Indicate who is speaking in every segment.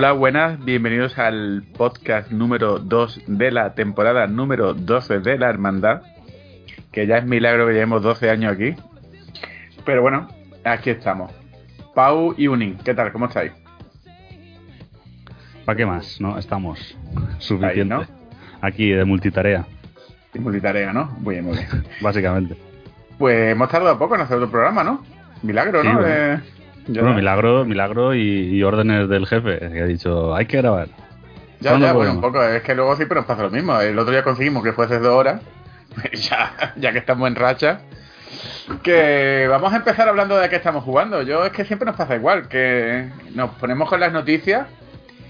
Speaker 1: Hola, buenas, bienvenidos al podcast número 2 de la temporada número 12 de la Hermandad. Que ya es milagro que llevemos 12 años aquí. Pero bueno, aquí estamos. Pau y Unin, ¿qué tal? ¿Cómo estáis?
Speaker 2: ¿Para qué más? No, estamos. Suficiente.
Speaker 1: ¿no?
Speaker 2: Aquí, de multitarea,
Speaker 1: Y multitarea, ¿no? Muy bien, muy bien.
Speaker 2: básicamente.
Speaker 1: Pues hemos tardado poco en hacer otro programa, ¿no? Milagro,
Speaker 2: Sí,
Speaker 1: ¿no?
Speaker 2: bueno.
Speaker 1: De- ya-
Speaker 2: Bueno, milagro, milagro y, y órdenes del jefe, que ha dicho, hay que grabar.
Speaker 1: Ya,
Speaker 2: ¿Cuándo
Speaker 1: ya, bueno, un poco. Es que luego siempre nos pasa lo mismo. El otro día conseguimos que fuese dos horas. ya, ya que estamos en racha. Que vamos a empezar hablando de qué estamos jugando. Yo es que siempre nos pasa igual. Que nos ponemos con las noticias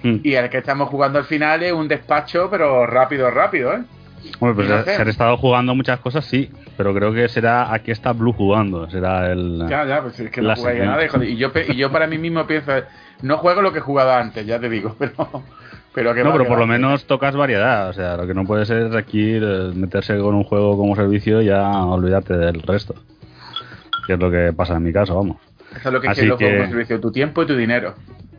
Speaker 2: Mm.
Speaker 1: y el que estamos jugando al final es un despacho, pero rápido, rápido, ¿eh?
Speaker 2: Bueno, pues
Speaker 1: y no sé.
Speaker 2: se han estado jugando muchas cosas, sí, pero creo que será aquí está Blue jugando, será el...
Speaker 1: Ya, ya, pues es que no jugáis nada. joder, Y yo, y yo para mí mismo pienso, no juego lo que jugaba antes, ya te digo, pero. Pero,
Speaker 2: No,
Speaker 1: va,
Speaker 2: pero por
Speaker 1: va.
Speaker 2: lo menos tocas variedad, o sea, lo que no puede ser aquí eh, meterse con un juego como servicio y ya olvidarte del resto. Que es lo que pasa en mi caso, vamos.
Speaker 1: Eso es lo que
Speaker 2: Así que-
Speaker 1: como servicio, tu tiempo y tu dinero.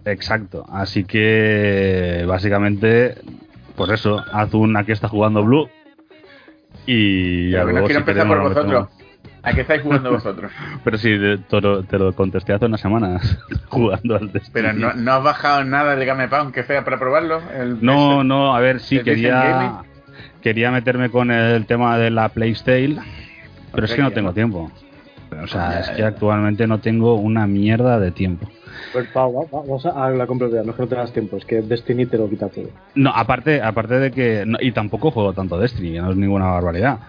Speaker 2: Exacto. Así que básicamente, pues eso, haz un aquí está jugando Blue. Y ya luego,
Speaker 1: quiero
Speaker 2: si
Speaker 1: empezar por vosotros. ¿A qué estáis jugando vosotros?
Speaker 2: Pero si de- te, lo, te lo contesté hace unas semanas jugando al Destiny.
Speaker 1: Pero no, no has bajado nada del Game Pass, aunque sea para probarlo. El-
Speaker 2: No,
Speaker 1: ese-
Speaker 2: no, a ver, sí,
Speaker 1: ¿El Decent
Speaker 2: quería, quería meterme con el tema de la Playstyle, pero es que no tengo tiempo. O sea, es que actualmente no tengo una mierda de tiempo.
Speaker 3: Pues Pau, va- va- vamos a la compra no es que no tengas tiempo, es que Destiny te lo quita todo.
Speaker 2: No, aparte, aparte de que. no, y tampoco juego tanto Destiny, no es ninguna barbaridad.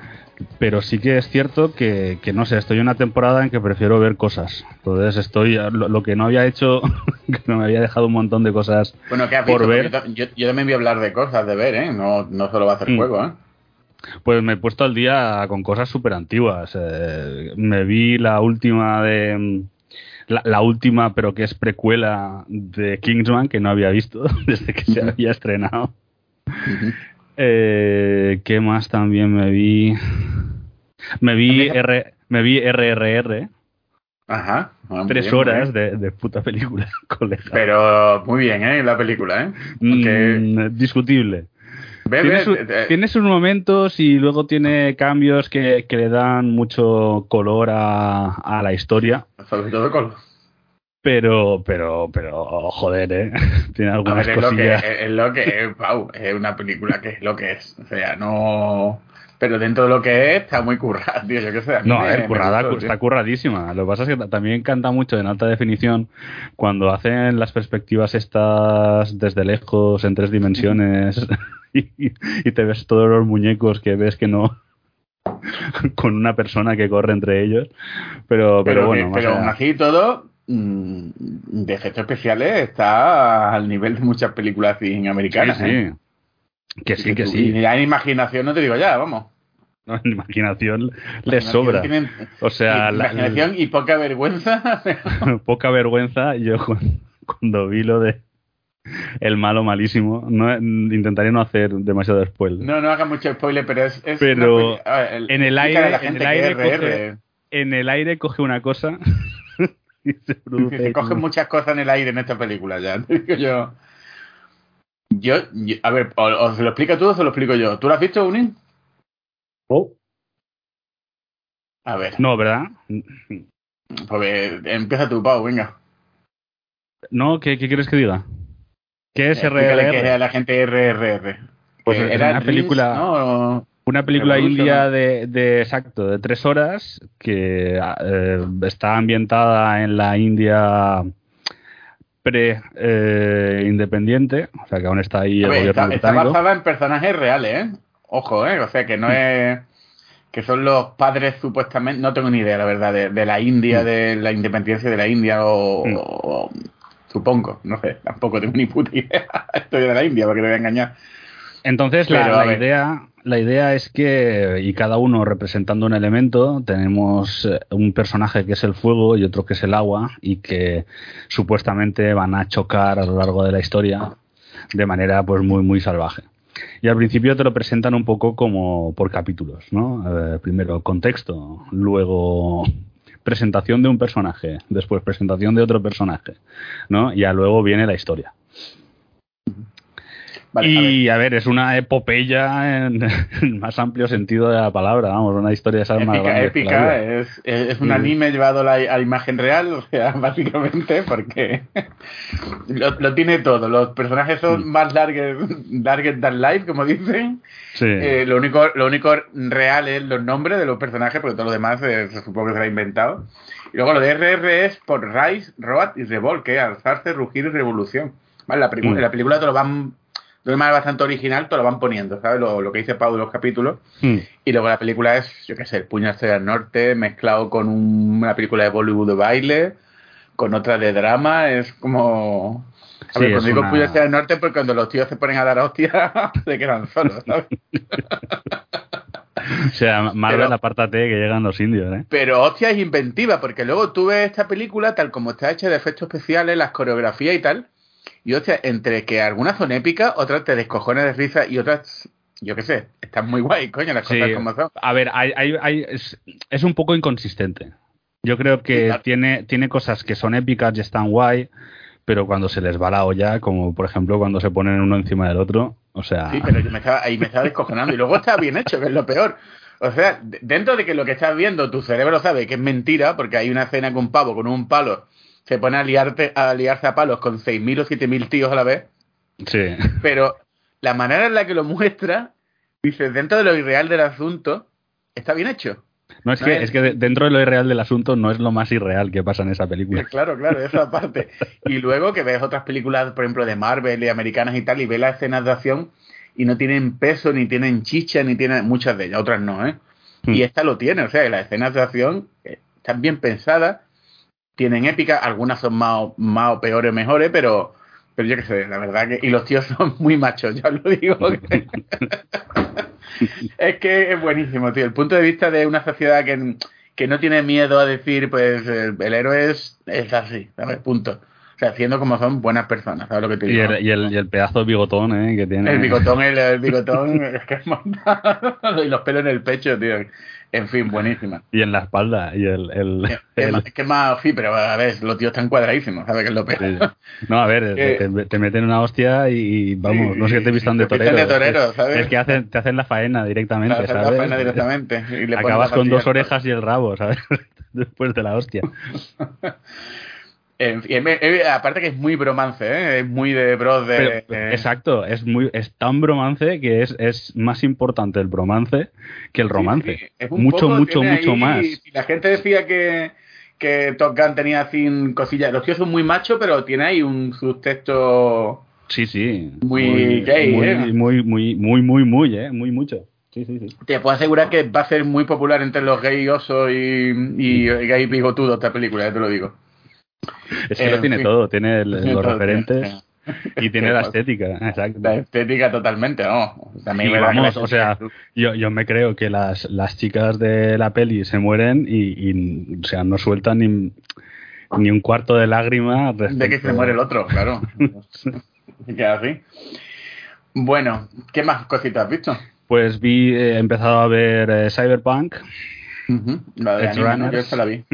Speaker 2: Pero sí que es cierto que, que no sé, estoy en una temporada en que prefiero ver cosas. Entonces estoy. Lo, lo que no había hecho, que no me había dejado un montón de cosas
Speaker 1: Bueno, ¿qué has
Speaker 2: por
Speaker 1: visto?
Speaker 2: ver.
Speaker 1: Yo- yo también voy a hablar de cosas de ver, ¿eh? No, no solo va a hacer
Speaker 2: Mm.
Speaker 1: juego, ¿eh?
Speaker 2: Pues me he puesto al día con cosas súper antiguas. Eh, me vi la última de. La, la última, pero que es precuela de Kingsman, que no había visto desde que se había estrenado. Eh, ¿Qué más también me vi? Me vi, R, me vi RRR,
Speaker 1: Ajá. Ah,
Speaker 2: tres
Speaker 1: bien,
Speaker 2: horas de, de puta película, colega.
Speaker 1: Pero muy bien, ¿eh? La película, ¿eh? Porque.
Speaker 2: Mm, discutible. Tiene,
Speaker 1: ve,
Speaker 2: su- tiene sus momentos y luego tiene cambios que, que le dan mucho color a, a la historia.
Speaker 1: sobre todo con.
Speaker 2: Pero, pero, pero, joder, ¿eh? Tiene algunas
Speaker 1: ver, es lo que
Speaker 2: cosillas.
Speaker 1: es, lo que es, Pau. Es una película que es lo que es. O sea, no. Pero dentro de lo que es, está muy currada, tío. Yo qué sé. a mí
Speaker 2: No,
Speaker 1: me- me
Speaker 2: currada,
Speaker 1: gustó,
Speaker 2: está
Speaker 1: tío.
Speaker 2: curradísima. Lo que pasa es que ta- también canta mucho en alta definición cuando hacen las perspectivas estas desde lejos, en tres dimensiones, y, y te ves todos los muñecos que ves que no. con una persona que corre entre ellos. Pero, pero,
Speaker 1: Pero,
Speaker 2: bueno,
Speaker 1: que- pero aún así todo, mm, de efectos especiales está al nivel de muchas películas así americanas.
Speaker 2: Sí, sí.
Speaker 1: ¿eh?
Speaker 2: Que sí, que sí.
Speaker 1: Y ya en imaginación no te digo ya, vamos.
Speaker 2: No, imaginación les sobra.
Speaker 1: Tienen-
Speaker 2: O sea, la-
Speaker 1: imaginación y poca vergüenza.
Speaker 2: poca vergüenza. Yo cu- cuando vi lo de el malo malísimo, no, intentaría no hacer demasiado spoiler.
Speaker 1: no, no haga mucho spoiler, pero es. es
Speaker 2: Pero
Speaker 1: una peli- a ver,
Speaker 2: en el aire- en el
Speaker 1: que
Speaker 2: aire coge- En el aire coge una cosa y se produce.
Speaker 1: Se cogen muchas cosas en el aire en esta película, ya. digo yo. Yo, yo- a ver, o, o se lo explica tú o se lo explico yo. ¿Tú lo has visto, Unin?
Speaker 3: Oh,
Speaker 1: A ver,
Speaker 2: No, ¿verdad?
Speaker 1: pues empieza tú, Pau, venga.
Speaker 2: No, ¿qué, qué quieres que diga? ¿Qué es RRR?
Speaker 1: qué es la gente RRR.
Speaker 2: Pues
Speaker 1: era
Speaker 2: una
Speaker 1: Dreams,
Speaker 2: película-
Speaker 1: ¿no?
Speaker 2: Una película
Speaker 1: Revolution,
Speaker 2: india de, de exacto, de tres horas, que eh, está ambientada en la India pre-independiente, o sea que aún está ahí el
Speaker 1: ver,
Speaker 2: gobierno
Speaker 1: está, está basada en personajes reales, ¿eh? Ojo, ¿eh? O sea, que no es... Que son los padres supuestamente... No tengo ni idea, la verdad, de, de la India,
Speaker 2: Mm.
Speaker 1: de la independencia de la India o...
Speaker 2: Mm.
Speaker 1: o- supongo, no sé, tampoco tengo ni puta idea. Estoy de la India, porque te voy a engañar.
Speaker 2: Entonces la,
Speaker 1: Pero,
Speaker 2: idea, la idea es que, y cada uno representando un elemento, tenemos eh, un personaje que es el fuego y otro que es el agua, y que supuestamente van a chocar a lo largo de la historia de manera pues muy muy salvaje. Y al principio te lo presentan un poco como por capítulos, ¿no? Eh, primero contexto, luego presentación de un personaje, después presentación de otro personaje, ¿no? Y ya luego viene la historia.
Speaker 1: Vale, a ver.
Speaker 2: y a ver. es una epopeya en el más amplio sentido de la palabra, vamos, una historia de esas más
Speaker 1: épica, épica, es, es, un anime llevado a la, a imagen real, o sea, básicamente, porque lo, lo tiene todo. Los personajes son más larger, larger than life, como dicen.
Speaker 2: Sí.
Speaker 1: Eh, lo único lo único real es los nombres de los personajes, porque todo lo demás eh, se supongo que será inventado. Y luego lo de RR es por Rise, Road y Revolt, que es alzarse, rugir y revolución. Vale, la,
Speaker 2: Mm.
Speaker 1: la película te lo van, de una manera bastante original, te lo van poniendo, ¿sabes? Lo, lo que dice Pau de los capítulos.
Speaker 2: Mm.
Speaker 1: Y luego la película es, yo qué sé, el puño hacia el norte, mezclado con un- una película de Bollywood de baile, con otra de drama, es como... A
Speaker 2: Sí,
Speaker 1: ver,
Speaker 2: es
Speaker 1: cuando digo
Speaker 2: una-
Speaker 1: puño hacia el norte, porque cuando los tíos se ponen a dar hostias, se quedan solos, ¿sabes?
Speaker 2: O sea, Marvel,
Speaker 1: Pero-
Speaker 2: apártate que llegan los indios, ¿eh?
Speaker 1: Pero hostia es inventiva, porque luego tú ves esta película tal como está hecha de efectos especiales, las coreografías y tal, y hostia, entre que algunas son épicas, otras te descojones de risa y otras, yo qué sé, están muy guay, coño, las
Speaker 2: Sí.
Speaker 1: cosas como son.
Speaker 2: A ver, hay, hay, hay- es, es un poco inconsistente. Yo creo que
Speaker 1: Sí, claro.
Speaker 2: tiene, tiene cosas que son épicas y están guay, pero cuando se les va la olla, como por ejemplo cuando se ponen uno encima del otro, o sea...
Speaker 1: Sí, pero yo me estaba, ahí me estaba descojonando. Y luego está bien hecho, que es lo peor. O sea, de- dentro de que lo que estás viendo, tu cerebro sabe que es mentira, porque hay una escena con un pavo con un palo, se pone a, liarte, a liarse a palos con 6.000 o 7.000 tíos a la vez.
Speaker 2: Sí.
Speaker 1: Pero la manera en la que lo muestra, dices, dentro de lo irreal del asunto, está bien hecho.
Speaker 2: No, es
Speaker 1: No
Speaker 2: que,
Speaker 1: es-
Speaker 2: es que de- dentro de lo irreal del asunto no es lo más irreal que pasa en esa película.
Speaker 1: Claro, claro, esa parte. Y luego que ves otras películas, por ejemplo, de Marvel y americanas y tal, y ves las escenas de acción y no tienen peso, ni tienen chicha, ni tienen muchas de ellas, otras no, ¿eh?
Speaker 2: Hmm.
Speaker 1: Y esta lo tiene, o sea, que las escenas de acción eh, están bien pensadas, tienen épica, algunas son más, o- más o peores o mejores, pero, pero yo qué sé, la verdad que... Y los tíos son muy machos, ya os lo digo. es que es buenísimo, tío. El punto de vista de una sociedad que, que no tiene miedo a decir, pues el, el héroe es, es así, ¿sabes? Punto. O sea, siendo como son buenas personas, ¿sabes lo que te
Speaker 2: Y el, y, el, y el pedazo de bigotón ¿eh? que tiene.
Speaker 1: El bigotón, el, el bigotón, es que es montado. y los pelos en el pecho, tío. En fin, buenísima.
Speaker 2: Y en la espalda. Y el, el-
Speaker 1: Es que
Speaker 2: el-
Speaker 1: es que más, sí, pero a ver, los tíos están cuadradísimos, ¿sabes qué es lo peor?
Speaker 2: Sí. No, a ver, te, te meten una hostia y vamos, no sé qué te vistan de
Speaker 1: Te
Speaker 2: torero.
Speaker 1: de torero,
Speaker 2: es,
Speaker 1: ¿sabes?
Speaker 2: es que hacen, te hacen la faena directamente,
Speaker 1: hacer la
Speaker 2: ¿sabes?
Speaker 1: faena directamente. y le
Speaker 2: Acabas
Speaker 1: la
Speaker 2: con dos orejas y el rabo, ¿sabes? Después de la hostia.
Speaker 1: En aparte que es muy bromance, ¿eh? Es muy de bros de...
Speaker 2: Pero,
Speaker 1: eh,
Speaker 2: exacto, es muy es tan bromance que es, es más importante el bromance que el romance.
Speaker 1: Sí, sí, es un
Speaker 2: mucho, mucho, mucho
Speaker 1: ahí-
Speaker 2: más.
Speaker 1: Si la gente decía que, que Top Gun tenía sin cosillas, los tíos son muy machos, pero tiene ahí un subtexto
Speaker 2: Sí, sí.
Speaker 1: Muy gay,
Speaker 2: muy,
Speaker 1: ¿eh?
Speaker 2: muy, muy, muy, muy, muy, ¿eh? Muy mucho. Sí, sí, sí.
Speaker 1: Te puedo asegurar que va a ser muy popular entre los gay osos y, y gay bigotudos esta película, ya te lo digo.
Speaker 2: Es que lo tiene
Speaker 1: fin.
Speaker 2: todo, tiene el- los
Speaker 1: todo,
Speaker 2: referentes. y tiene la estética, exacto.
Speaker 1: La estética totalmente, ¿no? También
Speaker 2: Y vamos, o sea, yo, yo me creo que las, las chicas de la peli se mueren y, y, o sea, no sueltan ni, ni un cuarto de lágrima.
Speaker 1: de que se muere el otro, claro. Queda así. Bueno, ¿qué más cositas has visto?
Speaker 2: Pues vi, eh, he empezado a ver eh, Cyberpunk.
Speaker 1: Ujú, La de
Speaker 2: Edge
Speaker 1: anime, ¿no?
Speaker 2: Runners.
Speaker 1: Yo esta la vi.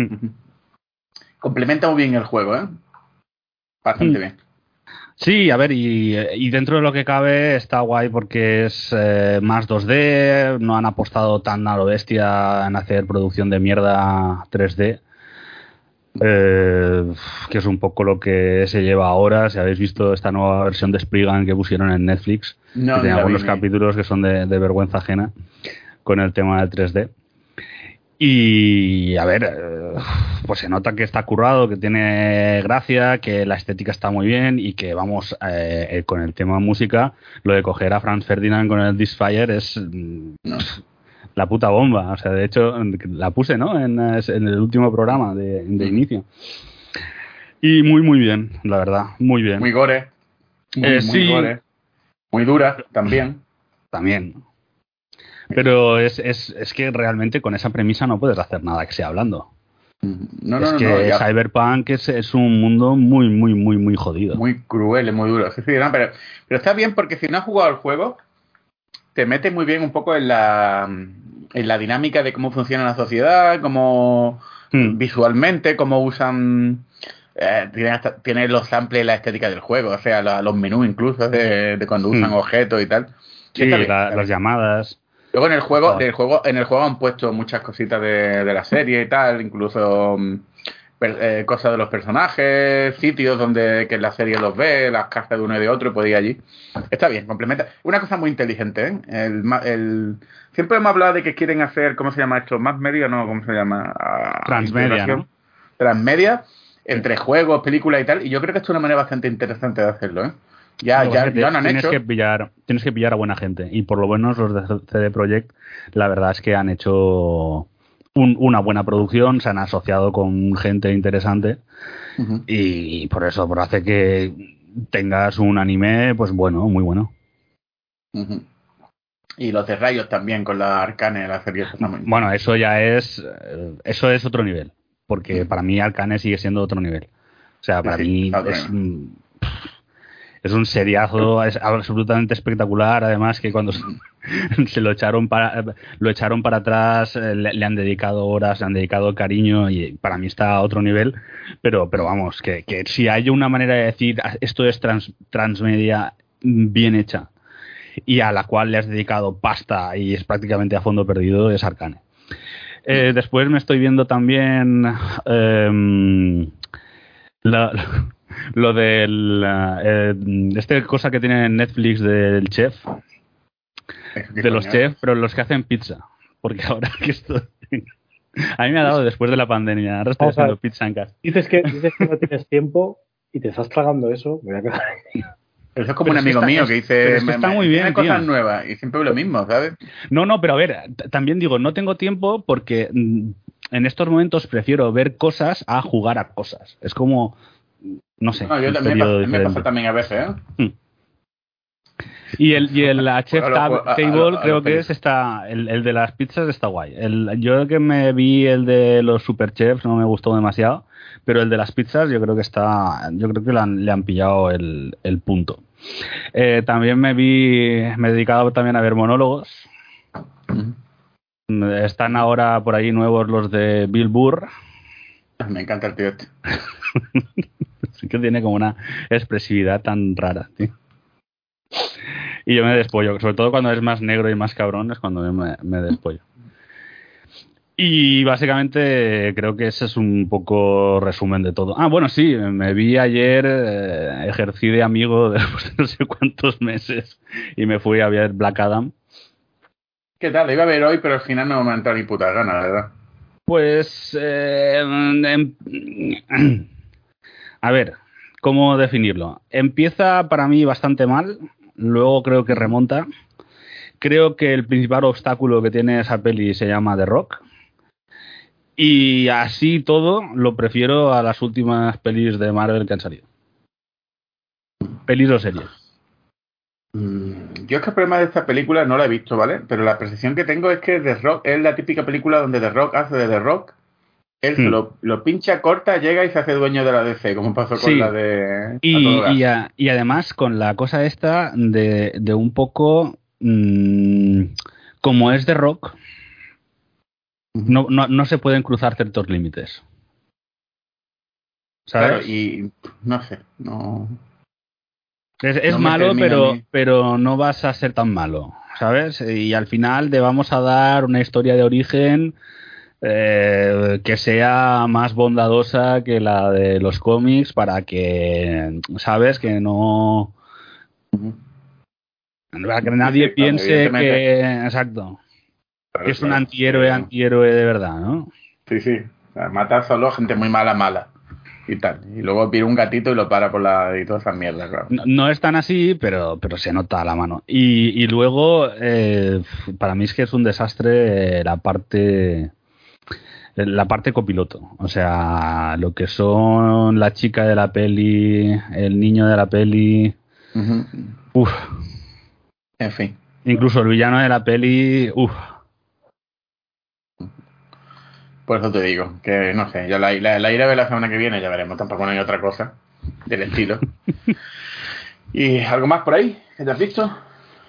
Speaker 1: Complementa muy bien el juego, ¿eh? Bastante
Speaker 2: Mm.
Speaker 1: bien.
Speaker 2: Sí, a ver, y, y dentro de lo que cabe está guay porque es eh, más 2D, no han apostado tan a lo bestia en hacer producción de mierda 3D, eh, que es un poco lo que se lleva ahora. Si habéis visto esta nueva versión de Spriggan que pusieron en Netflix,
Speaker 1: No,
Speaker 2: que tiene algunos
Speaker 1: vi,
Speaker 2: capítulos que son de, de vergüenza ajena con el tema del 3D. Y a ver, eh, pues se nota que está currado, que tiene gracia, que la estética está muy bien y que vamos eh, eh, con el tema música, lo de coger a Franz Ferdinand con el Disfire es mm,
Speaker 1: No.
Speaker 2: la puta bomba. O sea, de hecho, la puse, ¿no? En, en el último programa de, de
Speaker 1: Mm.
Speaker 2: inicio. Y muy, muy bien, la verdad, muy bien.
Speaker 1: Muy gore. Muy,
Speaker 2: Eh,
Speaker 1: muy
Speaker 2: sí.
Speaker 1: gore. Muy dura también.
Speaker 2: También. Pero es, es, es que realmente con esa premisa no puedes hacer nada que sea hablando.
Speaker 1: No, no,
Speaker 2: es
Speaker 1: no,
Speaker 2: que
Speaker 1: no, ya.
Speaker 2: Cyberpunk es, es un mundo muy, muy, muy, muy jodido.
Speaker 1: Muy cruel, es muy duro. Sí, sí, no, pero, pero está bien porque si no has jugado el juego, te mete muy bien un poco en la, en la dinámica de cómo funciona la sociedad, cómo
Speaker 2: Hmm.
Speaker 1: visualmente, cómo usan. eh, tiene, hasta- tiene los samples y la estética del juego, o sea, la- los menús incluso de, de cuando usan
Speaker 2: Hmm.
Speaker 1: objetos y tal.
Speaker 2: Sí,
Speaker 1: Está bien,
Speaker 2: la-
Speaker 1: está
Speaker 2: las llamadas.
Speaker 1: Luego en el juego,
Speaker 2: Joder.
Speaker 1: el juego, en el juego han puesto muchas cositas de, de la serie y tal, incluso mm, per- eh, cosas de los personajes, sitios donde que en la serie los ve, las casas de uno y de otro, ir allí. Está bien, complementa. Una cosa muy inteligente, ¿eh? El, el- siempre hemos hablado de que quieren hacer, ¿cómo se llama esto? ¿Más media? No, ¿cómo se llama? Ah,
Speaker 2: Transmedia.
Speaker 1: Transmedia, entre juegos, películas y tal, y yo creo que esto es una manera bastante interesante de hacerlo, ¿eh? Ya, ya, ya lo han
Speaker 2: tienes
Speaker 1: hecho.
Speaker 2: Que pillar, tienes que pillar a buena gente. Y por lo menos los de CD Projekt, la verdad es que han hecho un- una buena producción, se han asociado con gente interesante. Y por eso, por hace que tengas un anime, pues bueno, muy bueno.
Speaker 1: Y los de rayos también con la arcane, la serie muy
Speaker 2: Bueno, eso ya es. eh, Eso es otro nivel. Porque para mí Arcane sigue siendo otro nivel. O sea, para
Speaker 1: sí,
Speaker 2: mí es. Es un seriazo, es absolutamente espectacular. Además, que cuando se lo echaron para lo echaron para atrás, eh, le, le han dedicado horas, le han dedicado cariño y para mí está a otro nivel. Pero, pero vamos, que, que si hay una manera de decir "Ah, esto es trans, transmedia bien hecha y a la cual le has dedicado pasta y es prácticamente a fondo perdido, es Arcane. Eh, después me estoy viendo también em, la- lo del eh, este cosa que tiene en Netflix del chef,
Speaker 1: ¿Qué
Speaker 2: de los chefs, pero los que hacen pizza, porque ahora que estoy a mí me ha dado después de la pandemia, ahora estoy haciendo pizza en casa.
Speaker 3: Dices que, dices que no tienes tiempo y te estás tragando eso. Me voy a quedar ahí.
Speaker 1: Eso es como
Speaker 2: Pero
Speaker 1: un amigo
Speaker 2: está-
Speaker 1: mío que dice,
Speaker 2: es que está muy bien,
Speaker 1: cosas
Speaker 2: tío.
Speaker 1: nuevas y siempre lo mismo, ¿sabes?
Speaker 2: No, no, pero a ver, también digo, no tengo tiempo porque mm, en estos momentos prefiero ver cosas a jugar a cosas. Es como, no sé,
Speaker 1: No, yo también me me pasa también a veces, ¿eh?
Speaker 2: Y el, y el Chef Tab- Table creo que es está, el, el de las pizzas está guay. El, yo que me vi el de los super chefs no me gustó demasiado, pero el de las pizzas yo creo que está, yo creo que le han, le han pillado el, el punto. Eh, también me vi, me he dedicado también a ver monólogos. Están ahora por ahí nuevos los de Bill Burr.
Speaker 1: Me encanta el tío este.
Speaker 2: Sí que tiene como una expresividad tan rara, tío. Y yo me despollo, sobre todo cuando es más negro y más cabrón, es cuando me, me despollo. Y básicamente creo que ese es un poco resumen de todo. Ah, bueno, sí, me vi ayer, eh, ejercí de amigo después de no sé cuántos meses y me fui a ver Black Adam.
Speaker 1: ¿Qué tal? Iba a ver hoy, pero al final no me ha entrado ni puta gana, la verdad.
Speaker 2: Pues, eh, a ver, ¿cómo definirlo? Empieza para mí bastante mal, luego creo que remonta. Creo que el principal obstáculo que tiene esa peli se llama The Rock. Y así todo lo prefiero a las últimas pelis de Marvel que han salido. ¿Pelis o series?
Speaker 1: Mm, Yo es que el problema de esta película no la he visto, ¿vale? Pero la percepción que tengo es que The Rock es la típica película donde The Rock hace de The Rock. Él
Speaker 2: Hmm.
Speaker 1: lo, lo pincha, corta, llega y se hace dueño de la DC, como pasó con
Speaker 2: Sí.
Speaker 1: la de...
Speaker 2: Y, y, a- y además con la cosa esta de, de un poco mm, como es de rock, no, no, no se pueden cruzar ciertos límites. ¿Sabes?
Speaker 1: Claro, y no sé, no...
Speaker 2: Es, es
Speaker 1: No
Speaker 2: malo, pero, pero no vas a ser tan malo, ¿sabes? Y al final te vamos a dar una historia de origen eh, que sea más bondadosa que la de los cómics para que, ¿sabes? Que no... Para que nadie
Speaker 1: Sí,
Speaker 2: piense que... Exacto.
Speaker 1: Claro,
Speaker 2: Que es un antihéroe, antihéroe de verdad, ¿no?
Speaker 1: Sí, sí. O sea, mata solo gente muy mala, mala. Y tal. Y luego pide un gatito y lo para por la... y todas esas mierdas, claro.
Speaker 2: No, no es tan así, pero, pero se nota a la mano. Y, y luego, eh, para mí es que es un desastre eh, la parte la parte copiloto. O sea, lo que son la chica de la peli, el niño de la peli, uff,
Speaker 1: En fin.
Speaker 2: incluso el villano de la peli, uff.
Speaker 1: Por eso te digo, que no sé, yo la, la, la iré a ver la semana que viene, ya veremos, tampoco no hay otra cosa del estilo. ¿Y algo más por ahí que te has visto?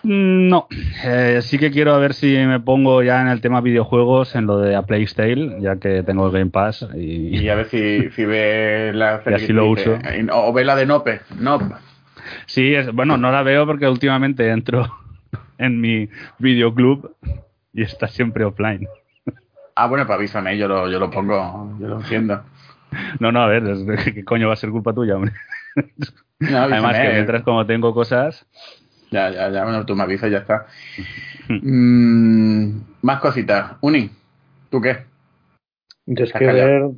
Speaker 2: Mm, No, eh, sí que quiero a ver si me pongo ya en el tema videojuegos, en lo de A Plague Tale, ya que tengo el Game Pass. Y,
Speaker 1: Y a ver si, si ve la serie
Speaker 2: así lo uso.
Speaker 1: eh, O ve la de Nope. Nope.
Speaker 2: Sí, es, bueno, no la veo porque últimamente entro en mi videoclub y está siempre offline.
Speaker 1: Ah, bueno, pues avísame, yo lo, yo lo pongo, yo lo entiendo.
Speaker 2: No, no, a ver, ¿qué coño va a ser culpa tuya, hombre?
Speaker 1: No,
Speaker 2: Además que mientras como tengo cosas...
Speaker 1: Ya, ya, ya, bueno, tú me avisas y ya está. Mm, más cositas. Uni, ¿tú qué?
Speaker 3: Yo es que ver,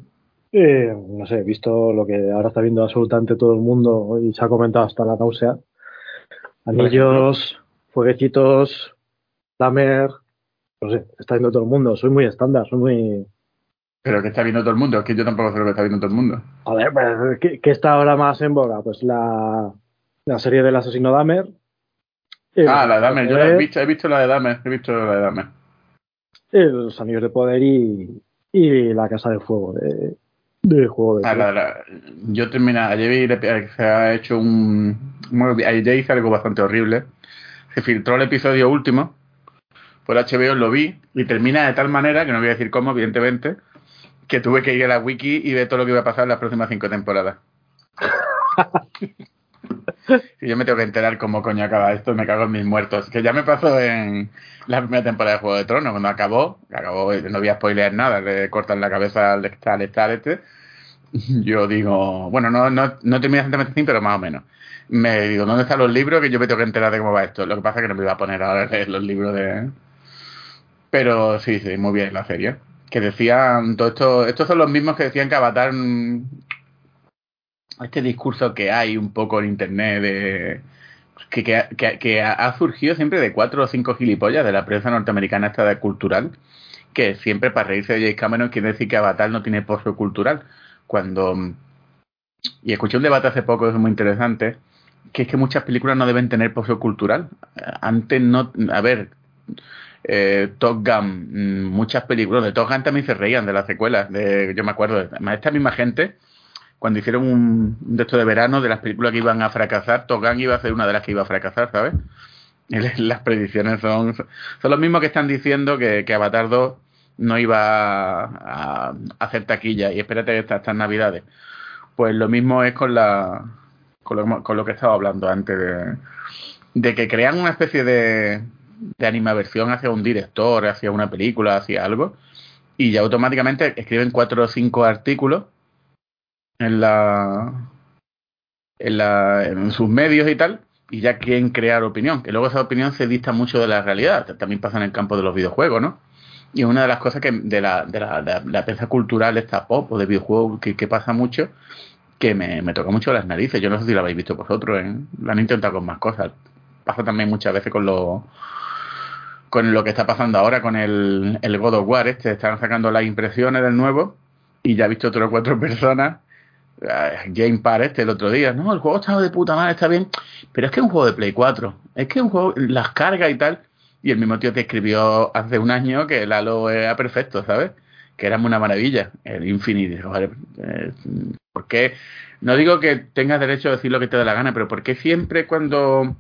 Speaker 3: eh, no sé, he visto lo que ahora está viendo absolutamente todo el mundo y se ha comentado hasta la náusea. Anillos, fueguecitos, Tamer, no sé, está viendo todo el mundo. Soy muy estándar, soy muy...
Speaker 1: Pero que está viendo todo el mundo, es que yo tampoco sé lo que está viendo todo el mundo.
Speaker 3: A ver, pues, ¿qué, qué está ahora más en boga? Pues la, la serie del asesino Dahmer. Eh,
Speaker 1: Ah, la de Dahmer, yo la he
Speaker 3: Poder,
Speaker 1: visto, he visto la de Dahmer, he visto la de Dahmer.
Speaker 3: eh, Los anillos de poder y, y la casa de fuego de, de juego de
Speaker 1: Ah, la- la- yo terminé, ayer se ha hecho un... Bueno, ayer hice algo bastante horrible. Se filtró el episodio último, por HBO lo vi, y termina de tal manera, que no voy a decir cómo, evidentemente, que tuve que ir a la wiki y ver todo lo que iba a pasar en las próximas cinco temporadas. Si yo me tengo que enterar cómo coño acaba esto, me cago en mis muertos. Que ya me pasó en la primera temporada de Juego de Tronos, cuando acabó, acabó, no voy a spoilear nada, le cortan la cabeza al tal, tal, este. Yo digo, bueno, no, no, no termina exactamente así, pero más o menos. Me digo, ¿dónde están los libros? Que yo me tengo que enterar de cómo va esto. Lo que pasa es que no me iba a poner ahora a leer los libros de. Pero sí, sí, muy bien la serie. Que decían, todo esto, estos son los mismos que decían que Avatar este discurso que hay un poco en internet de que, que, que, ha surgido siempre de cuatro o cinco gilipollas de la prensa norteamericana esta de cultural que siempre para reírse de James Cameron quiere decir que Avatar no tiene pozo cultural. Cuando y escuché un debate hace poco es muy interesante que es que muchas películas no deben tener pozo cultural. Antes no a ver eh, Top Gun, mm, muchas películas de Top Gun también se reían de las secuelas de, yo me acuerdo, además esta misma gente cuando hicieron un, un de esto de verano de las películas que iban a fracasar, Top Gun iba a ser una de las que iba a fracasar, ¿sabes? Las predicciones son, son los mismos que están diciendo que, Avatar 2 no iba a, hacer taquilla y espérate que estas, navidades. Pues lo mismo es con la con lo, con lo que estaba hablando antes de, de que crean una especie de, de animaversión hacia un director, hacia una película, hacia algo, y ya automáticamente escriben cuatro o cinco artículos en la, en la en sus medios y tal y ya quieren crear opinión. Que luego esa opinión se dista mucho de la realidad. También pasa en el campo de los videojuegos no y una de las cosas que de la de la, de la, la prensa cultural esta pop o de videojuegos que, que pasa mucho que me, me toca mucho las narices. Yo no sé si lo habéis visto vosotros ¿eh? lo han intentado con más cosas. Pasa también muchas veces con lo con lo que está pasando ahora con el, el God of War este. Están sacando las impresiones del nuevo y ya he visto tres o cuatro personas Game Par este el otro día, no, el juego está de puta madre, está bien, pero es que es un juego de Play 4, es que es un juego, las cargas y tal, y el mismo tío te escribió hace un año que el Halo era perfecto, ¿sabes? Que era una maravilla, el Infinite. Vale, eh, ¿Por qué? No digo que tengas derecho a decir lo que te da la gana, pero ¿por qué siempre cuando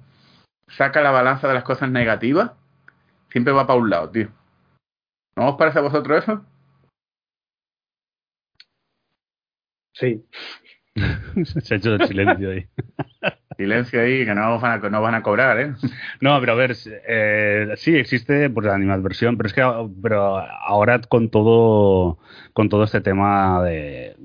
Speaker 1: saca la balanza de las cosas negativas, siempre va para un lado, tío? ¿No os parece a vosotros eso?
Speaker 3: Sí.
Speaker 2: Se ha hecho el silencio ahí.
Speaker 1: Silencio ahí, que no van a, no van a cobrar, ¿eh?
Speaker 2: No, pero a ver, eh, sí existe pues, la animadversión, pero es que pero ahora con todo con todo este tema de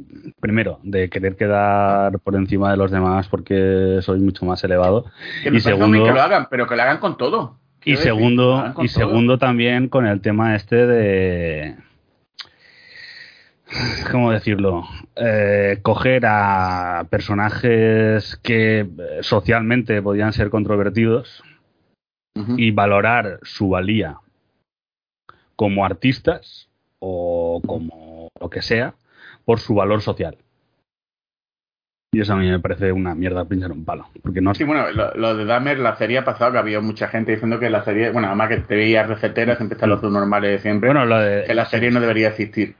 Speaker 2: primero de querer quedar por encima de los demás porque soy mucho más elevado
Speaker 1: Que me
Speaker 2: y
Speaker 1: parece a mí
Speaker 2: segundo
Speaker 1: que lo hagan, pero que lo hagan con todo.
Speaker 2: y segundo y
Speaker 1: todo.
Speaker 2: segundo también con el tema este de ¿Cómo decirlo? Eh, coger a personajes que eh, socialmente podían ser controvertidos y valorar su valía como artistas o como lo que sea por su valor social. Y eso a mí me parece una mierda pinchar un palo. Porque no
Speaker 1: Sí, bueno, lo, lo de Dahmer, la serie ha pasado que había mucha gente diciendo que la serie, bueno, además que te veías receteras, siempre están los normales de siempre,
Speaker 2: bueno, lo de,
Speaker 1: que la serie no debería existir.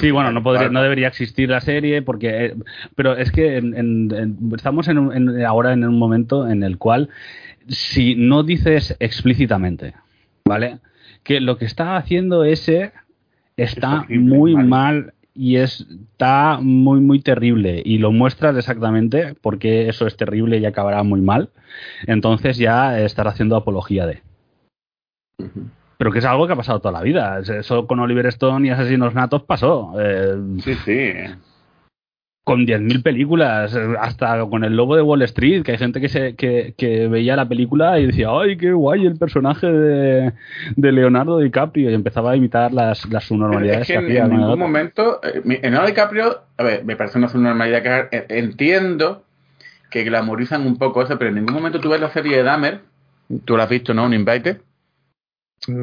Speaker 2: Sí, bueno, no, podría, no debería existir la serie porque... eh, pero es que en- estamos en en- ahora en un momento en el cual si no dices explícitamente, ¿vale? Que lo que está haciendo ese está
Speaker 1: Es horrible,
Speaker 2: muy
Speaker 1: mal.
Speaker 2: mal y es- está muy, muy terrible y lo muestras exactamente porque eso es terrible y acabará muy mal. Entonces ya estar haciendo apología de. Pero que es algo que ha pasado toda la vida. Eso con Oliver Stone y Asesinos Natos pasó. Eh,
Speaker 1: Sí, sí.
Speaker 2: con 10.000 películas, eh, hasta con el lobo de Wall Street, que hay gente que, se, que, que veía la película y decía, ¡ay, qué guay el personaje de, de Leonardo DiCaprio! Y empezaba a imitar las, las
Speaker 1: Es
Speaker 2: subnormalidades
Speaker 1: que
Speaker 2: que,
Speaker 1: en,
Speaker 2: hacía.
Speaker 1: en ningún momento, eh, Leonardo DiCaprio, a ver, me parece una normalidad que entiendo que glamorizan un poco eso, pero en ningún momento tú ves la serie de Dahmer, tú la has visto, ¿no? Un Invited,
Speaker 3: Mm.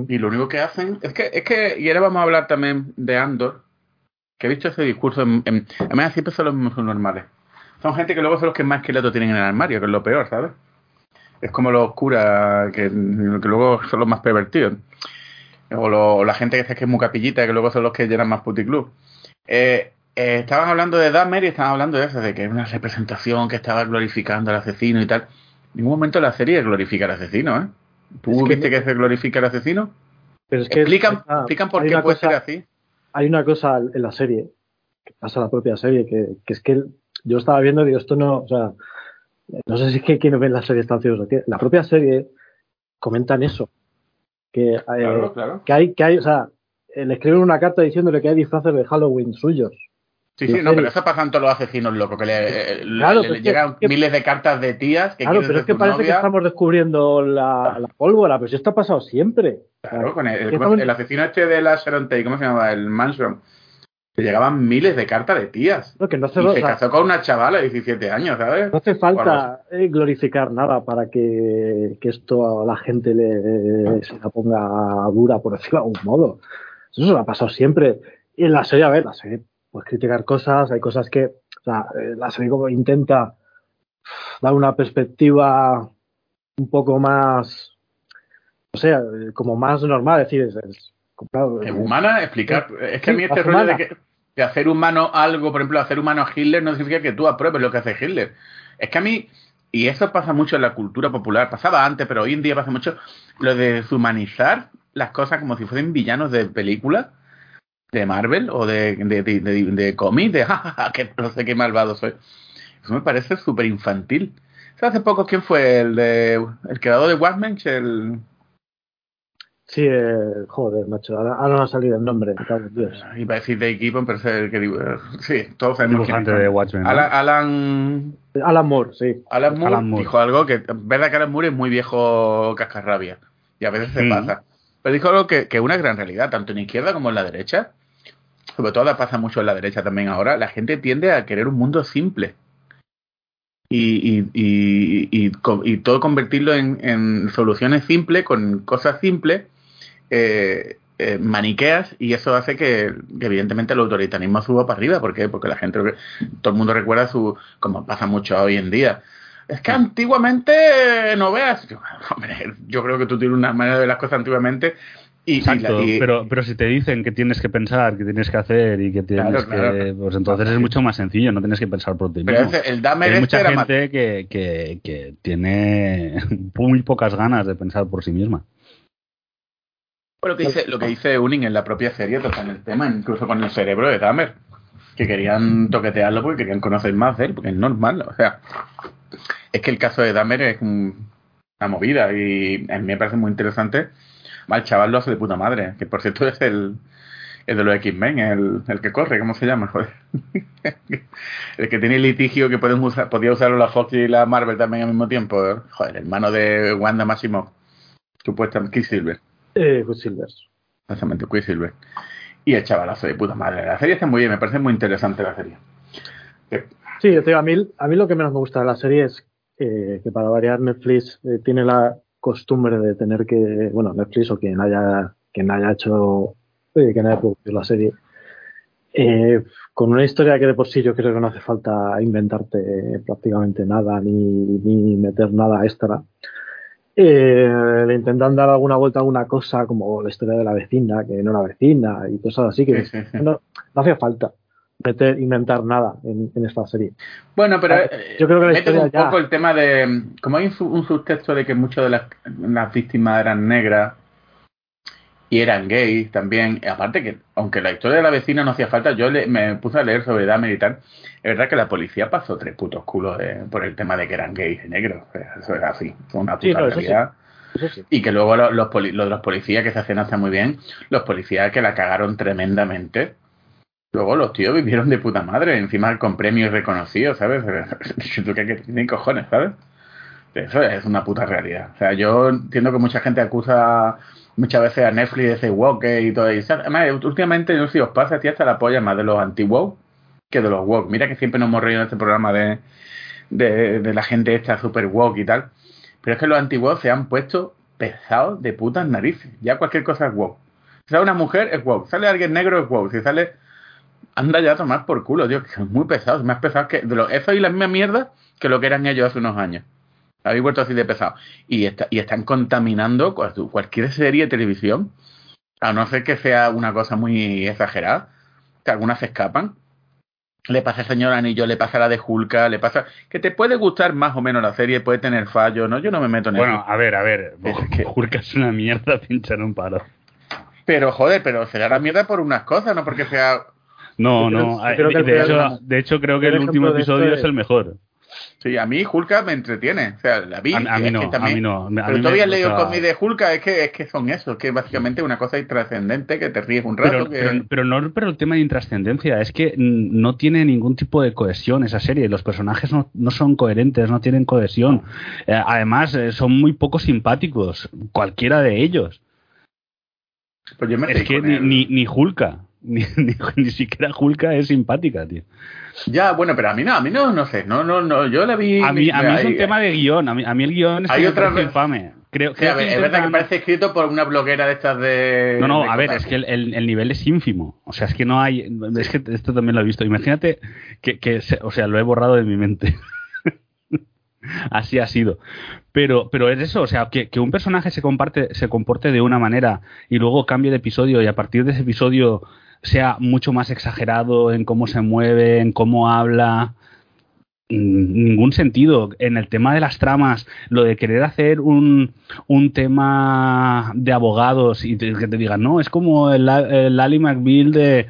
Speaker 1: Y lo único que hacen es que, es que, y ahora vamos a hablar también de Andor, que he visto ese discurso, en, en- además siempre son los mismos normales. Son gente que luego son los que más esqueleto tienen en el armario, que es lo peor, ¿sabes? Es como los curas, que, que luego son los más pervertidos. O, lo- la gente que que es muy capillita, que luego son los que llenan más puticlub. Eh, eh, estaban hablando de Dahmer y estaban hablando de eso, de que era una representación que estaba glorificando al asesino y tal. En ningún momento la serie glorifica al asesino, ¿eh? ¿Tú
Speaker 3: Es que-
Speaker 1: viste que se glorifica al asesino?
Speaker 3: Pero es que
Speaker 1: explican,
Speaker 3: ah,
Speaker 1: explican por
Speaker 3: hay
Speaker 1: qué
Speaker 3: una
Speaker 1: puede
Speaker 3: cosa-
Speaker 1: ser así.
Speaker 3: hay una cosa en la serie, que pasa en la propia serie, que, que es que el- yo estaba viendo y digo, esto no, o sea, no sé si es que quienes ven la serie están ciegos o qué. La propia serie comentan eso. Que, eh,
Speaker 1: Claro, claro.
Speaker 3: que hay, que hay, o sea, le escriben una carta diciéndole que hay disfraces de Halloween suyos.
Speaker 1: Sí, sí, no, pero eso pasa en todos los asesinos locos, que le, eh,
Speaker 3: Claro,
Speaker 1: le-
Speaker 3: pero
Speaker 1: le
Speaker 3: es que-
Speaker 1: llegan
Speaker 3: que-
Speaker 1: miles de cartas de tías que
Speaker 3: claro, pero es que parece que estamos descubriendo la, la pólvora, pero esto ha pasado siempre.
Speaker 1: Claro, con el,
Speaker 3: Es
Speaker 1: el,
Speaker 3: que estamos-
Speaker 1: el asesino este de la Sharon Tate, ¿cómo se llama? El Manson. Le llegaban miles de cartas de tías.
Speaker 3: No, que no hace,
Speaker 1: Y
Speaker 3: o
Speaker 1: se
Speaker 3: sea,
Speaker 1: casó con una chavala de 17 años, ¿sabes?
Speaker 3: no hace falta eh, glorificar nada para que, que esto a la gente le, se la ponga dura, por decirlo de algún modo. Eso se lo ha pasado siempre. Y en la serie, a ver, la serie, pues criticar cosas, hay cosas que, o sea, eh, la serie como intenta dar una perspectiva un poco más, o sea, eh, como más normal, es decir, es, es-
Speaker 1: Es humana, explicar. Es que a mí este
Speaker 3: es
Speaker 1: rollo de, que, de hacer humano algo, por ejemplo, hacer humano a Hitler no significa que tú apruebes lo que hace Hitler. Es que a mí, y eso pasa mucho en la cultura popular, pasaba antes, pero hoy en día pasa mucho, lo de deshumanizar las cosas como si fuesen villanos de películas de Marvel o de, de, de, de, de cómic, de jajaja, que no sé qué malvado soy. Eso me parece súper infantil. ¿Sabes hace poco quién fue el de el creador de Watchmen? El,
Speaker 3: Sí, eh, joder, macho, ahora, ahora no ha salido el nombre, en Dios.
Speaker 1: Iba a decir de equipo, pero es el que digo. Sí, todos sabemos quién
Speaker 2: Dibujante
Speaker 1: es.
Speaker 2: de Watchmen. ¿no?
Speaker 1: Alan, Alan,
Speaker 3: Alan Moore, sí.
Speaker 1: Alan Moore
Speaker 2: Alan Moore.
Speaker 1: dijo algo que. Es verdad que Alan Moore es muy viejo cascarrabia. Y a veces se pasa. Pero dijo algo que que es una gran realidad, tanto en izquierda como en la derecha. Sobre todo pasa mucho en la derecha también ahora. La gente tiende a querer un mundo simple. Y, y, y, y, todo convertirlo en, en soluciones simples, con cosas simples. eh, eh, maniqueas y eso hace que, evidentemente el autoritarismo suba para arriba. ¿Por qué? Porque la gente, todo el mundo recuerda su, como pasa mucho hoy en día. Es que antiguamente no veas. Yo, yo creo que tú tienes una manera de ver las cosas antiguamente y,
Speaker 2: Exacto,
Speaker 1: y- y-
Speaker 2: pero, pero si te dicen que tienes que pensar, que tienes que hacer y que tienes
Speaker 1: Claro,
Speaker 2: que...
Speaker 1: claro.
Speaker 2: Pues entonces es mucho más sencillo, no tienes que pensar por ti
Speaker 1: pero
Speaker 2: mismo.
Speaker 1: ese- el Dahmer
Speaker 2: Hay
Speaker 1: este
Speaker 2: mucha
Speaker 1: más-
Speaker 2: gente que, que, que tiene muy pocas ganas de pensar por sí misma.
Speaker 1: Lo que dice, lo que dice Uning en la propia serie toca en el tema, incluso con el cerebro de Dahmer, que querían toquetearlo porque querían conocer más de él, porque es normal, o sea, es que el caso de Dahmer es un- una movida y a mí me parece muy interesante. Va, El chaval lo hace de puta madre, que por cierto es el, el de los X-Men, el, el que corre, ¿cómo se llama? Joder. el que tiene litigio que pueden usar, podía usarlo la Fox y la Marvel también al mismo tiempo. Joder, el hermano de Wanda Maximoff, supuestamente Quicksilver.
Speaker 3: Eh, Quicksilver.
Speaker 1: Exactamente, Quicksilver. Y el chavalazo de puta madre. La serie está muy bien, me parece muy interesante la serie. Eh,
Speaker 3: Sí, yo te digo, a mí, a mí lo que menos me gusta de la serie es eh, que para variar Netflix eh, tiene la costumbre de tener que, bueno, Netflix o quien haya, quien haya hecho, quien haya producido la serie, eh, con una historia que de por sí yo creo que no hace falta inventarte prácticamente nada ni, ni meter nada extra. Eh, le intentan dar alguna vuelta a alguna cosa como la historia de la vecina, que no era vecina y cosas así que. No, no hacía falta meter, inventar nada en, en esta serie.
Speaker 1: Bueno, pero eh,
Speaker 3: yo creo que
Speaker 1: un
Speaker 3: ya-
Speaker 1: poco el tema de. Como hay un, un subtexto de que muchas de las, las víctimas eran negras y eran gays también. y aparte que, aunque la historia de la vecina no hacía falta, yo le- me puse a leer sobre y tal. Es verdad que la policía pasó tres putos culos de- por el tema de que eran gays y negros. Eso era así, fue una puta
Speaker 3: Sí, no, eso sí.
Speaker 1: realidad.
Speaker 3: Sí.
Speaker 1: Y que luego los, los, los de los policías que se hacen hasta muy bien, los policías que la cagaron tremendamente. Luego los tíos vivieron de puta madre, encima con premios reconocidos, ¿sabes? ¿Tú qué, tienen cojones, ¿sabes? Eso es una puta realidad. O sea, yo entiendo que mucha gente acusa muchas veces a Netflix de ese woke y todo eso. Además, últimamente, no sé si os pasa, tía, hasta la polla más de los anti-woke que de los woke. Mira que siempre nos hemos reído en este programa de, de, la gente esta super woke y tal. Pero es que los anti-woke se han puesto pesados de putas narices. Ya cualquier cosa es woke. Si sale una mujer, es woke. Sale alguien negro, es woke. Si sale... Anda ya a tomar por culo, tío, que son muy pesados. Más pesados que... De lo, eso y la misma mierda que lo que eran ellos hace unos años. Habéis vuelto así de pesado. Y, está, y están contaminando cual- cualquier serie de televisión. A no ser que sea una cosa muy exagerada. Que algunas se escapan. Le pasa al señor Anillo, le pasa a la de Hulka, le pasa... Que te puede gustar más o menos la serie, puede tener fallos, ¿no? Yo no me meto en
Speaker 2: Bueno,
Speaker 1: eso.
Speaker 2: a ver, a ver.
Speaker 1: Es que-
Speaker 2: es una mierda pinchar un paro.
Speaker 1: Pero, joder, pero será la mierda por unas cosas, no porque sea...
Speaker 2: No,
Speaker 3: creo-
Speaker 2: no.
Speaker 3: creo que
Speaker 2: de, hecho, de hecho, creo que
Speaker 3: el
Speaker 2: el último episodio
Speaker 3: es-
Speaker 2: es el mejor.
Speaker 1: Sí, a mí Hulka me entretiene. O sea, la vi.
Speaker 2: A, a mí
Speaker 1: es
Speaker 2: no,
Speaker 1: que
Speaker 2: a
Speaker 1: también-
Speaker 2: mí no. A mí
Speaker 1: Pero
Speaker 2: me-
Speaker 1: tú habías
Speaker 2: o
Speaker 1: leído
Speaker 2: sea,
Speaker 1: cómic de Hulka, es que, es que son eso, que es básicamente una cosa intrascendente que te ríes un rato.
Speaker 2: Pero,
Speaker 1: que...
Speaker 2: pero, pero no pero el tema de intrascendencia, es que no tiene ningún tipo de cohesión esa serie. Los personajes no, no son coherentes, no tienen cohesión. Eh, además, eh, son muy poco simpáticos, cualquiera de ellos.
Speaker 1: Pues yo me
Speaker 2: Es que ni, ni, ni Hulka, ni, ni, ni siquiera Hulka es simpática, tío.
Speaker 1: Ya, bueno, pero a mí no, a mí no, no sé, no, no, no, yo la vi...
Speaker 2: A mí, a mí es un tema de guion, a mí, a mí el guion es
Speaker 1: Hay otra
Speaker 2: infame. Creo,
Speaker 1: Sí,
Speaker 2: creo
Speaker 1: ver,
Speaker 2: que
Speaker 1: es verdad que parece escrito por una bloguera de estas de...
Speaker 2: No, no,
Speaker 1: de
Speaker 2: a ver, es que el, el- el nivel es ínfimo. O sea, es que no hay. Es que esto también lo he visto. Imagínate que, que o sea, lo he borrado de mi mente. Así ha sido. Pero, pero es eso, o sea, que, que un personaje se, comparte, se comporte de una manera y luego cambie de episodio y a partir de ese episodio sea mucho más exagerado en cómo se mueve, en cómo habla. Ningún sentido. En el tema de las tramas, lo de querer hacer un, un tema de abogados y que te digan, no, es como el, el Ali McBeal de,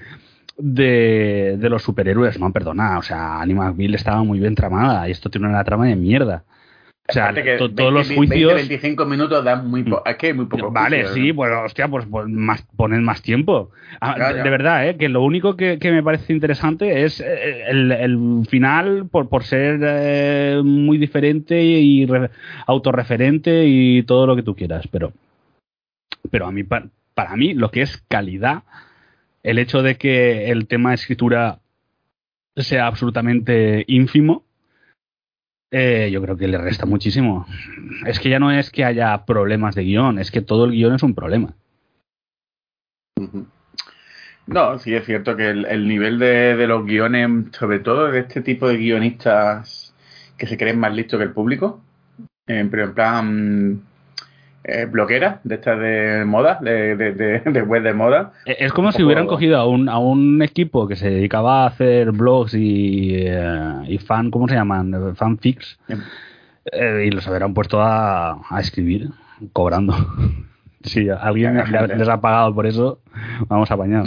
Speaker 2: de, de los superhéroes. No, perdona, o sea, Ali McBeal estaba muy bien tramada y esto tiene una trama de mierda. O sea,
Speaker 1: Aparte que
Speaker 2: to-
Speaker 1: 20,
Speaker 2: todos los
Speaker 1: 20,
Speaker 2: juicios...
Speaker 1: 25 minutos dan muy. Es que muy poco
Speaker 2: Vale,
Speaker 1: juicio,
Speaker 2: sí,
Speaker 1: ¿no?
Speaker 2: pues hostia, pues, pues más, poned más tiempo. Ah, de, verdad, ¿eh? que lo único que, que me parece interesante es eh, el, el final por, por ser eh, muy diferente y re- autorreferente y todo lo que tú quieras, pero, pero a mí, pa- para mí, lo que es calidad, el hecho de que el tema de escritura sea absolutamente ínfimo, eh, yo creo que le resta muchísimo. Es que ya no es que haya problemas de guion, es que todo el guion es un problema.
Speaker 1: No, sí es cierto que el, el nivel de, de los guiones, sobre todo de este tipo de guionistas que se creen más listos que el público, eh, pero en plan eh, bloquera, de estas de moda, de, de, de, de web de moda.
Speaker 2: Eh, Es como
Speaker 1: Un
Speaker 2: si hubieran cogido a un, a un equipo que se dedicaba a hacer blogs y, eh, y fan, ¿cómo se llaman? Eh, Fanfics. eh, y los hubieran puesto a, a escribir, cobrando. Si alguien les ha pagado por eso, vamos a apañar.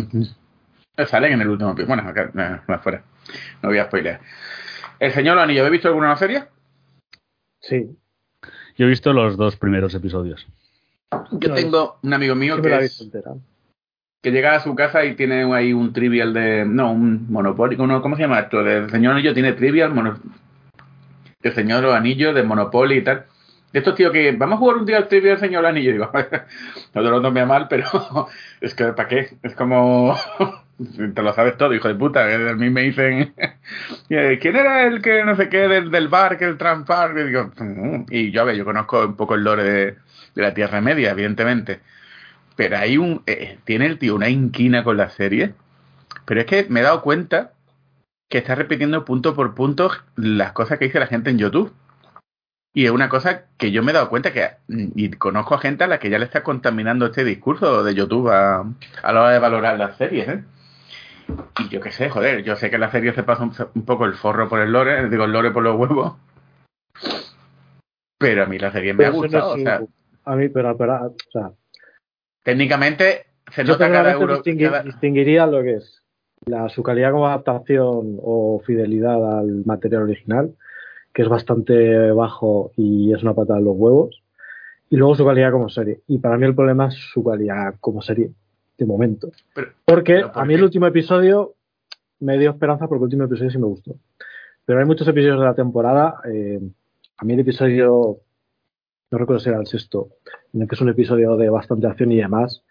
Speaker 1: Salen en el último episodio. Bueno, acá, eh, más fuera. No voy a spoiler. El señor Anillo, ¿habéis visto alguna serie?
Speaker 3: Sí.
Speaker 2: Yo he visto los dos primeros episodios.
Speaker 1: Yo tengo un amigo mío que, es- que llega a su casa y tiene ahí un trivial de. No, un monopólico, no, ¿cómo se llama esto? El señor Anillo tiene trivial, mono, el señor Anillo de Monopoly y tal. De estos tíos que vamos a jugar un día al trivial señor Anillo. Y digo, no te lo tomé a mal, pero es que ¿para qué? Es como. Te lo sabes todo, hijo de puta. A mí me dicen, eh, ¿quién era el que no sé qué del, del bar, que el Trampar? Y "Mm". y yo, a ver, yo conozco un poco el lore de, de la Tierra Media, evidentemente. Pero hay un. eh, tiene el tío una inquina con la serie. Pero es que me he dado cuenta que está repitiendo punto por punto las cosas que dice la gente en YouTube. Y es una cosa que yo me he dado cuenta que. Y conozco a gente a la que ya le está contaminando este discurso de YouTube a, a la hora de valorar las series, ¿eh? Y yo qué sé, joder, yo sé que la serie se pasa un, un poco el forro por el lore, digo el lore por los huevos. Pero a mí la serie me ha
Speaker 3: no
Speaker 1: gustado, o sea,
Speaker 3: a mí, pero, pero, o sea,
Speaker 1: técnicamente se
Speaker 3: yo
Speaker 1: nota cada
Speaker 3: personalmente
Speaker 1: euro.
Speaker 3: distingui-
Speaker 1: cada-
Speaker 3: distinguiría lo que es la, su calidad como adaptación o fidelidad al material original, que es bastante bajo y es una patada en los huevos, y luego su calidad como serie. Y para mí el problema es su calidad como serie, de momento.
Speaker 1: Pero-
Speaker 3: Porque
Speaker 1: pero ¿por
Speaker 3: a mí el último episodio me dio esperanza porque el último episodio sí me gustó. Pero hay muchos episodios de la temporada. eh, a mí el episodio, no recuerdo si era el sexto, en el que es un episodio de bastante acción y demás.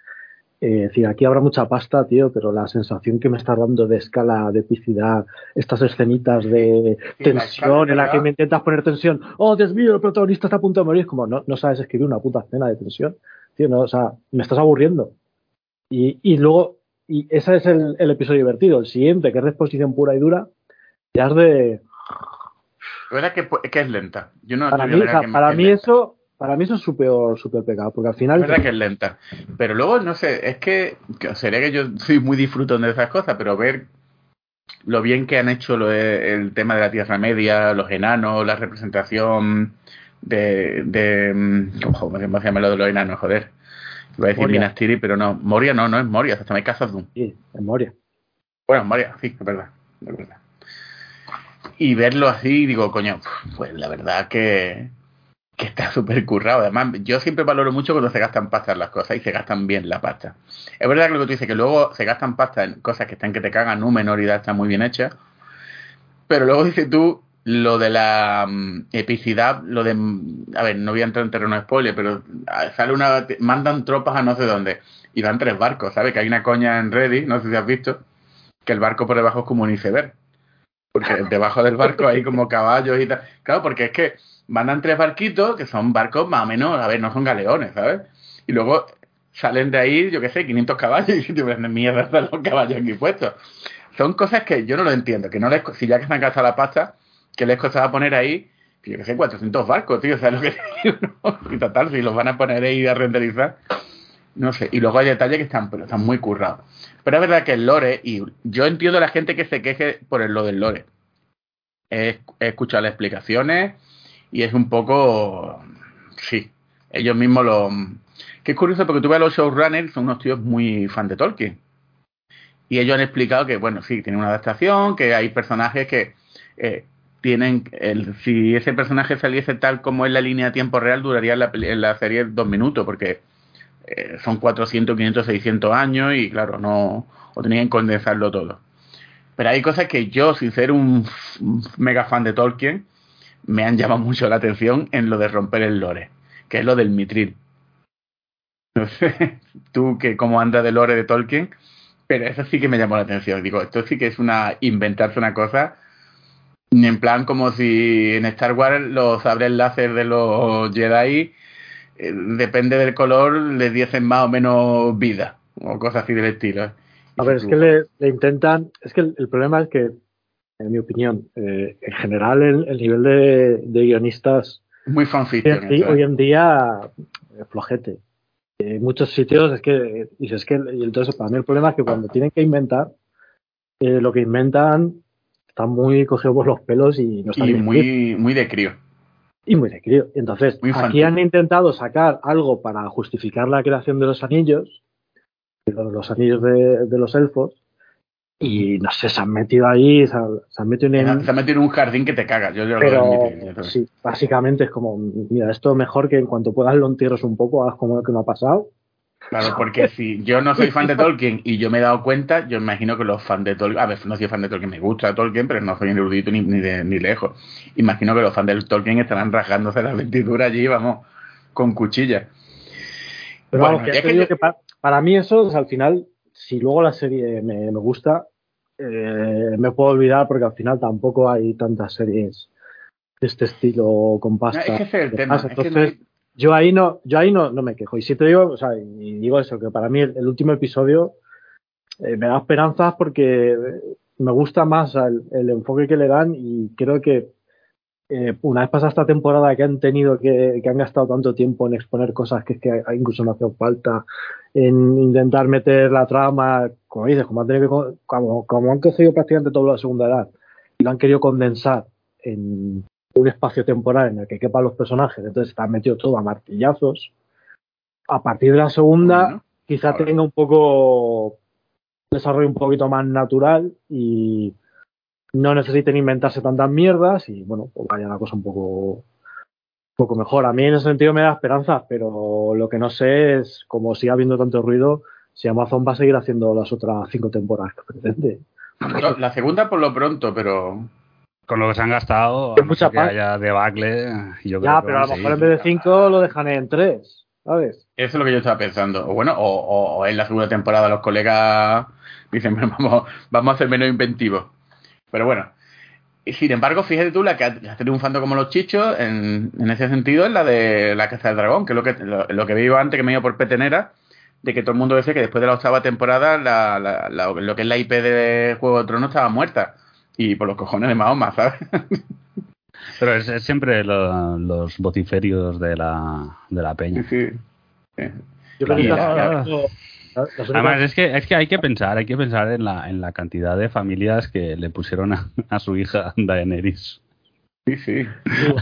Speaker 3: Eh, es decir, aquí habrá mucha pasta, tío, pero la sensación que me está dando de escala, de epicidad, estas escenitas de
Speaker 1: la
Speaker 3: tensión en la que me intentas poner tensión. Oh, Dios mío, el protagonista está a punto de morir. Es como, no, no sabes escribir una puta escena de tensión. Tío, no, o sea, me estás aburriendo. Y, y luego, y ese es el, el episodio divertido. El siguiente, que es de exposición pura y dura, ya es de.
Speaker 1: La verdad es que, que es lenta. Yo no
Speaker 3: Para mí, o sea,
Speaker 1: que-
Speaker 3: para
Speaker 1: es
Speaker 3: mí eso, para mí eso es su peor, su peor pecado, porque al final.
Speaker 1: Es verdad que es lenta. Pero luego, no sé, es que, que sería que yo soy muy disfrutón de esas cosas, pero ver lo bien que han hecho lo de- el tema de la Tierra Media, los enanos, la representación de... de mm, ¿Cómo se llama lo de los enanos? Joder. Iba a decir
Speaker 3: Moria.
Speaker 1: Minas Tirith, pero no. Moria no, no es Moria, hasta me casas Doom.
Speaker 3: Sí, memoria.
Speaker 1: Bueno, Moria, sí, es verdad. Es verdad. Y verlo así, digo, coño, pues la verdad que, que está súper currado. Además, yo siempre valoro mucho cuando se gastan pasta en las cosas y se gastan bien la pasta. Es verdad que lo que tú dices, que luego se gastan pasta en cosas que están que te cagan, un menoridad está muy bien hecha. Pero luego dices tú, lo de la mm, epicidad, lo de. A ver, no voy a entrar en terreno de spoiler, pero ah, sale una. Mandan tropas a no sé dónde y van tres barcos, ¿sabes? Que hay una coña en Reddit, no sé si has visto, que el barco por debajo es como un iceberg. Porque debajo del barco hay como caballos y tal. Claro, porque es que mandan tres barquitos que son barcos más o menos, a ver, no son galeones, ¿sabes? Y luego salen de ahí, yo qué sé, 500 caballos y te de mierda están los caballos aquí puestos. Son cosas que yo no lo entiendo, que no les, si ya que se han gastado la pasta, que les costaba poner ahí, yo qué sé, 400 barcos, tío, ¿sabes lo que? Y total, si los van a poner ahí a renderizar, no sé. Y luego hay detalles que están, pero están muy currados. Pero es verdad que el lore, y yo entiendo a la gente que se queje por lo del lore. He, he escuchado las explicaciones y es un poco. Sí, ellos mismos lo. Que es curioso porque tú ves a los showrunners, son unos tíos muy fan de Tolkien. Y ellos han explicado que, bueno, sí, tiene una adaptación, que hay personajes que eh, tienen. El, si ese personaje saliese tal como en la línea de tiempo real, duraría la, la serie dos minutos, porque eh, son 400, 500, 600 años y, claro, no. O tenían que condensarlo todo. Pero hay cosas que yo, sin ser un mega fan de Tolkien, me han llamado mucho la atención en lo de romper el lore, que es lo del mitril. No sé, tú que como andas de lore de Tolkien, pero eso sí que me llamó la atención. Digo, esto sí que es una inventarse una cosa, en plan como si en Star Wars los sables láser de los Jedi, eh, depende del color, les diesen más o menos vida. o cosas así del estilo.
Speaker 3: A ver, es que le, le intentan. Es que el, el problema es que, en mi opinión, eh, en general el, el nivel de, de guionistas
Speaker 1: Muy fanfiction.
Speaker 3: hoy
Speaker 1: ¿eh?
Speaker 3: en día eh, flojete. En muchos sitios es que, dices que, y entonces para mí el problema es que cuando tienen que inventar, eh, lo que inventan está muy cogido por los pelos y no está
Speaker 1: Y
Speaker 3: bien
Speaker 1: muy, muy de crío.
Speaker 3: y muy de crío. Entonces, aquí han intentado sacar algo para justificar la creación de los anillos, de los, los anillos de, de los elfos, y no sé, se han metido ahí, se han, se han metido en...
Speaker 1: Se ha metido en un jardín que te cagas. Yo, yo lo admito, yo-
Speaker 3: sí, básicamente es como, mira, esto mejor que en cuanto puedas lo entierres un poco, haz como que no ha pasado.
Speaker 1: Claro, porque si yo no soy fan de Tolkien y yo me he dado cuenta, yo imagino que los fans de Tolkien, a ver, no soy fan de Tolkien, me gusta Tolkien, pero no soy ni erudito ni, ni, de- ni lejos. Imagino que los fans del Tolkien estarán rasgándose las vestiduras allí, vamos, con cuchillas.
Speaker 3: Pero
Speaker 1: Bueno,
Speaker 3: vamos, que
Speaker 1: es que yo-
Speaker 3: que pa- para mí eso, al final, si luego la serie me, me gusta, eh, me puedo olvidar porque al final tampoco hay tantas series de este estilo con
Speaker 1: No, es que ese es el
Speaker 3: de
Speaker 1: tema. es
Speaker 3: Entonces, yo ahí no, yo ahí no, no me quejo. Y si te digo, o sea, y digo eso, que para mí el, último episodio eh, me da esperanzas porque eh, me gusta más el, enfoque que le dan y creo que eh, una vez pasada esta temporada que han tenido que, que han gastado tanto tiempo en exponer cosas que es que incluso no hacen falta, en intentar meter la trama, como dices, como han tenido que, co- como, como han cogido prácticamente todo la segunda edad y lo han querido condensar en un espacio temporal en el que quepan los personajes, entonces está metido todo a martillazos. A partir de la segunda,
Speaker 1: Bueno,
Speaker 3: quizá
Speaker 1: ahora.
Speaker 3: tenga un poco desarrollo un poquito más natural y no necesiten inventarse tantas mierdas y bueno, pues vaya la cosa un poco un poco mejor. A mí en ese sentido me da esperanza, pero lo que no sé es como siga habiendo tanto ruido, si Amazon va a seguir haciendo las otras cinco temporadas que pretende.
Speaker 1: la segunda por lo pronto, pero
Speaker 2: Con lo que se han gastado, no
Speaker 3: mucha
Speaker 2: que
Speaker 3: paz.
Speaker 2: haya debacle, yo creo
Speaker 3: Ya,
Speaker 2: que
Speaker 3: pero a lo mejor en vez de cinco lo dejan en tres, ¿sabes?
Speaker 1: Eso es lo que yo estaba pensando. O bueno, o, o- o en la segunda temporada los colegas dicen, "Bueno, vamos, vamos a ser menos inventivos. Pero bueno. Y Sin embargo, fíjate tú, la que ha- está triunfando como los chichos en, en ese sentido es la de la Caza del Dragón, que es lo que, lo, lo que vivo antes, que me iba por petenera, de que todo el mundo decía que después de la octava temporada la, la- la- lo que es la IP de Juego de Tronos estaba muerta. Y por los cojones de Mahoma, ¿sabes?
Speaker 2: Pero es, es siempre lo- los vociferios de la, de la peña.
Speaker 1: sí. Sí.
Speaker 3: Yo creo que
Speaker 1: la-
Speaker 2: Además, es que, es que hay que pensar, hay que pensar en la, en la cantidad de familias que le pusieron a, a su hija Daenerys
Speaker 1: Sí, sí.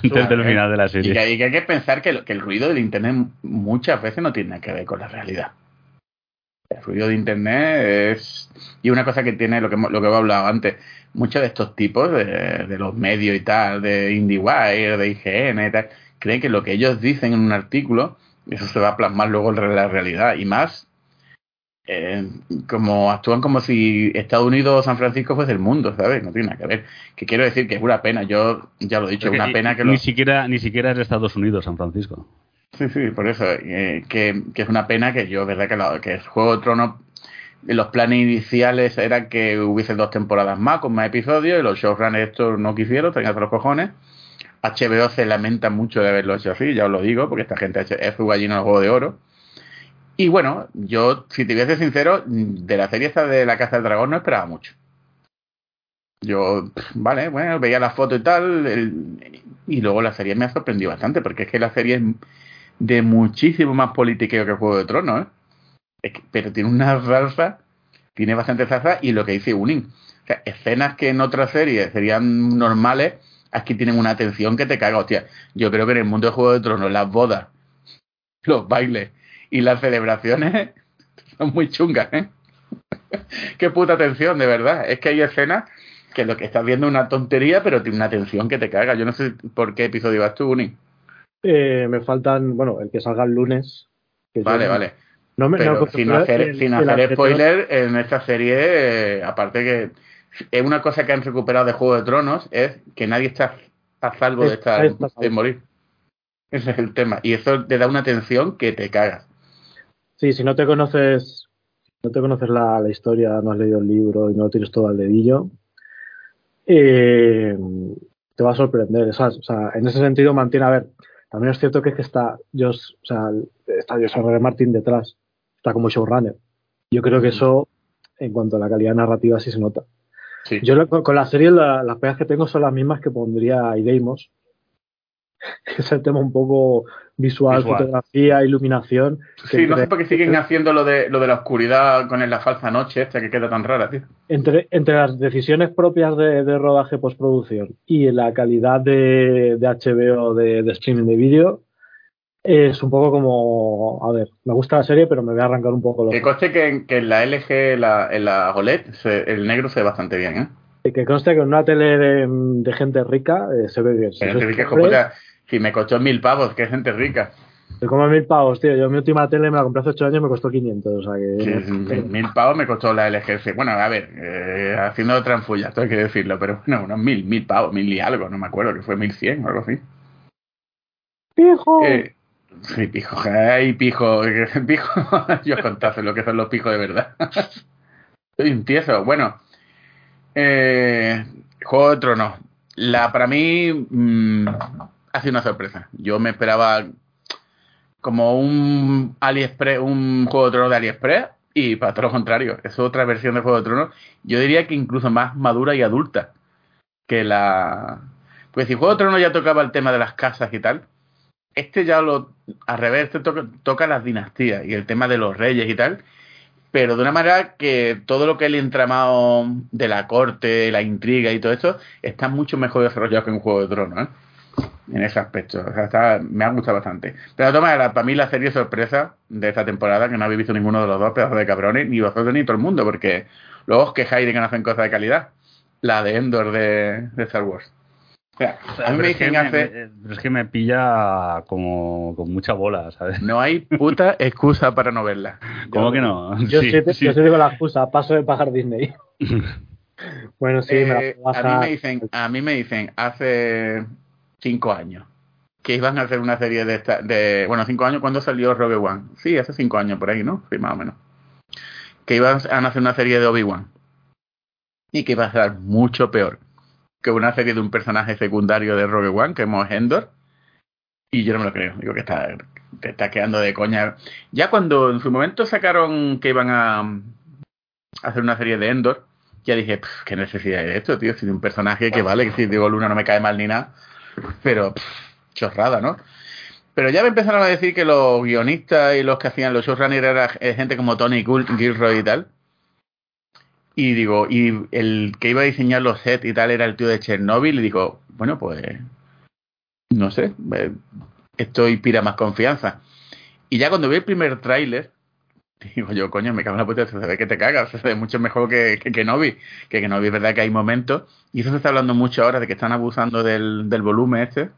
Speaker 2: antes del final de la
Speaker 1: Y
Speaker 2: serie.
Speaker 1: que, y que hay que pensar que, lo- que el ruido del Internet muchas veces no tiene nada que ver con la realidad. El ruido de Internet es... Y una cosa que tiene, lo que, hemos- lo que he hablado antes, muchos de estos tipos de, de los medios y tal, de IndieWire, de IGN y tal, creen que lo que ellos dicen en un artículo, eso se va a plasmar luego en la realidad. Y más, eh, como actúan como si Estados Unidos o San Francisco fuese el mundo, ¿sabes? No tiene nada que ver. Que quiero decir que es una pena, yo ya lo he dicho, es una pena que
Speaker 2: ni
Speaker 1: los...
Speaker 2: siquiera ni siquiera es Estados Unidos, San Francisco.
Speaker 1: Sí, sí, por eso. eh, que, que es una pena que yo, verdad, que, la- que el Juego de Tronos, los planes iniciales eran que hubiese dos temporadas más, con más episodios, y los showrunners estos no quisieron, hasta los cojones. HBO se lamenta mucho de haberlo hecho así, ya os lo digo, porque esta gente es gallino el Juego de Oro. Y bueno, yo, si te voy sincero, de la serie esta de La Casa del Dragón no esperaba mucho. Yo, vale, bueno, veía la foto y tal, y luego la serie me ha sorprendido bastante, porque es que la serie es de muchísimo más politiqueo que Juego de Tronos, ¿eh? Es que- pero tiene una salsa, tiene bastante salsa, y lo que dice Unin, o sea, escenas que en otras series serían normales, aquí tienen una atención que te caga, hostia. Yo creo que en el mundo de Juego de Tronos, las bodas, los bailes y las celebraciones son muy chungas, ¿eh? Qué puta atención, de verdad. Es que hay escenas que lo que estás viendo es una tontería, pero tiene una atención que te caga. Yo no sé por qué episodio vas tú, Unin.
Speaker 3: Eh, me faltan, bueno, el que salga el lunes. que
Speaker 1: Vale, vale.
Speaker 3: No me,
Speaker 1: Pero
Speaker 3: no,
Speaker 1: sin hacer,
Speaker 3: el-
Speaker 1: sin hacer spoiler, en esta serie, eh, aparte que es una cosa que han recuperado de Juego de Tronos, es que nadie está a salvo de,
Speaker 3: Es-
Speaker 1: estar, de morir. Ese es el tema. Y eso te da una atención que te cagas.
Speaker 3: Sí, si no te conoces, no te conoces la, la historia, no has leído el libro y no lo tienes todo al dedillo, eh, te va a sorprender. O sea, en ese sentido mantiene, a ver, también es cierto que es que está Josh, o sea, está. R. Martin detrás, está como showrunner. Yo creo que eso, en cuanto a la calidad narrativa, sí se nota.
Speaker 1: Sí.
Speaker 3: Yo con, la serie la- las pegas que tengo son las mismas que pondría Ideimos. Es el tema un poco visual,
Speaker 2: Visual.
Speaker 3: fotografía, iluminación.
Speaker 1: Sí, no sé por qué siguen haciendo lo de, lo de la oscuridad con la falsa noche esta que queda tan rara, tío.
Speaker 3: entre, entre las decisiones propias de, de rodaje postproducción y la calidad de, de HBO de, de streaming de vídeo, es un poco como, a ver, me gusta la serie, pero me voy a arrancar un poco los
Speaker 1: Que conste que, en- que en la LG, la, en la OLED, se- el negro se ve bastante bien, ¿eh?
Speaker 3: Que conste que en una tele de, de gente rica eh, se ve bien. Si
Speaker 1: joder, si me costó mil pavos, que gente rica.
Speaker 3: te como mil pavos, tío. Yo mi última tele me la compré hace 8 años y me costó 500. O sea que.
Speaker 1: Sí, mil, mil pavos me costó la LG. Sí, Bueno, a ver, eh, haciendo tranfulla, todo hay que decirlo, pero bueno, unos mil, mil pavos, mil y algo, no me acuerdo, que fue mil cien o algo así.
Speaker 3: ¡Pijo!
Speaker 1: Eh, sí, pijo, ay, pijo, yo contaste lo que son los pijos de verdad. Soy un. Bueno, eh, Juego de Tronos. La, para mí mm, ha sido una sorpresa. Yo me esperaba como un AliExpress, un Juego de Tronos de AliExpress y para todo lo contrario, es otra versión de Juego de Tronos. Yo diría que incluso más madura y adulta que la... Pues si Juego de Tronos ya tocaba el tema de las casas y tal, este ya lo al revés, este toca, toca las dinastías y el tema de los reyes y tal, pero de una manera que todo lo que el entramado de la corte, la intriga y todo eso está mucho mejor desarrollado que en Juego de Tronos, ¿eh? En ese aspecto. O sea, está- me ha gustado bastante. Pero maneras, para mí la serie sorpresa de esta temporada, que no habéis visto ninguno de los dos pedazos de cabrones, ni vosotros ni todo el mundo, porque luego os quejáis de que no hacen cosas de calidad. La de Endor de Star Wars. O sea, a mí
Speaker 2: Pero
Speaker 1: me
Speaker 2: es, que
Speaker 1: dicen
Speaker 2: me,
Speaker 1: hace...
Speaker 2: me- pero es que me pilla como con mucha bola, ¿sabes?
Speaker 1: No hay puta excusa para no verla.
Speaker 2: ¿Cómo que no?
Speaker 3: yo,
Speaker 2: Sí,
Speaker 3: sí, te-
Speaker 2: sí.
Speaker 3: yo sí digo la excusa, paso de pagar Disney. bueno, sí, me la
Speaker 1: Eh, a mí me dicen, a mí me dicen hace cinco años que iban a hacer una serie de esta, de, bueno, cinco años cuando salió Rogue One. Sí, hace cinco años por ahí, ¿no? Sí, más o menos. Que iban a hacer una serie de Obi-Wan. Y que iba a ser mucho peor que una serie de un personaje secundario de Rogue One, que es Endor. Y yo no me lo creo. Digo que está, te está quedando de coña. Ya cuando en su momento sacaron que iban a, hacer una serie de Endor, ya dije, "Pff, qué necesidad de esto, tío. Si de un personaje que vale, que si digo Luna no me cae mal ni nada, pero chorrada, ¿no? Pero ya me empezaron a decir que los guionistas y los que hacían los showrunners eran eh, gente como Tony Gil- Gilroy y tal. Y digo, y el que iba a diseñar los sets y tal era el tío de Chernobyl. Y digo, bueno, pues no sé, esto inspira más confianza. Y ya cuando vi el primer tráiler, digo yo, coño, me cago en la puta, se ve que te cagas, se ve mucho mejor que, que Kenobi. Que Kenobi es verdad que hay momentos, y eso se está hablando mucho ahora de que están abusando del, del volumen este.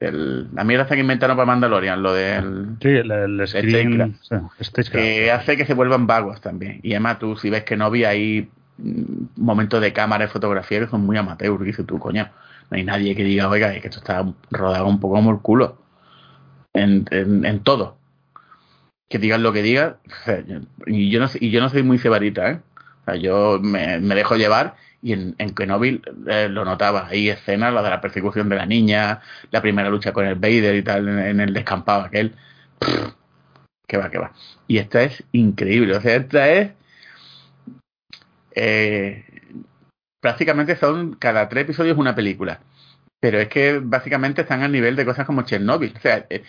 Speaker 1: Del- la mierda esta que inventaron para Mandalorian, lo del
Speaker 2: Sí, el, el screen. Stagecraft.
Speaker 1: que hace que se vuelvan vagos también. Y además tú, si ves que no vi ahí mm, momentos de cámara y fotografía que son muy amateur, dices tú, coño, no hay nadie que diga, oiga, es que esto está rodado un poco como el culo. En, en, en todo. Que digan lo que digan. y, yo no, y yo no soy muy cebarita, ¿eh? O sea, yo me, dejo llevar y en, en Kenobi eh, lo notaba. Hay escenas, la de la persecución de la niña, la primera lucha con el Vader y tal, en, el descampado aquel. Que va, que va. Y esta es increíble. O sea, esta es. eh, prácticamente son cada tres episodios una película. Pero es que básicamente están al nivel de cosas como Chernobyl. O sea, eh,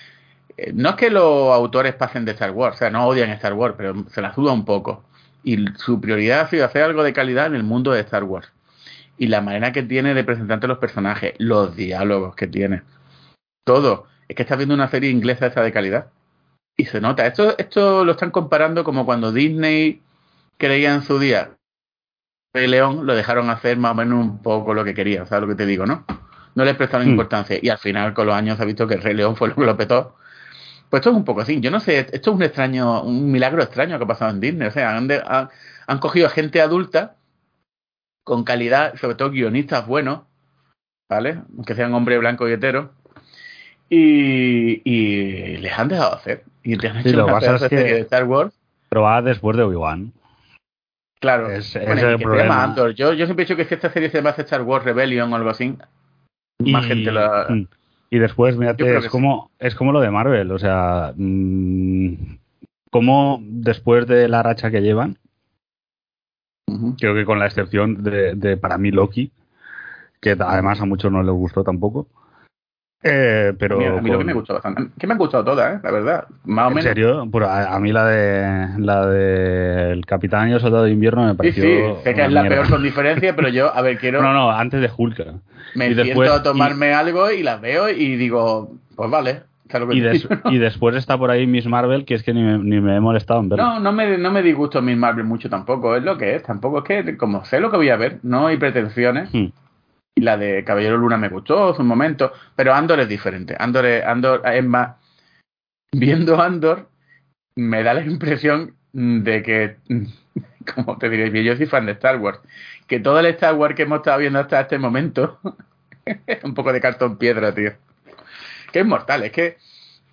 Speaker 1: eh, no es que los autores pasen de Star Wars, o sea, no odian Star Wars, pero se la suda un poco. Y su prioridad ha sido hacer algo de calidad en el mundo de Star Wars. Y la manera que tiene de presentarte los personajes, los diálogos que tiene, todo. Es que estás viendo una serie inglesa esa de calidad. Y se nota. Esto, esto lo están comparando como cuando Disney creía en su día. Rey León lo dejaron hacer más o menos un poco lo que quería, ¿sabes lo que te digo, no? No le prestaron
Speaker 2: Mm.
Speaker 1: importancia. Y al final, con los años, se ha visto que el Rey León fue lo que lo petó. Pues esto es un poco así. Yo no sé, esto es un extraño, un milagro extraño que ha pasado en Disney. O sea, han, de- han, han cogido a gente adulta con calidad, sobre todo guionistas buenos, ¿vale? Aunque sean hombre blanco y hetero. Y, y les han dejado hacer. Y te han
Speaker 2: Sí,
Speaker 1: hecho
Speaker 2: que
Speaker 1: una
Speaker 2: es que-
Speaker 1: serie de Star Wars.
Speaker 2: Pero va después de Obi-Wan.
Speaker 1: Claro,
Speaker 2: Es-
Speaker 1: Bueno,
Speaker 2: es el
Speaker 1: que
Speaker 2: problema.
Speaker 1: Andor. Yo, yo siempre he dicho que si esta serie se llama Star Wars Rebellion o algo así, más gente la.
Speaker 2: Y después, mírate, es
Speaker 1: que
Speaker 2: como, es como lo de Marvel, o sea, mm, cómo después de la racha que llevan, creo que con la excepción de, de, para mí Loki, que además a muchos no les gustó tampoco. Eh, pero
Speaker 1: Mira, a mí lo que me gustó bastante. Que me han gustado todas, ¿eh? La verdad. Más o
Speaker 2: ¿En
Speaker 1: menos.
Speaker 2: serio? Pero a, a mí la de la de El Capitán y el Soldado de Invierno me
Speaker 1: Sí,
Speaker 2: pareció
Speaker 1: sí, sé que es la
Speaker 2: mierda.
Speaker 1: peor con diferencia, pero yo, a ver, quiero.
Speaker 2: No, no, antes de Hulk.
Speaker 1: me
Speaker 2: y
Speaker 1: siento
Speaker 2: después-
Speaker 1: a tomarme algo y las veo y digo, pues vale. ¿sabes lo que
Speaker 2: Y, des- después está por ahí Miss Marvel, que es que ni me, ni me he molestado en verla.
Speaker 1: No, no me, no me disgusto Miss Marvel mucho tampoco, es lo que es. Tampoco es que, como sé lo que voy a ver, no hay pretensiones.
Speaker 2: Hmm.
Speaker 1: Y la de Caballero Luna me gustó hace un momento, pero Andor es diferente. Andor es, Andor es más. Viendo Andor, me da la impresión de que, como te diré, yo soy fan de Star Wars, que todo el Star Wars que hemos estado viendo hasta este momento es un poco de cartón piedra, tío. Que es mortal, es que,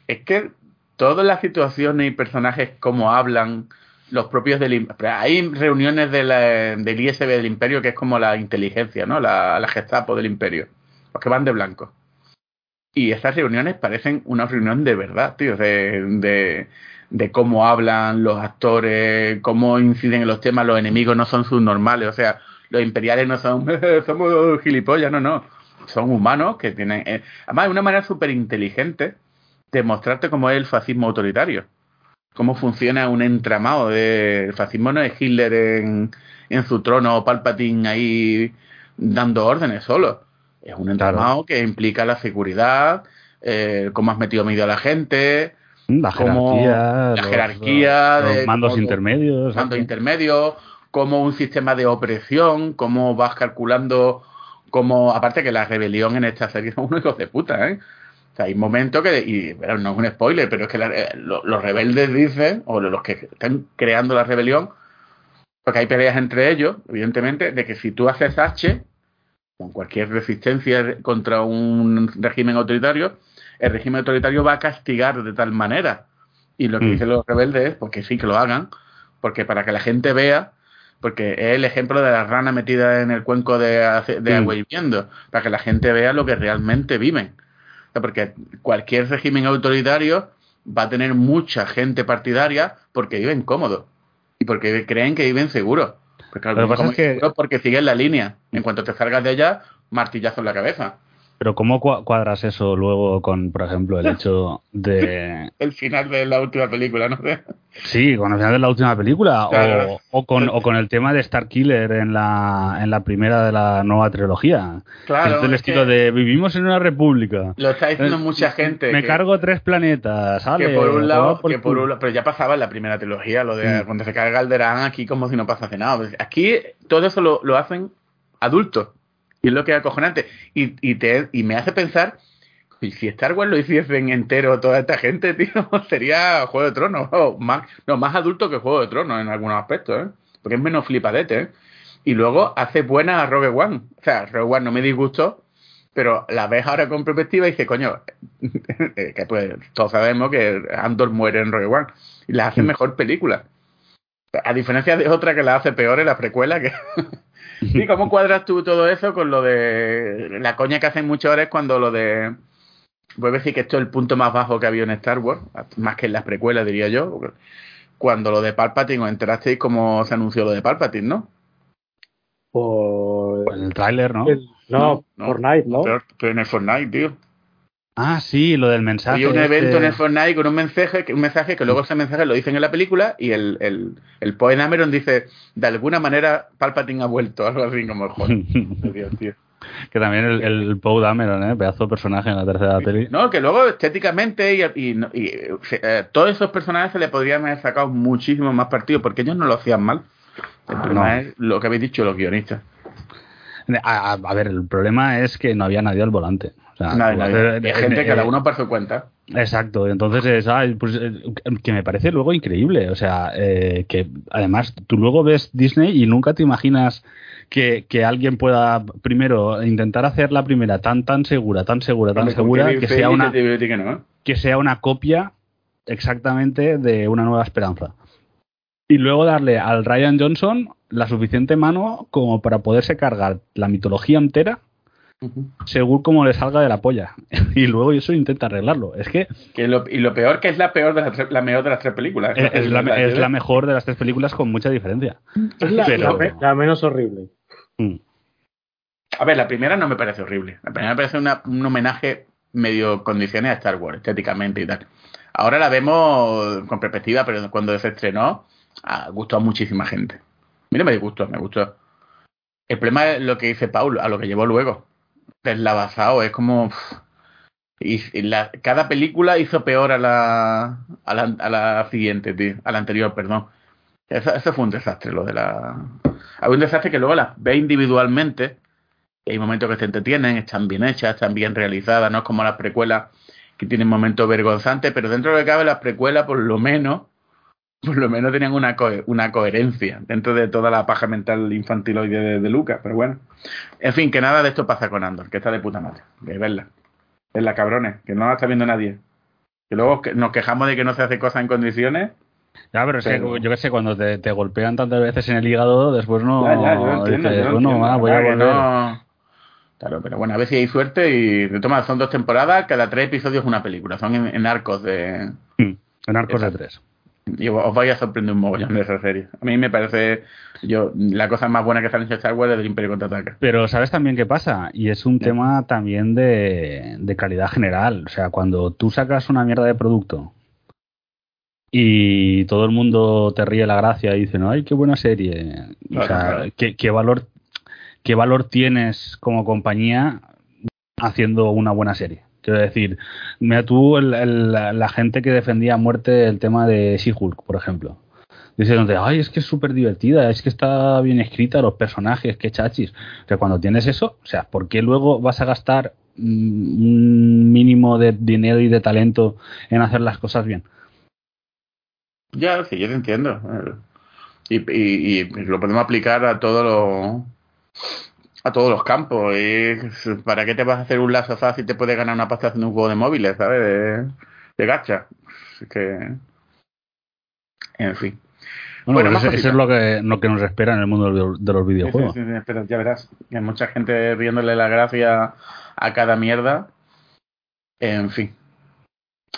Speaker 1: es que todas las situaciones y personajes como hablan, los propios del hay reuniones de la- del ISB del imperio que es como la inteligencia, ¿no? La, la Gestapo del imperio, los que van de blanco. Y esas reuniones parecen una reunión de verdad, tío, de, de, de cómo hablan los actores, cómo inciden en los temas, los enemigos no son subnormales, o sea, los imperiales no son, somos gilipollas, no, no, son humanos que tienen, eh, además de una manera súper inteligente de mostrarte cómo es el fascismo autoritario cómo funciona un entramado de el fascismo no es Hitler en, en su trono o Palpatine ahí dando órdenes solo es un entramado que implica la seguridad eh, cómo has metido medio a la gente
Speaker 2: La jerarquía,
Speaker 1: la jerarquía
Speaker 2: los,
Speaker 1: de-
Speaker 2: mandos intermedios.
Speaker 1: mando
Speaker 2: exacto.
Speaker 1: intermedio como un sistema de opresión cómo vas calculando como aparte que la rebelión en esta serie son unos hijos de puta ¿eh? O sea, hay momentos que, y bueno, no es un spoiler, pero es que la- eh, lo- los rebeldes dicen, o los que están creando la rebelión, porque hay peleas entre ellos, evidentemente, de que si tú haces H, con cualquier resistencia contra un régimen autoritario, el régimen autoritario va a castigar de tal manera. Y lo que
Speaker 2: Mm.
Speaker 1: dicen los rebeldes es, porque sí que lo hagan, porque para que la gente vea, porque es el ejemplo de la rana metida en el cuenco de, de
Speaker 2: Mm.
Speaker 1: agua hirviendo, para que la gente vea lo que realmente viven. Porque cualquier régimen autoritario va a tener mucha gente partidaria porque viven cómodos y porque creen que viven seguros. Porque, claro,
Speaker 2: que es que-
Speaker 1: porque siguen la línea. En cuanto te salgas de ella, martillazo en la cabeza.
Speaker 2: Pero ¿cómo cua- cuadras eso luego con, por ejemplo, el hecho de...
Speaker 1: El final de la última película, no sé.
Speaker 2: Sí, con el final de la última película
Speaker 1: Claro.
Speaker 2: o, o con, o con el tema de Star Killer en la, en la primera de la nueva trilogía.
Speaker 1: Claro,
Speaker 2: es del
Speaker 1: es
Speaker 2: estilo
Speaker 1: que-
Speaker 2: de vivimos en una república.
Speaker 1: Lo está diciendo
Speaker 2: Eh,
Speaker 1: mucha gente.
Speaker 2: Me
Speaker 1: que-
Speaker 2: cargo tres planetas,
Speaker 1: que
Speaker 2: ¿sale?
Speaker 1: por un lado,
Speaker 2: por
Speaker 1: que por un lado- pero ya pasaba en la primera trilogía, lo de cuando se carga Alderaan aquí como si no pasase nada. Aquí todo eso lo, lo hacen adultos. Y es lo que es acojonante. Y, y, te, y me hace pensar, y si Star Wars lo hiciesen entero toda esta gente, tío, sería Juego de Tronos. o más, no, más adulto que Juego de Tronos en algunos aspectos, ¿eh? Porque es menos flipadete, ¿eh? Y luego hace buena a Rogue One. O sea, Rogue One no me disgustó, pero la ves ahora con perspectiva y dices, coño, eh, que pues todos sabemos que Andor muere en Rogue One y la hace mejor película. A diferencia de otra que la hace peor en la precuela, que... ¿Y cómo cuadras tú todo eso con lo de... La coña que hacen muchas horas cuando lo de... Voy a decir que esto es el punto más bajo que ha habido en Star Wars, más que en las precuelas, diría yo. Cuando lo de Palpatine, os enterasteis cómo se anunció lo de Palpatine, ¿no?
Speaker 3: Por...
Speaker 2: En el tráiler, ¿no?
Speaker 3: el- no, Fortnite, ¿no?
Speaker 1: Pero, pero en el Fortnite, tío.
Speaker 2: Ah, sí, lo del mensaje.
Speaker 1: Había un
Speaker 2: este-
Speaker 1: evento en el Fortnite con un mensaje, que- un mensaje que luego ese mensaje lo dicen en la película y el, el, el Poe Dameron dice, de alguna manera Palpatine ha vuelto, algo así como, joder, Dios, tío.
Speaker 2: que también el, el Poe Dameron, ¿eh? Pedazo de personaje en la tercera peli.
Speaker 1: No, que luego estéticamente y, y, y, eh, todos esos personajes se le podrían haber sacado muchísimo más partido porque ellos no lo hacían mal. El problema
Speaker 2: No.
Speaker 1: es lo que habéis dicho los guionistas.
Speaker 2: A ver, el problema es que no había nadie al volante. O sea,
Speaker 1: Nadie, nadie. Hay gente,
Speaker 2: eh,
Speaker 1: cada
Speaker 2: eh,
Speaker 1: uno por su cuenta.
Speaker 2: Exacto, entonces es, ay, pues, eh, que me parece luego increíble, o sea, eh, que además tú luego ves Disney y nunca te imaginas que, que alguien pueda primero intentar hacer la primera tan tan segura, tan segura, tan segura que sea una
Speaker 1: no.
Speaker 2: que sea una copia exactamente de una nueva esperanza. Y luego darle al Ryan Johnson la suficiente mano como para poderse cargar la mitología entera según como le salga de la polla. y luego eso intenta arreglarlo. Es que
Speaker 1: Que lo- y lo peor que es la peor de las tres, la mejor de las tres películas.
Speaker 2: es, es la, es mejor de las tres películas con mucha diferencia.
Speaker 3: Es la,
Speaker 2: Pero-
Speaker 3: la me- la menos horrible.
Speaker 2: Mm.
Speaker 1: A ver, la primera no me parece horrible. La primera me parece una- un homenaje medio condiciones a Star Wars, estéticamente y tal. Ahora la vemos con perspectiva, pero cuando se estrenó, ah, gustó a muchísima gente. Mira, me gustó, me gustó. El problema es lo que dice Paul, a lo que llevó luego. Deslavazado, es como... pff, y, la- cada película hizo peor a la, a la, a la siguiente, tío, a la anterior, perdón. Eso, eso fue un desastre, lo de la... Hay un desastre que luego las ve individualmente y hay momentos que se entretienen, están bien hechas, están bien realizadas, no es como las precuelas que tienen momentos vergonzantes, pero dentro de lo que cabe las precuelas por lo menos, por lo menos tenían una, co- una coherencia dentro de toda la paja mental infantiloide de, de Lucas, pero bueno. En fin, que nada de esto pasa con Andor, que está de puta madre, que verla. Verla, cabrones, que no la está viendo nadie. Que luego que- nos quejamos de que no se hace cosas en condiciones.
Speaker 2: Ya, pero, es que,
Speaker 1: Pero-
Speaker 2: yo qué sé, cuando te, te golpean tantas veces en el hígado, después no.
Speaker 1: Ya, ya, yo entiendo,
Speaker 2: dices,
Speaker 1: yo
Speaker 2: bueno,
Speaker 1: entiendo,
Speaker 2: va, voy a
Speaker 1: ¿verdad? Que
Speaker 2: volver.
Speaker 1: no- Claro, pero bueno, a ver si hay suerte y de toma, son dos temporadas, cada tres episodios una película, son en, en arcos de...
Speaker 2: Mm, En arcos de tres.
Speaker 1: Y os vais a sorprender un mogollón de esa serie. A mí me parece yo la cosa más buena que sale en Star Wars es del Imperio Contraataca.
Speaker 2: Pero ¿sabes también qué pasa? Y es un tema también de, de calidad general. O sea, cuando tú sacas una mierda de producto y todo el mundo te ríe la gracia y dicen, ay, qué buena serie. O sea,
Speaker 1: claro.
Speaker 2: ¿qué, qué valor, ¿qué valor tienes como compañía haciendo una buena serie? Quiero decir, mira tú, la, gente que defendía a muerte el tema de She-Hulk, por ejemplo. Diciéndote, ay, es que es súper divertida, es que está bien escrita, los personajes, qué chachis. O sea, cuando tienes eso, o sea, ¿por qué luego vas a gastar mm, un mínimo de dinero y de talento en hacer las cosas bien?
Speaker 1: Ya, sí, yo te entiendo. Y, y- lo podemos aplicar a todos los a todos los campos. Y ¿Para qué te vas a hacer un lazo fácil si te puedes ganar una pasta haciendo un juego de móviles, ¿sabes? De, de gacha. Es que... En fin.
Speaker 2: Bueno,
Speaker 1: Bueno,
Speaker 2: eso, es lo que, lo que nos espera en el mundo de los- videojuegos.
Speaker 1: sí, sí, sí, pero ya verás. Hay mucha gente riéndole la gracia a cada mierda. En fin.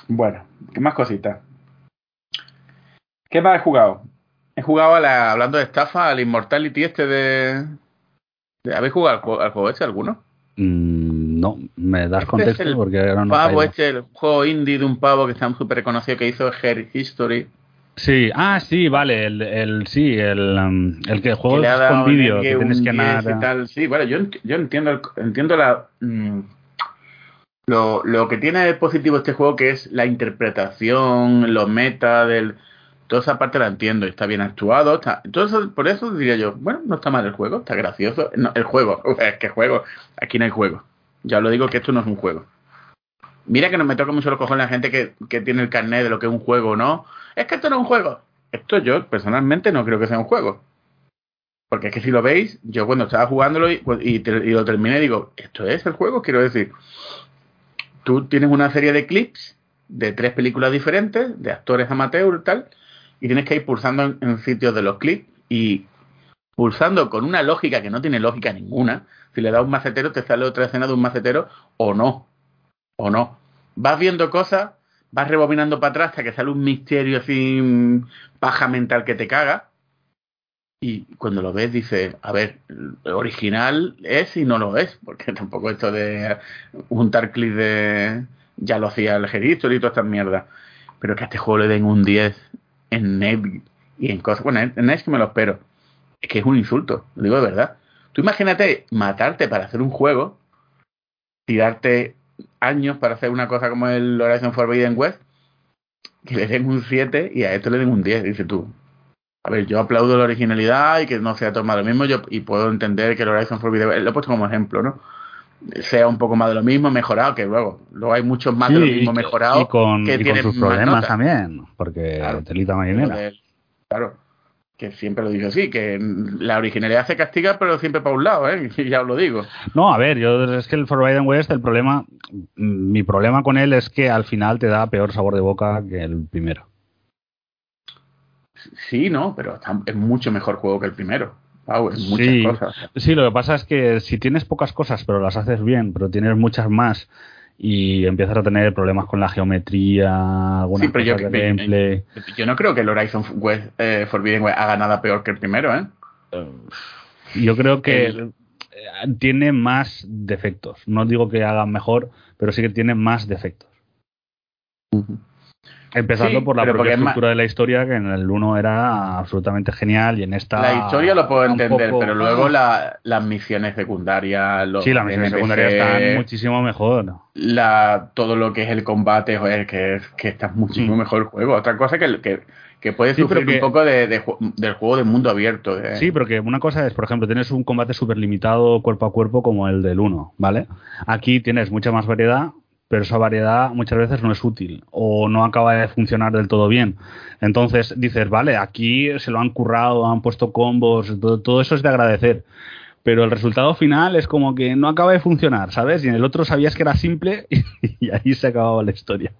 Speaker 1: Bueno, ¿qué más cositas? ¿Qué más he jugado? He jugado a la, hablando de estafa, al Immortality este de... ¿Habéis jugado al juego, este alguno?
Speaker 2: Mm, no, me das
Speaker 1: Este
Speaker 2: contexto
Speaker 1: es el
Speaker 2: porque ahora no
Speaker 1: pavo este, el juego indie de un pavo que está súper reconocido que hizo Her History.
Speaker 2: Sí, ah, sí, vale, el, el sí, el, um, el que juego
Speaker 1: que
Speaker 2: con vídeo,
Speaker 1: un
Speaker 2: que tienes
Speaker 1: un
Speaker 2: que
Speaker 1: 10
Speaker 2: narrar.
Speaker 1: y tal. Sí, bueno, yo, yo entiendo entiendo la mm, lo, lo que tiene de positivo este juego que es la interpretación, los meta del toda esa parte la entiendo, y está bien actuado, está, entonces por eso diría yo, bueno, no está mal el juego, está gracioso, el juego, es que juego, aquí no hay juego. Ya lo digo que esto no es un juego. Mira que no me toca mucho los cojones la gente que, que tiene el carnet de lo que es un juego no. Es que esto no es un juego. Esto yo personalmente no creo que sea un juego. Porque es que si lo veis, yo cuando estaba jugándolo y, y te- y lo terminé digo, ¿esto es el juego? Quiero decir, tú tienes una serie de clips de tres películas diferentes, de actores amateur y tal, y tienes que ir pulsando en, sitios de los clips y pulsando con una lógica que no tiene lógica ninguna. Si le das un macetero, te sale otra escena de un macetero o no. O no. Vas viendo cosas, vas rebobinando para atrás hasta que sale un misterio así, paja mental que te caga. Y cuando lo ves, dices, a ver, original es y no lo es, porque tampoco esto de juntar clips de. Ya lo hacía el History y todas estas mierdas. Pero que a este juego le den un 10 en net y en cosas. Bueno, en net es que me lo espero. Es que es un insulto, lo digo de verdad. Tú imagínate matarte para hacer un juego, tirarte años para hacer una cosa como el Horizon Forbidden West, que le den un 7 y a esto le den un 10, dices tú. A ver, yo aplaudo la originalidad y que no sea tomado lo mismo, yo y puedo entender que el Horizon Forbidden West, lo he puesto como ejemplo, ¿no? Sea un poco más de lo mismo, mejorado, que luego, luego hay muchos más de lo mismo mejorado
Speaker 2: y con,
Speaker 1: que
Speaker 2: y con
Speaker 1: tienen
Speaker 2: sus problemas también, porque
Speaker 1: Claro.
Speaker 2: telita marinera.
Speaker 1: Claro, que siempre lo digo así, que la originalidad se castiga, pero siempre para un lado, ¿eh? Y ya os lo digo.
Speaker 2: No, a ver, yo es que el Forbidden West, el problema, mi problema con él es que al final te da peor sabor de boca que el primero.
Speaker 1: Sí, no, pero es mucho mejor juego que el primero. Muchas
Speaker 2: Sí.
Speaker 1: cosas.
Speaker 2: Sí, lo que pasa es que si tienes pocas cosas, pero las haces bien, pero tienes muchas más y empiezas a tener problemas con la geometría, algunas
Speaker 1: Sí, pero yo,
Speaker 2: de gameplay.
Speaker 1: yo no creo que el Horizon West, eh, Forbidden West haga nada peor que el primero, ¿eh?
Speaker 2: Yo creo que
Speaker 1: El-
Speaker 2: eh, tiene más defectos. No digo que hagan mejor, pero sí que tiene más defectos. Empezando
Speaker 1: Sí,
Speaker 2: por la
Speaker 1: pero
Speaker 2: propia estructura de la historia, que en el 1 era absolutamente genial y en esta.
Speaker 1: La historia lo puedo entender,
Speaker 2: poco-
Speaker 1: pero luego la- las misiones secundarias, los
Speaker 2: Sí, las misiones
Speaker 1: NPC,
Speaker 2: secundarias están muchísimo mejor.
Speaker 1: la, todo lo que es el combate, joder, que, es, que está muchísimo
Speaker 2: Mm.
Speaker 1: mejor el juego. Otra cosa que, que, que puede
Speaker 2: Sí, pero
Speaker 1: sufrir
Speaker 2: que-
Speaker 1: un poco de, de ju- del juego de mundo abierto. de-
Speaker 2: Sí, porque una cosa es, por ejemplo, tienes un combate súper limitado cuerpo a cuerpo como el del 1, ¿vale? Aquí tienes mucha más variedad, pero esa variedad muchas veces no es útil o no acaba de funcionar del todo bien. Entonces dices, vale, aquí se lo han currado, han puesto combos, todo, todo eso es de agradecer. Pero el resultado final es como que no acaba de funcionar, ¿sabes? Y en el otro sabías que era simple y ahí se acababa la historia.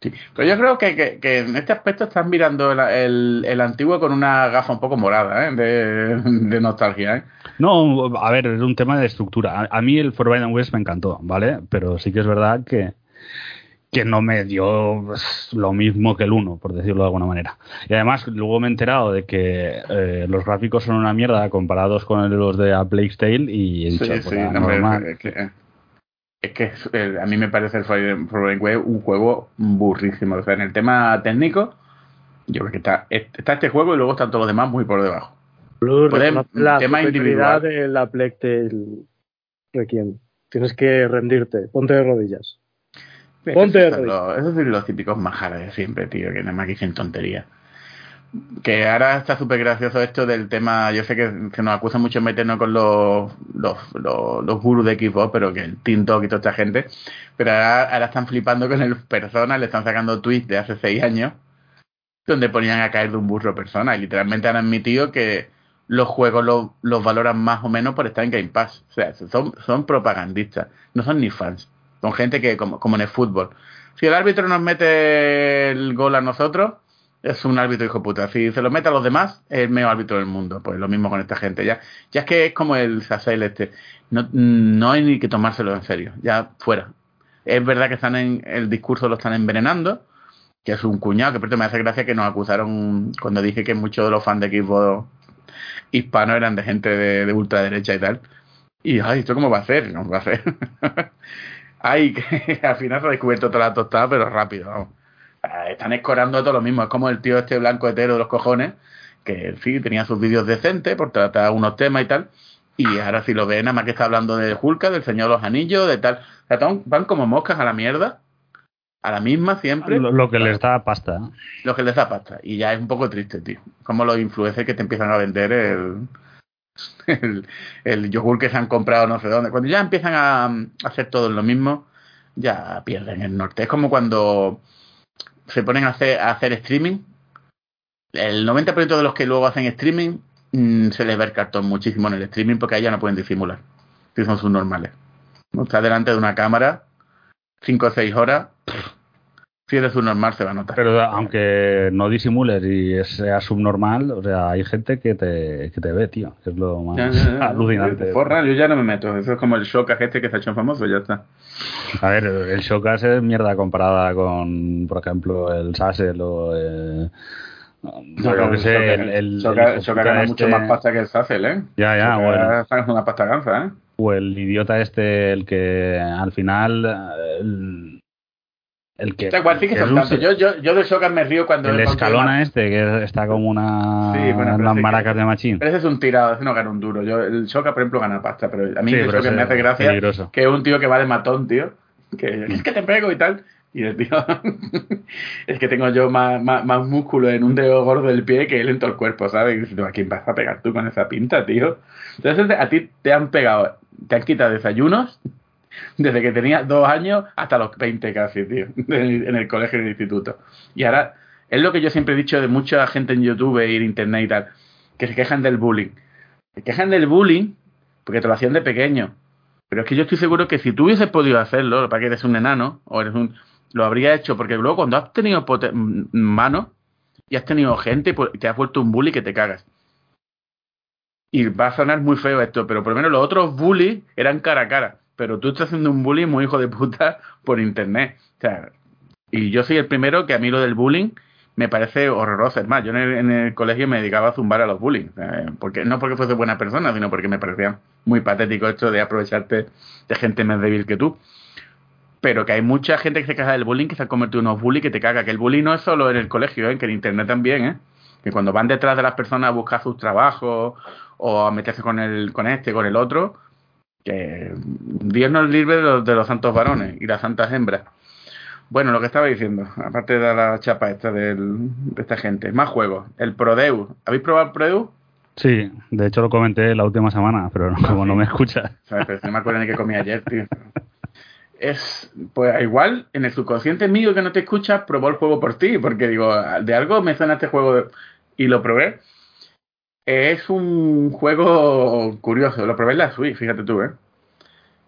Speaker 1: Sí. Pero yo creo que, que- en este aspecto están mirando el, el- el antiguo con una gafa un poco morada, ¿eh? de, de nostalgia. ¿eh?
Speaker 2: No, a ver, es un tema de estructura. A, a mí el Forbidden West me encantó, ¿vale? Pero sí que es verdad que, que no me dio pues, lo mismo que el 1, por decirlo de alguna manera. Y además, luego me he enterado de que eh, los gráficos son una mierda comparados con los de A Plague's Tale y he dicho,
Speaker 1: Sí,
Speaker 2: pues,
Speaker 1: sí, no, es que, es que eh, a mí me parece el Forbidden West un juego burrísimo. O sea, en el tema técnico, yo creo que está, está este juego y luego están todos los demás muy por debajo.
Speaker 3: Blue, reconoce la
Speaker 1: tema individual.
Speaker 3: de la Plectel Requiem. Tienes que rendirte, ponte de rodillas. Ponte de
Speaker 1: los, esos son los típicos majares de siempre, tío, que nada más que dicen tonterías. Que ahora está súper gracioso esto del tema. Yo sé que se nos acusa mucho meternos con los, los, los, los gurús de Xbox, pero que el Tintok y toda esta gente. Pero ahora, ahora están flipando con el Persona, le están sacando tweets de hace seis años, donde ponían a caer de un burro Persona. Y literalmente han admitido que los juegos los, los valoran más o menos por estar en Game Pass. O sea, son, son propagandistas, no son ni fans. Son gente que, como, como en el fútbol. Si el árbitro nos mete el gol a nosotros, es un árbitro hijo puta. Si se lo mete a los demás, es el mejor árbitro del mundo. Pues lo mismo con esta gente. Ya, ya es que es como el Sasel este. No, no hay ni que tomárselo en serio. Ya fuera. Es verdad que están en el discurso lo están envenenando, que es un cuñado, que por me hace gracia que nos acusaron cuando dije que muchos de los fans de Xbox hispanos eran de gente de, de ultraderecha y tal. Y ay, ¿esto cómo va a ser? No va a ser. ay, que al final se ha descubierto toda la tostada, pero rápido, vamos. Ah, Están escorando todo lo mismo. Es como el tío este blanco hetero de los cojones, que sí, tenía sus vídeos decentes por tratar unos temas y tal. Y ahora si lo ven, nada más que está hablando de Hulka, del Señor los Anillos, de tal. Van como moscas a la mierda. A la misma siempre.
Speaker 2: Lo, lo que les da pasta. ¿eh?
Speaker 1: Lo que les da pasta. Y ya es un poco triste, tío. Como los influencers que te empiezan a vender el, el, el yogur que se han comprado no sé dónde. Cuando ya empiezan a, a hacer todo lo mismo, ya pierden el norte. Es como cuando se ponen a hacer, a hacer streaming. El 90% de los que luego hacen streaming mm, se les ve el cartón muchísimo en el streaming porque ahí ya no pueden disimular. Si son sus normales. ¿no? Está delante de una cámara 5 o 6 horas. Si eres un normal se va a notar.
Speaker 2: Pero aunque no disimules y sea subnormal, o sea, hay gente que te, que te ve, tío. Que es lo más
Speaker 1: Ya, ya, ya.
Speaker 2: alucinante.
Speaker 1: Forra, yo ya no me meto. Eso es como el shock a este que se ha hecho famoso, ya está.
Speaker 2: A ver, el Shocas es mierda comparada con, por ejemplo, el Sassel o. Eh, no, yo que sé, el, el,
Speaker 1: Shoka,
Speaker 2: el
Speaker 1: Shoka
Speaker 2: puta
Speaker 1: gana
Speaker 2: este-
Speaker 1: mucho más pasta que el Sassel, ¿eh?
Speaker 2: Ya, ya,
Speaker 1: Shoka
Speaker 2: bueno.
Speaker 1: saca una pasta ganza, ¿eh?
Speaker 2: O el idiota este, el que al final. eh, El, el que.
Speaker 1: Igual, sí
Speaker 2: un-.
Speaker 1: Yo, yo, yo de Shoka me río cuando...
Speaker 2: el escalona este, que está como una.
Speaker 1: Sí, bueno,
Speaker 2: unas
Speaker 1: que-
Speaker 2: maracas de machín.
Speaker 1: Pero ese es un tirado, ese no gana un duro. Yo, el Shoka, por ejemplo, gana pasta, pero a mí
Speaker 2: Sí,
Speaker 1: el me hace gracia
Speaker 2: peligroso.
Speaker 1: que es un tío que va de matón, tío. Que es que te pego y tal. Y el tío, es que tengo yo más, más, músculo en un dedo gordo del pie que él en todo el cuerpo, ¿sabes? ¿a quién vas a pegar tú con esa pinta, tío? Entonces a ti te han pegado, te han quitado desayunos desde que tenías dos años hasta los 20 casi, tío, en el colegio y en el instituto. Y ahora, es lo que yo siempre he dicho de mucha gente en YouTube y en Internet y tal, que se quejan del bullying. Se quejan del bullying porque te lo hacían de pequeño. Pero es que yo estoy seguro que si tú hubieses podido hacerlo, es que eres un enano, o eres un, lo habría hecho, porque luego cuando has tenido mano y has tenido gente, pues te has vuelto un bully que te cagas. Y va a sonar muy feo esto, pero por lo menos los otros bullies eran cara a cara. Pero tú estás haciendo un bullying muy hijo de puta por internet. O sea, y yo soy el primero que a mí lo del bullying me parece horroroso. Es más, yo en el, en el colegio me dedicaba a zumbar a los bullying. porque, no porque fuese buena persona, sino porque me parecía muy patético esto de aprovecharte de gente más débil que tú. Pero que hay mucha gente que se queja del bullying que se ha convertido en unos bullying que te caga. Que el bullying no es solo en el colegio, ¿eh? que en internet también, ¿eh? Que cuando van detrás de las personas a buscar sus trabajos o a meterse con el, con este, con el otro, que Dios nos libre de los, de los santos varones y las santas hembras. Bueno, lo que estaba diciendo, aparte de la chapa esta del, de esta gente, más juegos. El Prodeus. ¿Habéis probado el Prodeus?
Speaker 2: Sí, de hecho lo comenté la última semana, pero no- como no me escuchas.
Speaker 1: ¿Sabes? Pero no me acuerdo ni qué comí ayer, tío. Es, pues igual, en el subconsciente mío que no te escucha, probó el juego por ti, porque digo, de algo me suena este juego de- y lo probé. Es un juego curioso, lo probé en la Switch, fíjate tú, ¿eh?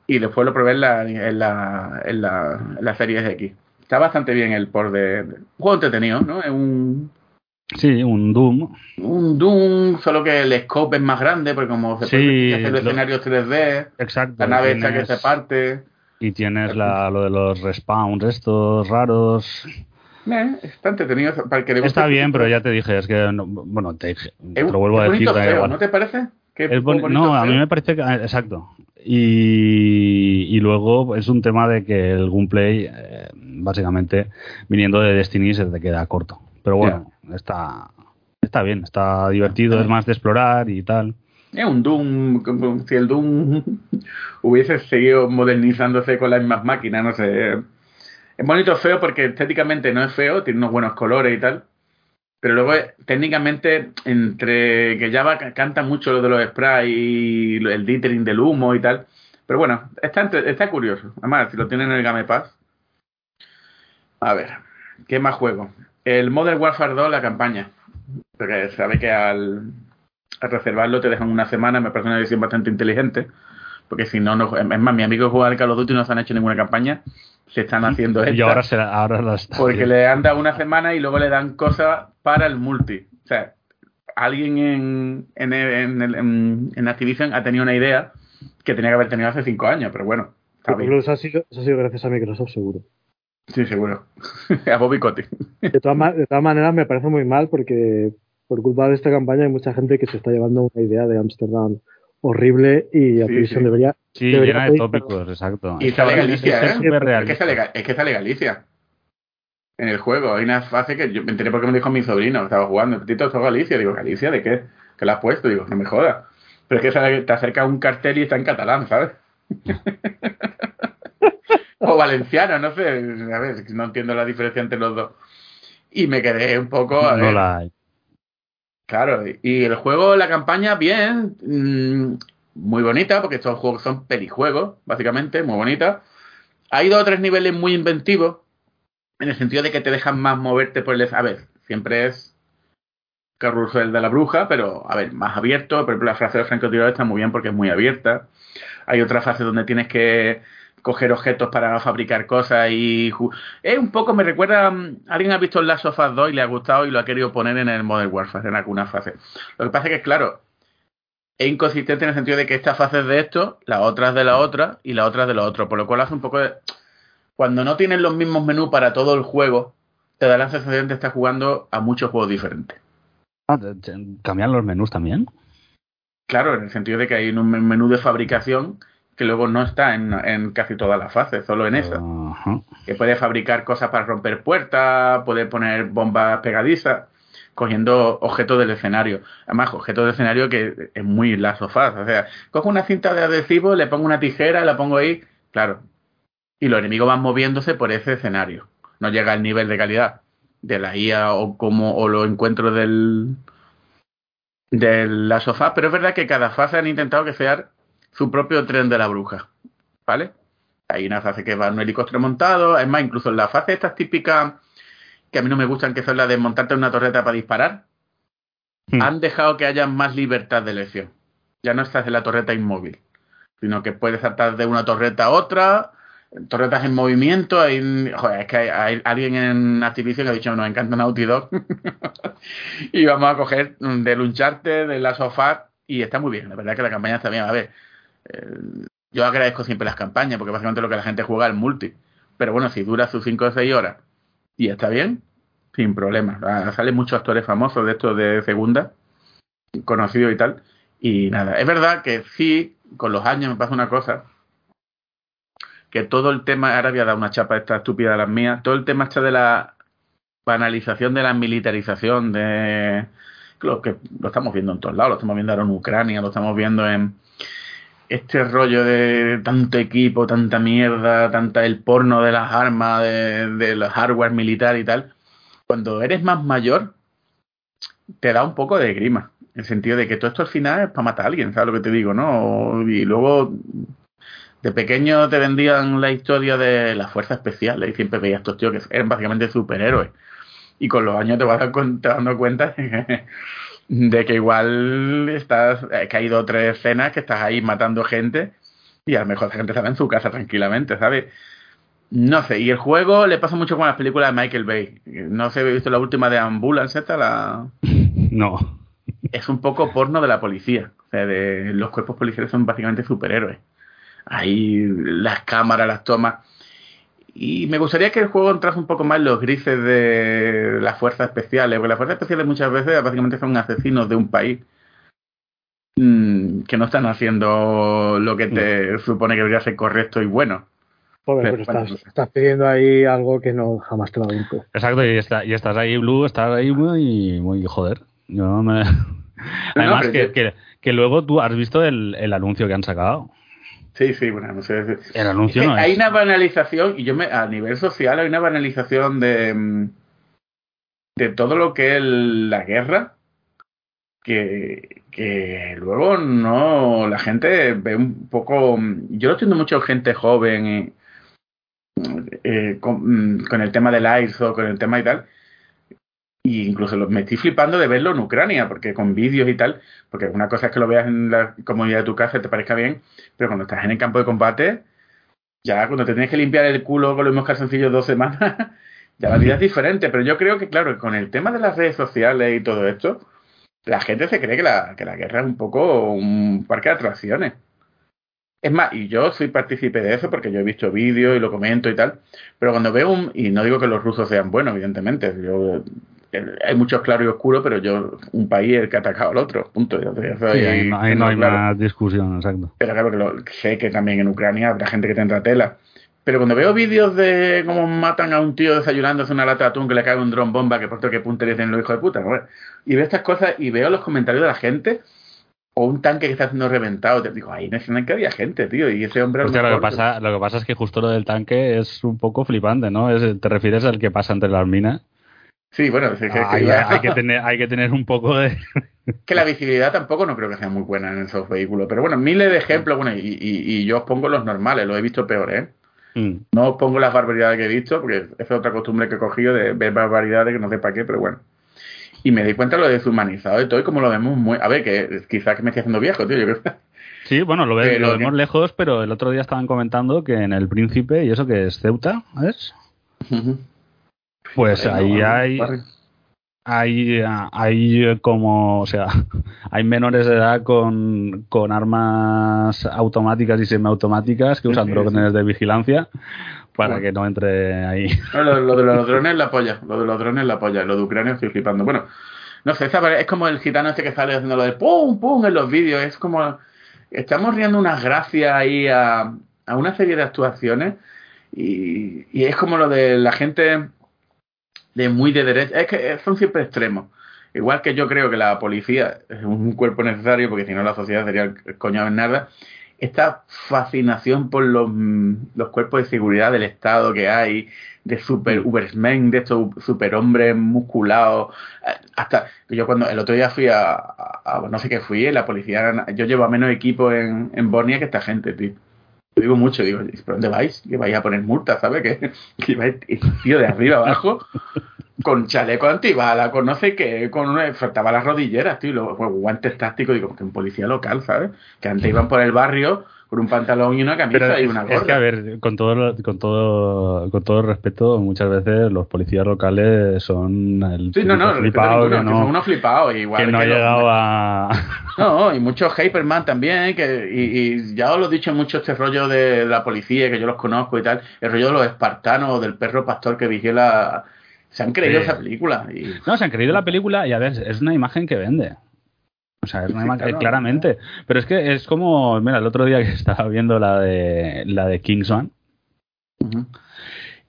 Speaker 1: Y después lo probé en la, en la, en la, en la serie X. Está bastante bien el por de, un juego entretenido, ¿no? Es un,
Speaker 2: Sí, un Doom.
Speaker 1: un Doom, solo que el scope es más grande, porque como se
Speaker 2: Sí,
Speaker 1: puede hacer
Speaker 2: lo-
Speaker 1: escenarios 3D,
Speaker 2: Exacto.
Speaker 1: la nave esta que se parte.
Speaker 2: Y tienes la, lo de los respawns estos raros.
Speaker 1: Eh, está entretenido. Para el que le guste
Speaker 2: Está
Speaker 1: este
Speaker 2: bien, pero ya te dije, es que, no- bueno, te, dije, te
Speaker 1: es,
Speaker 2: lo vuelvo a decir.
Speaker 1: feo,
Speaker 2: igual.
Speaker 1: ¿no te parece?
Speaker 2: Es
Speaker 1: bonito
Speaker 2: no, a mí me parece que. ah, Exacto. Y, y luego es un tema de que el gameplay, eh, básicamente, viniendo de Destiny, se te queda corto. Pero bueno, está, está bien, está divertido, es más de explorar y tal.
Speaker 1: Es un Doom. como Si el Doom hubiese seguido modernizándose con las mismas máquinas, no sé. Es bonito feo porque estéticamente no es feo, tiene unos buenos colores y tal. Pero luego, eh, técnicamente, entre que Java ca- canta mucho lo de los sprays y el dithering del humo y tal. Pero bueno, está, está curioso. Además, si lo tienen en el Game Pass. A ver, ¿qué más juego? El Modern Warfare 2, la campaña. Porque sabe que al, al reservarlo te dejan una semana, me parece una decisión bastante inteligente. Porque si no, no. Es más, mi amigo juega al Call of Duty y no se han hecho ninguna campaña. Se están haciendo
Speaker 2: Y
Speaker 1: esta.
Speaker 2: ahora, será, ahora la está
Speaker 1: Porque le han dado una semana y luego le dan cosas para el multi. O sea, alguien en, en, en, en- en Activision ha tenido una idea que tenía que haber tenido hace cinco años, pero bueno, está bien.
Speaker 3: eso ha, sido, eso ha sido gracias a Microsoft, seguro.
Speaker 1: Sí, seguro. a Bobby Kotick.
Speaker 3: De todas, de todas maneras, me parece muy mal porque por culpa de esta campaña hay mucha gente que se está llevando una idea de Ámsterdam horrible y Activision
Speaker 1: sí.
Speaker 3: debería.
Speaker 2: Sí,
Speaker 3: debería
Speaker 2: llena de
Speaker 3: pedir
Speaker 2: tópicos, exacto.
Speaker 1: Y sale Galicia,
Speaker 2: es- es
Speaker 1: ¿eh? Es que, sale, es que sale Galicia. En el juego hay una fase que yo me enteré porque me dijo mi sobrino, estaba jugando, Tito, esto es Galicia. Digo, ¿Galicia de qué? ¿Qué la has puesto? Digo, no me jodas. Pero es que sale- te acerca un cartel y está en catalán, ¿sabes? o valenciano, no sé. A ver, no entiendo la diferencia entre los dos. Y me quedé un poco. a
Speaker 2: No
Speaker 1: ver,
Speaker 2: la hay.
Speaker 1: Claro, y el juego, la campaña, bien, mm, muy bonita, porque estos juegos son pelijuegos, básicamente, muy bonita. Hay dos o tres niveles muy inventivos, en el sentido de que te dejan más moverte por el... A ver, siempre es carrusel de la bruja, pero, a ver, más abierto. Por ejemplo, la fase del francotirador está muy bien porque es muy abierta. Hay otra fase donde tienes que coger objetos para fabricar cosas y... Es un poco, me recuerda... mm, Alguien ha visto Last of Us 2 y le ha gustado y lo ha querido poner en el Modern Warfare, en alguna fase. Lo que pasa es que, claro, es inconsistente en el sentido de que esta fase es de esto, la otra es de la otra y la otra es de lo otro. Por lo cual hace un poco de... Cuando no tienes los mismos menús para todo el juego, te da la sensación de estar jugando a muchos juegos diferentes.
Speaker 2: Ah, ¿Cambian los menús también?
Speaker 1: Claro, en el sentido de que hay un menú de fabricación que luego no está en, en casi todas las fases, solo en esa. Que puede fabricar cosas para romper puertas, puede poner bombas pegadizas, cogiendo objetos del escenario. Además, objetos del escenario que es muy Last of Us. O sea, cojo una cinta de adhesivo, le pongo una tijera, la pongo ahí, claro. Y los enemigos van moviéndose por ese escenario. No llega al nivel de calidad de la IA o como o los encuentros del Last of Us, pero es verdad que cada fase han intentado que sea su propio tren de la bruja. ¿Vale? Hay una fase que va en un helicóptero montado. Es más, incluso en la fase estas típicas que a mí no me gustan, que son las de montarte en una torreta para disparar,
Speaker 2: Hmm.
Speaker 1: han dejado que haya más libertad de elección. Ya no estás en la torreta inmóvil, sino que puedes saltar de una torreta a otra, torretas en movimiento. Hay, joder, es que hay, hay alguien en Activision que ha dicho, nos encanta Naughty Dog. y vamos a coger mm, del Uncharted, de la sofá, y está muy bien. La verdad que la campaña está bien. A ver, yo agradezco siempre las campañas porque básicamente lo que la gente juega es multi. Pero bueno, si dura sus 5 o 6 horas y está bien, sin problema. Ah, Salen muchos actores famosos de estos de segunda, conocidos y tal. Y nada, es verdad que sí, con los años me pasa una cosa, que todo el tema, ahora voy a dar una chapa esta estúpida de las mías, todo el tema está de la banalización de la militarización, de lo que lo estamos viendo en todos lados, lo estamos viendo ahora en Ucrania, lo estamos viendo en este rollo de tanto equipo, tanta mierda, tanta el porno de las armas, de, de los hardware militar y tal. Cuando eres más mayor, te da un poco de grima. En el sentido de que todo esto al final es para matar a alguien, ¿sabes lo que te digo? ¿no? Y luego, de pequeño te vendían la historia de las fuerzas especiales y siempre veías estos tíos que eran básicamente superhéroes. Y con los años te vas dando cuenta de que igual estás, eh, que hay dos o tres escenas que estás ahí matando gente y a lo mejor esa gente estaba en su casa tranquilamente, ¿sabes? No sé, y el juego le pasa mucho con las películas de Michael Bay. No sé, he visto la última de Ambulance, ¿esta? La...
Speaker 2: No.
Speaker 1: Es un poco porno de la policía. O sea, de, los cuerpos policiales son básicamente superhéroes. Ahí las cámaras, las tomas. Y me gustaría que el juego entrase un poco más en los grises de las fuerzas especiales, porque las fuerzas especiales muchas veces básicamente son asesinos de un país mmm, que no están haciendo lo que te supone que debería ser correcto y bueno.
Speaker 3: Joder, pero
Speaker 1: Bueno,
Speaker 3: estás, estás pidiendo ahí algo que no jamás te lo digo.
Speaker 2: Exacto, y, está, y estás ahí, Blue, estás ahí muy, muy joder. Yo no me... Además, que,
Speaker 1: yo-
Speaker 2: que, que luego tú has visto el, el anuncio que han sacado.
Speaker 1: Sí, sí, bueno, no sé.
Speaker 2: El anuncio
Speaker 1: Es que
Speaker 2: no
Speaker 1: hay una banalización, y yo me, a nivel social hay una banalización de, mm, de todo lo que es la guerra, que, que luego no, la gente ve un poco, mm, yo lo estoy viendo mucho gente joven y, eh, con, mm, con el tema del ISO, con el tema y tal, y incluso me estoy flipando de verlo en Ucrania, porque con vídeos y tal, porque una cosa es que lo veas en la comodidad de tu casa y te parezca bien, pero cuando estás en el campo de combate, ya cuando te tienes que limpiar el culo con los mismos calzoncillos dos semanas, ya la vida es diferente. Pero yo creo que, claro, con el tema de las redes sociales y todo esto, la gente se cree que la, que la guerra es un poco un parque de atracciones. Es más, y yo soy partícipe de eso porque yo he visto vídeos y lo comento y tal, pero cuando veo un, y no digo que los rusos sean buenos, evidentemente, yo, hay muchos claros y oscuros, pero yo, un país el que ha atacado al otro, punto. Yo- yo soy
Speaker 2: Sí, ahí no, ahí no hay
Speaker 1: claro.
Speaker 2: más discusión, exacto.
Speaker 1: Pero claro que lo, sé que también en Ucrania habrá gente que tendrá tela. Pero cuando veo vídeos de cómo matan a un tío desayunándose una lata de atún que le cae un dron bomba, que por cierto que puntería tienen los hijos de puta, ¿no? y veo estas cosas y veo los comentarios de la gente, o un tanque que está siendo reventado, te digo, ahí en ese que había gente, tío, y ese hombre a lo
Speaker 2: Hostia, lo, que pasa, lo que pasa es que justo lo del tanque es un poco flipante, ¿no? Es, te refieres al que pasa entre las minas.
Speaker 1: Sí, bueno, es que, que-
Speaker 2: Hay, que tener, hay que tener un poco de...
Speaker 1: que la visibilidad tampoco no creo que sea muy buena en esos vehículos. Pero bueno, miles de ejemplos, bueno, y, y- y yo os pongo los normales, los he visto peores, ¿eh?
Speaker 2: Mm.
Speaker 1: No os pongo las barbaridades que he visto, porque esa es otra costumbre que he cogido de ver barbaridades que no sé para qué, pero bueno. Y me di cuenta de lo deshumanizado y todo, y como lo vemos muy. A ver, que quizás que me estoy haciendo viejo, tío. Yo creo
Speaker 2: Sí, bueno, lo, ve-
Speaker 1: Pero
Speaker 2: lo vemos
Speaker 1: que-
Speaker 2: lejos, pero el otro día estaban comentando que en El Príncipe, y eso que es Ceuta, ¿es? Pues ahí
Speaker 1: no,
Speaker 2: hay,
Speaker 1: barrio.
Speaker 2: hay, hay como, o sea, hay menores de edad con, con armas automáticas y semiautomáticas que usan
Speaker 1: Sí,
Speaker 2: drones de vigilancia para
Speaker 1: Bueno.
Speaker 2: que no entre ahí.
Speaker 1: No, lo, lo de los drones la polla. Lo de los drones la polla. Lo de Ucrania estoy flipando. Bueno, no sé, es como el gitano este que sale haciendo lo de pum, pum en los vídeos. Es como. Estamos riendo unas gracias ahí a, a una serie de actuaciones. Y, y es como lo de la gente de muy de derecha. Es que son siempre extremos. Igual que yo creo que la policía es un cuerpo necesario, porque si no la sociedad sería el coño en nada. Esta fascinación por los, mm, los cuerpos de seguridad del Estado que hay, de super ubersmen, de estos superhombres musculados, eh, hasta yo cuando el otro día fui a, no sé qué fui, la policía, yo llevo a menos equipo en, en Bornia que esta gente, tío. Yo digo mucho, digo, ¿pero dónde vais? Que vais a poner multas, ¿sabes? Que, que vais, tío, de arriba abajo, con chaleco antibala, con no sé qué, con una, faltaba las rodilleras, tío, y luego pues, guantes tácticos, digo, que un policía local, ¿sabes? Que antes iban por el barrio con un pantalón y una camisa
Speaker 2: Pero
Speaker 1: y
Speaker 2: es,
Speaker 1: una
Speaker 2: es
Speaker 1: gorra.
Speaker 2: que, a ver, con todo, con todo con todo respeto, muchas veces los policías locales son el
Speaker 1: Sí, no, no,
Speaker 2: flipado
Speaker 1: ninguno,
Speaker 2: que
Speaker 1: que
Speaker 2: no,
Speaker 1: son unos flipados. Igual
Speaker 2: que no ha
Speaker 1: los-
Speaker 2: llegado a...
Speaker 1: No, y muchos Hyperman también, que, y, y ya os lo he dicho mucho este rollo de la policía, que yo los conozco y tal, el rollo de los espartanos, del perro pastor que vigila, se han creído
Speaker 2: Sí.
Speaker 1: esa película. Y,
Speaker 2: No, se han creído la película y a ver, es una imagen que vende. O sea, es una
Speaker 1: Sí,
Speaker 2: imagen
Speaker 1: claro.
Speaker 2: claramente. Pero es que es como, mira, el otro día que estaba viendo la de la de Kingsman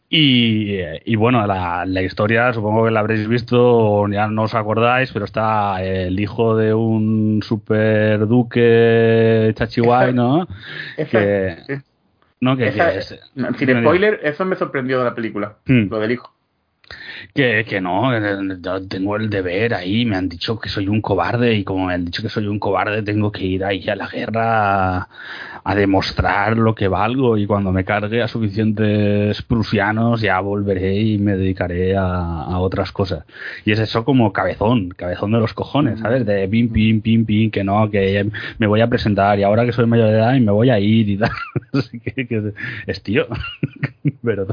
Speaker 2: y, y bueno, la, la historia supongo que la habréis visto ya no os acordáis, pero está el hijo de un super duque chachihuay, ¿no?
Speaker 1: Esa-
Speaker 2: Que,
Speaker 1: sí.
Speaker 2: no, que,
Speaker 1: esa-
Speaker 2: que es-
Speaker 1: sin spoiler, eso me sorprendió de la película,
Speaker 2: Hmm.
Speaker 1: lo del hijo.
Speaker 2: Que, que no, que yo tengo el deber ahí, me han dicho que soy un cobarde y como me han dicho que soy un cobarde tengo que ir ahí a la guerra a, a demostrar lo que valgo y cuando me cargue a suficientes prusianos ya volveré y me dedicaré a, a otras cosas. Y es eso como cabezón, cabezón de los cojones, ¿sabes? De pim, pim, pim, pim, que no, que me voy a presentar y ahora que soy mayor de edad y me voy a ir y tal. Así que, que es tío. Pero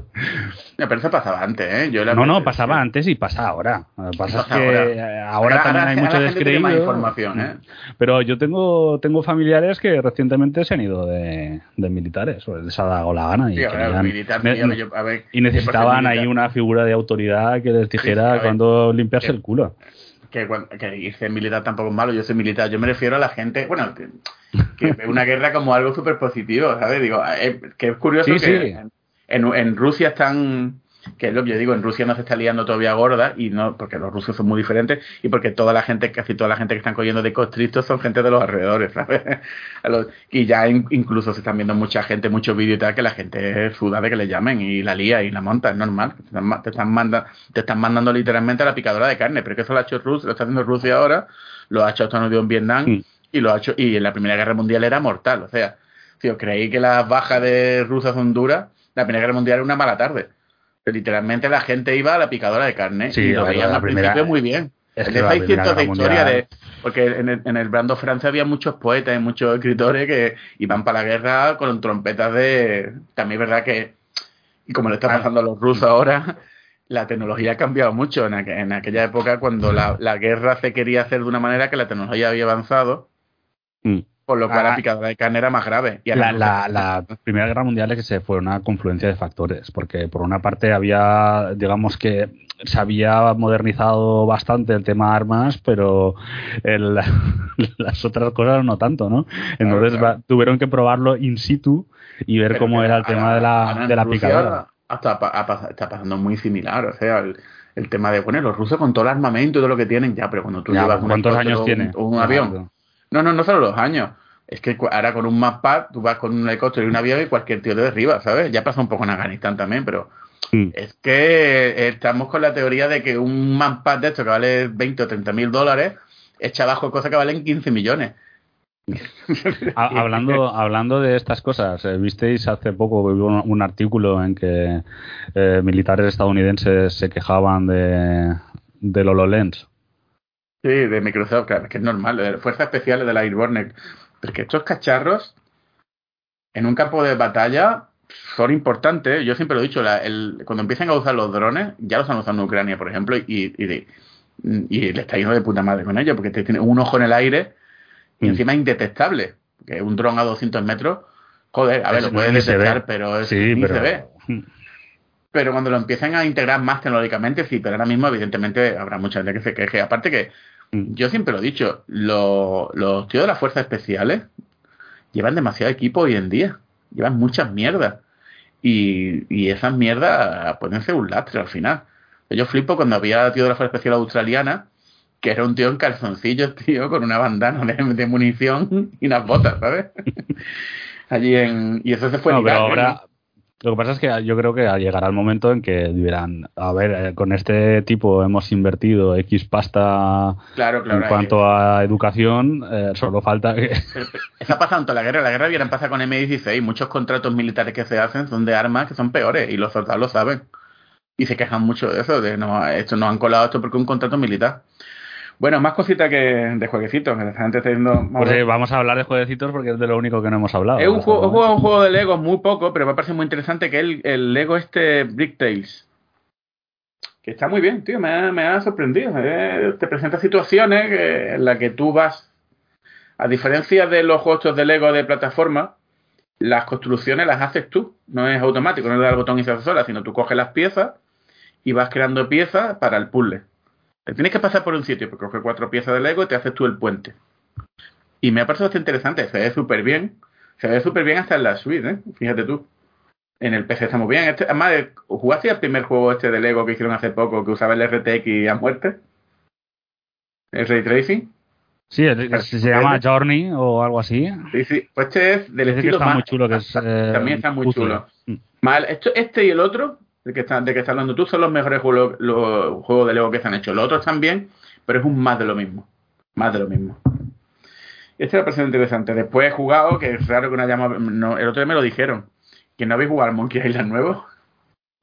Speaker 1: Pero eso pasaba antes, ¿eh? Yo la-
Speaker 2: no, no, pasaba antes y pasa ahora. Lo que pasa es que
Speaker 1: ahora.
Speaker 2: eh, ahora también
Speaker 1: ahora
Speaker 2: hay mucho descreído.
Speaker 1: información, ¿eh?
Speaker 2: Pero yo tengo tengo familiares que recientemente se han ido de, de militares, o les ha dado la gana y,
Speaker 1: Sí, ahora,
Speaker 2: querían-
Speaker 1: militar,
Speaker 2: ne-
Speaker 1: sí, a ver, yo- a ver,
Speaker 2: y necesitaban ahí una figura de autoridad que les dijera
Speaker 1: ver,
Speaker 2: cuando limpiarse el culo.
Speaker 1: que, que irse militar tampoco es malo, yo soy militar, yo me refiero a la gente, bueno, que, que ve una guerra como algo súper positivo, ¿sabes? Digo, eh, que es curioso
Speaker 2: Sí,
Speaker 1: que
Speaker 2: sí.
Speaker 1: En, en Rusia están, que es lo que yo digo, en Rusia no se está liando todavía gorda, y no, porque los rusos son muy diferentes, y porque toda la gente, casi toda la gente que están cogiendo de constrictos son gente de los alrededores, ¿sabes? Los- y ya in- incluso se están viendo mucha gente, muchos vídeos y tal, que la gente suda de que le llamen y la lía y la monta, es normal. Te están, te están, manda- te están mandando literalmente a la picadora de carne, pero que eso lo ha hecho Rusia, lo está haciendo Rusia ahora, lo ha hecho Estados Unidos en Vietnam, y lo ha hecho, y en la Primera Guerra Mundial era mortal, o sea, si os creéis que las bajas de Rusia son duras, la Primera Guerra Mundial era una mala tarde. Literalmente la gente iba a la picadora de carne
Speaker 2: Sí,
Speaker 1: y lo veían al
Speaker 2: primera-
Speaker 1: principio muy bien.
Speaker 2: Es que
Speaker 1: hay cientos de historias de. Porque en el, en el Brando Francia había muchos poetas y muchos escritores que iban para la guerra con trompetas de. También es verdad que. Y como le está
Speaker 2: Claro.
Speaker 1: pasando a los rusos ahora, la tecnología ha cambiado mucho. En, aqu- en aquella época, cuando la, la guerra se quería hacer de una manera que la tecnología había avanzado,
Speaker 2: Mm.
Speaker 1: Por lo cual
Speaker 2: Ah.
Speaker 1: la picadora de carne era más grave. Y
Speaker 2: La, la, la Primera Guerra Mundial es que se fue una confluencia de factores, porque por una parte había, digamos que se había modernizado bastante el tema armas, pero el- las otras cosas no tanto, ¿no? Entonces
Speaker 1: claro.
Speaker 2: tuvieron que probarlo in situ y ver
Speaker 1: Pero
Speaker 2: cómo era el tema de la, de la picadora.
Speaker 1: Hasta está pasando muy similar. O sea, el, el tema de, bueno, los rusos con todo el armamento y todo lo que tienen, ya, pero cuando tú
Speaker 2: Ya,
Speaker 1: llevas
Speaker 2: ¿Cuántos años tiene?
Speaker 1: un avión. No, no, no solo los años. Es que ahora con un mapad tú vas con un helicóptero y un avión y cualquier tío te derriba, ¿sabes? Ya pasa un poco en Afganistán también, pero es que estamos con la teoría de que un manpad de esto que vale 20 o 30 mil dólares echa abajo cosas que valen 15 millones.
Speaker 2: Ha- hablando, hablando de estas cosas, eh, visteis hace poco un, un artículo en que eh, militares estadounidenses se quejaban de, del HoloLens.
Speaker 1: Sí, de Microsoft, claro, que es normal, de fuerzas especiales de la Airborne. Porque estos cacharros, en un campo de batalla, son importantes. Yo siempre lo he dicho, la- el- cuando empiezan a usar los drones, ya los están usando en Ucrania, por ejemplo, y, y, le está yendo de puta madre con ellos, porque te tiene un ojo en el aire y
Speaker 2: Mm.
Speaker 1: encima es indetectable. Que un dron a 200 metros, joder, a ver,
Speaker 2: Eso
Speaker 1: lo puedes detectar, pero es,
Speaker 2: Sí,
Speaker 1: ni
Speaker 2: pero
Speaker 1: se ve. Pero cuando lo empiezan a integrar más tecnológicamente, sí, pero ahora mismo, evidentemente, habrá mucha gente que se queje. Aparte que. Yo siempre lo he dicho, lo- los tíos de las fuerzas especiales llevan demasiado equipo hoy en día. Llevan muchas mierdas. Y, y esas mierdas pueden ser un lastre al final. Yo flipo cuando había tío de la fuerza especial australiana, que era un tío en calzoncillos, tío, con una bandana de, de munición y unas botas, ¿sabes? Allí en. Y eso se fue
Speaker 2: No,
Speaker 1: en
Speaker 2: pero
Speaker 1: ¿eh?
Speaker 2: Lo que pasa es que yo creo que llegará el momento en que dirán, a ver, eh, con este tipo hemos invertido X pasta
Speaker 1: Claro, claro.
Speaker 2: en cuanto a educación, eh, solo falta que...
Speaker 1: Pasado en toda la guerra. La guerra viene pasa con M16. Muchos contratos militares que se hacen son de armas que son peores y los soldados lo saben. Y se quejan mucho de eso, de no, esto no han colado esto porque es un contrato militar. Bueno, más cositas que de jueguecitos, gente está yendo...
Speaker 2: Pues eh, vamos a hablar de jueguecitos porque es de lo único que no hemos hablado.
Speaker 1: Es un juego, he jugado un juego de Lego muy poco, pero me parece muy interesante que el, el Lego este Brick Tales. Que está muy bien, tío, me ha, me ha sorprendido. Eh, te presenta situaciones en las que tú vas, a diferencia de los juegos de Lego de plataforma, las construcciones las haces tú, no es automático, no le das al botón y se hace sola, sino tú coges las piezas y vas creando piezas para el puzzle. Te tienes que pasar por un sitio, porque coges cuatro piezas de Lego y te haces tú el puente. Y me ha parecido bastante interesante, se ve súper bien. Se ve súper bien hasta en la suite, ¿eh? Fíjate tú. En el PC está muy bien. Este, además, eh, ¿jugaste el primer juego este de Lego que hicieron hace poco, que usaba el RTX a muerte? ¿El Ray Tracing?
Speaker 2: Sí, el- se llama Journey o algo así.
Speaker 1: Sí, sí. Pues este es del
Speaker 2: que
Speaker 1: estilo
Speaker 2: está
Speaker 1: más-
Speaker 2: muy chulo, que es, eh,
Speaker 1: También está muy
Speaker 2: puzzle.
Speaker 1: chulo.
Speaker 2: Mm.
Speaker 1: Mal, esto, este y el otro, de que, está, de que estás hablando tú, son los mejores juegos, los juegos de Lego que se han hecho. Los otros también, pero es un más de lo mismo. Más de lo mismo. Este ha parecido interesante. Después he jugado, que es raro que hayamos... No, el otro día me lo dijeron. Que no habéis jugado Monkey Island nuevo.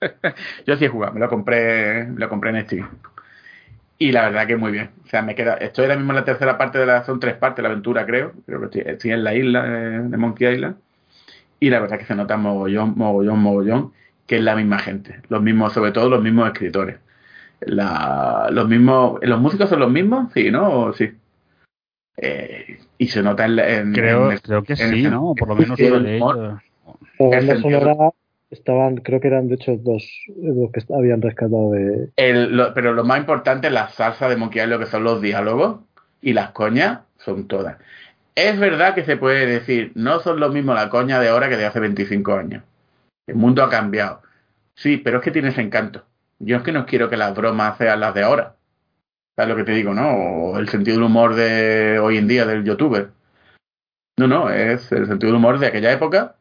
Speaker 1: Yo sí he jugado, me lo compré, me lo compré en Steam. Y la verdad que muy bien. O sea, me queda. Estoy ahora mismo en la tercera parte de la. Son tres partes la aventura, creo. Creo que estoy, estoy en la isla de Monkey Island. Y la verdad que se nota mogollón, mogollón, mogollón, que es la misma gente. Los mismos, sobre todo los mismos escritores. La, los mismos. ¿Los músicos son los mismos? Sí, ¿no? Sí. Eh, y se nota en, la- en-
Speaker 2: Creo,
Speaker 1: en el-
Speaker 2: creo que
Speaker 1: en
Speaker 2: sí,
Speaker 1: el-
Speaker 2: ¿no? Por lo menos
Speaker 1: sí, el
Speaker 3: estaban, creo que eran de hecho dos los que habían rescatado de.
Speaker 1: El- lo- pero lo más importante es la salsa de Monkey Island, lo que son los diálogos y las coñas, son todas. Es verdad que se puede decir, no son lo mismo la coña de ahora que de hace 25 años. El mundo ha cambiado. Sí, pero es que tiene ese encanto. Yo es que no quiero que las bromas sean las de ahora. ¿Sabes lo que te digo, no? O el sentido del humor de hoy en día del youtuber. No, no, es el sentido del humor de aquella época.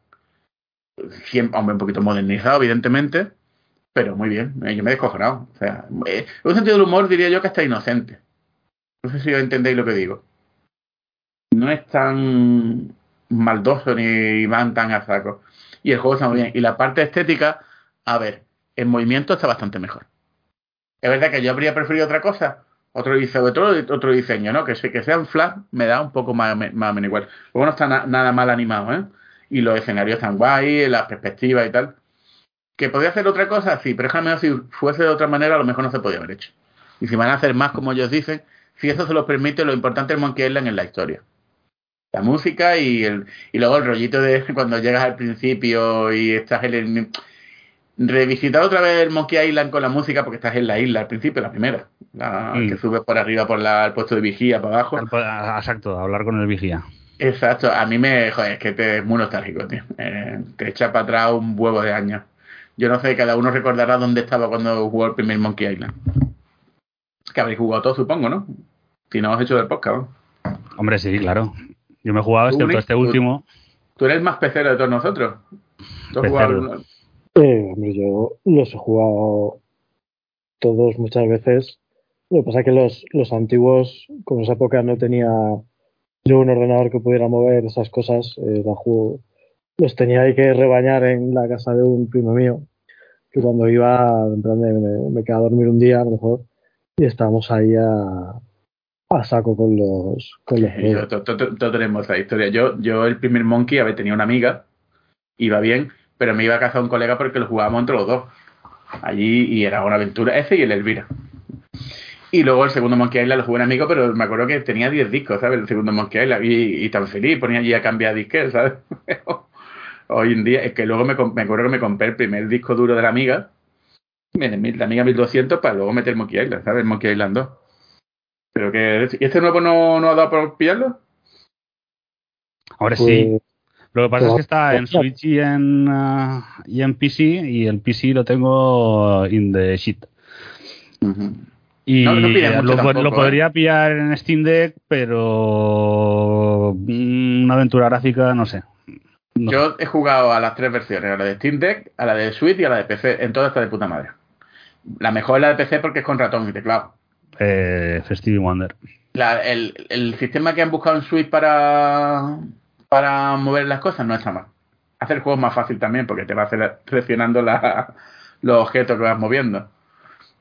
Speaker 1: Siempre, hombre, un poquito modernizado, evidentemente, pero muy bien, eh, yo me he descojonado. O sea, eh, un sentido del humor diría yo que hasta inocente. No sé si entendéis lo que digo. No es tan maldoso ni van tan a saco. Y el juego está muy bien. Y la parte estética, a ver, en movimiento está bastante mejor. Es verdad que yo habría preferido otra cosa. Otro dice otro, otro diseño, ¿no? Que, que sea en flash me da un poco más, más menos igual. Luego no está na- nada mal animado, ¿eh? Y los escenarios están guay, las perspectivas y tal. ¿Que podría hacer otra cosa? Sí, pero es menos si fuese de otra manera, a lo mejor no se podía haber hecho. Y si van a hacer más, como ellos dicen, si eso se los permite, lo importante del Monkey Island es la historia. La música y el y luego el rollito de cuando llegas al principio y estás en el... Revisitar otra vez el Monkey Island con la música porque estás en la isla al principio, la primera. La
Speaker 2: Mm.
Speaker 1: que subes por arriba por la, el puesto de vigía para abajo.
Speaker 2: Exacto, hablar con el vigía.
Speaker 1: Exacto, a mí me, joder, es que te, es muy nostálgico, tío. Eh, te echa para atrás un huevo de años. Yo no sé, cada uno recordará dónde estaba cuando jugó el primer Monkey Island. Que habréis jugado todo, supongo, ¿no? Si no os he hecho del podcast, ¿no?
Speaker 2: Hombre, sí, claro. Yo me he jugado, excepto este
Speaker 1: tú-
Speaker 2: último.
Speaker 1: Tú eres más pecero de todos nosotros.
Speaker 3: Eh, hombre, yo los he jugado todos muchas veces. Lo que pasa es que los, los antiguos, como esa época no tenía yo un ordenador que pudiera mover esas cosas, eh, la juego- los tenía ahí que rebañar en la casa de un primo mío, que cuando iba, en plan de, me, me quedaba a dormir un día a lo mejor, y estábamos ahí a, a saco con los, con los juegos.
Speaker 1: Todos tenemos esa historia. Yo, yo el primer Monkey, a ver, tenía una amiga, iba bien, pero me iba a casa de un colega porque lo jugábamos entre los dos. Allí, y era una aventura, ese y el Elvira. Y luego el segundo Monkey Island lo jugué un amigo, pero me acuerdo que tenía 10 discos, ¿sabes? El segundo Monkey Island, y, y tan feliz, ponía allí a cambiar disques, ¿sabes? Hoy en día, es que luego me, me acuerdo que me compré el primer disco duro de la amiga, de la amiga 1200, para luego meter Monkey Island, ¿sabes? Monkey Island 2. Pero que, ¿y este nuevo no, no ha dado por pillarlo?
Speaker 2: Ahora
Speaker 3: Pues,
Speaker 2: sí. Lo que pasa es que está en
Speaker 3: pues,
Speaker 2: Switch y en, ah, y en PC, y el PC lo tengo in the shit. Y
Speaker 1: No-
Speaker 2: lo, po-
Speaker 1: tampoco,
Speaker 2: lo
Speaker 1: ¿eh?
Speaker 2: podría pillar en Steam Deck, pero mm, una aventura gráfica, no sé. No.
Speaker 1: Yo he jugado a las tres versiones, a la de Steam Deck, a la de Switch y a la de PC. En todas está de puta madre. La mejor es la de PC porque es con ratón y teclado.
Speaker 2: Eh, Wonder.
Speaker 1: La- el, el sistema que han buscado en Switch para, para mover las cosas no está mal. Hacer el juego más fácil también porque te va sele- seleccionando la- los objetos que vas moviendo.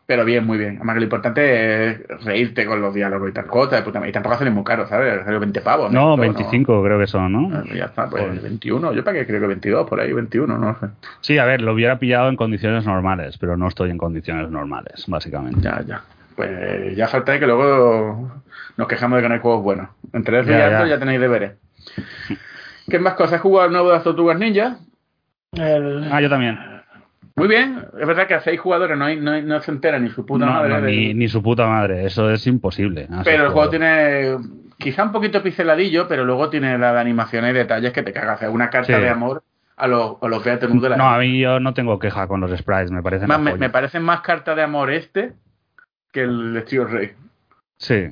Speaker 1: Pero bien, muy bien. Además que lo importante es reírte con los diálogos y tal cosa. de puta madre. Y tampoco salen muy caro, ¿sabes? Salió 20 pavos.
Speaker 2: No,
Speaker 1: Esto
Speaker 2: 25 creo que son, ¿no?
Speaker 1: Ah, Ya está, pues 21. Yo para qué creo que 22, por ahí 21, no sé.
Speaker 2: Sí, a ver, lo hubiera pillado en condiciones normales, pero no estoy en condiciones normales, básicamente.
Speaker 1: Ya, ya. Pues ya falta que luego nos quejamos de que no hay juegos buenos. Entre eso y
Speaker 2: Ya,
Speaker 1: algo
Speaker 2: ya.
Speaker 1: ya tenéis deberes. ¿Qué más cosas? ¿Has jugado el nuevo de las Tortugas Ninja? El-
Speaker 2: Ah, yo también.
Speaker 1: Muy bien. Es verdad que a seis jugadores no, hay, no, hay- no se entera ni su puta
Speaker 2: No,
Speaker 1: madre.
Speaker 2: no, ni, ni su puta madre, eso es imposible.
Speaker 1: Pero el juego tiene quizá un poquito pixeladillo, pero luego tiene la de animaciones y detalles que te cagas. O sea, una carta
Speaker 2: Sí.
Speaker 1: de amor a los, a los de la
Speaker 2: No, a mí yo no tengo queja con los sprites, me parecen
Speaker 1: Más, me, me parecen más carta de amor este que el Estilo Rey.
Speaker 2: Sí,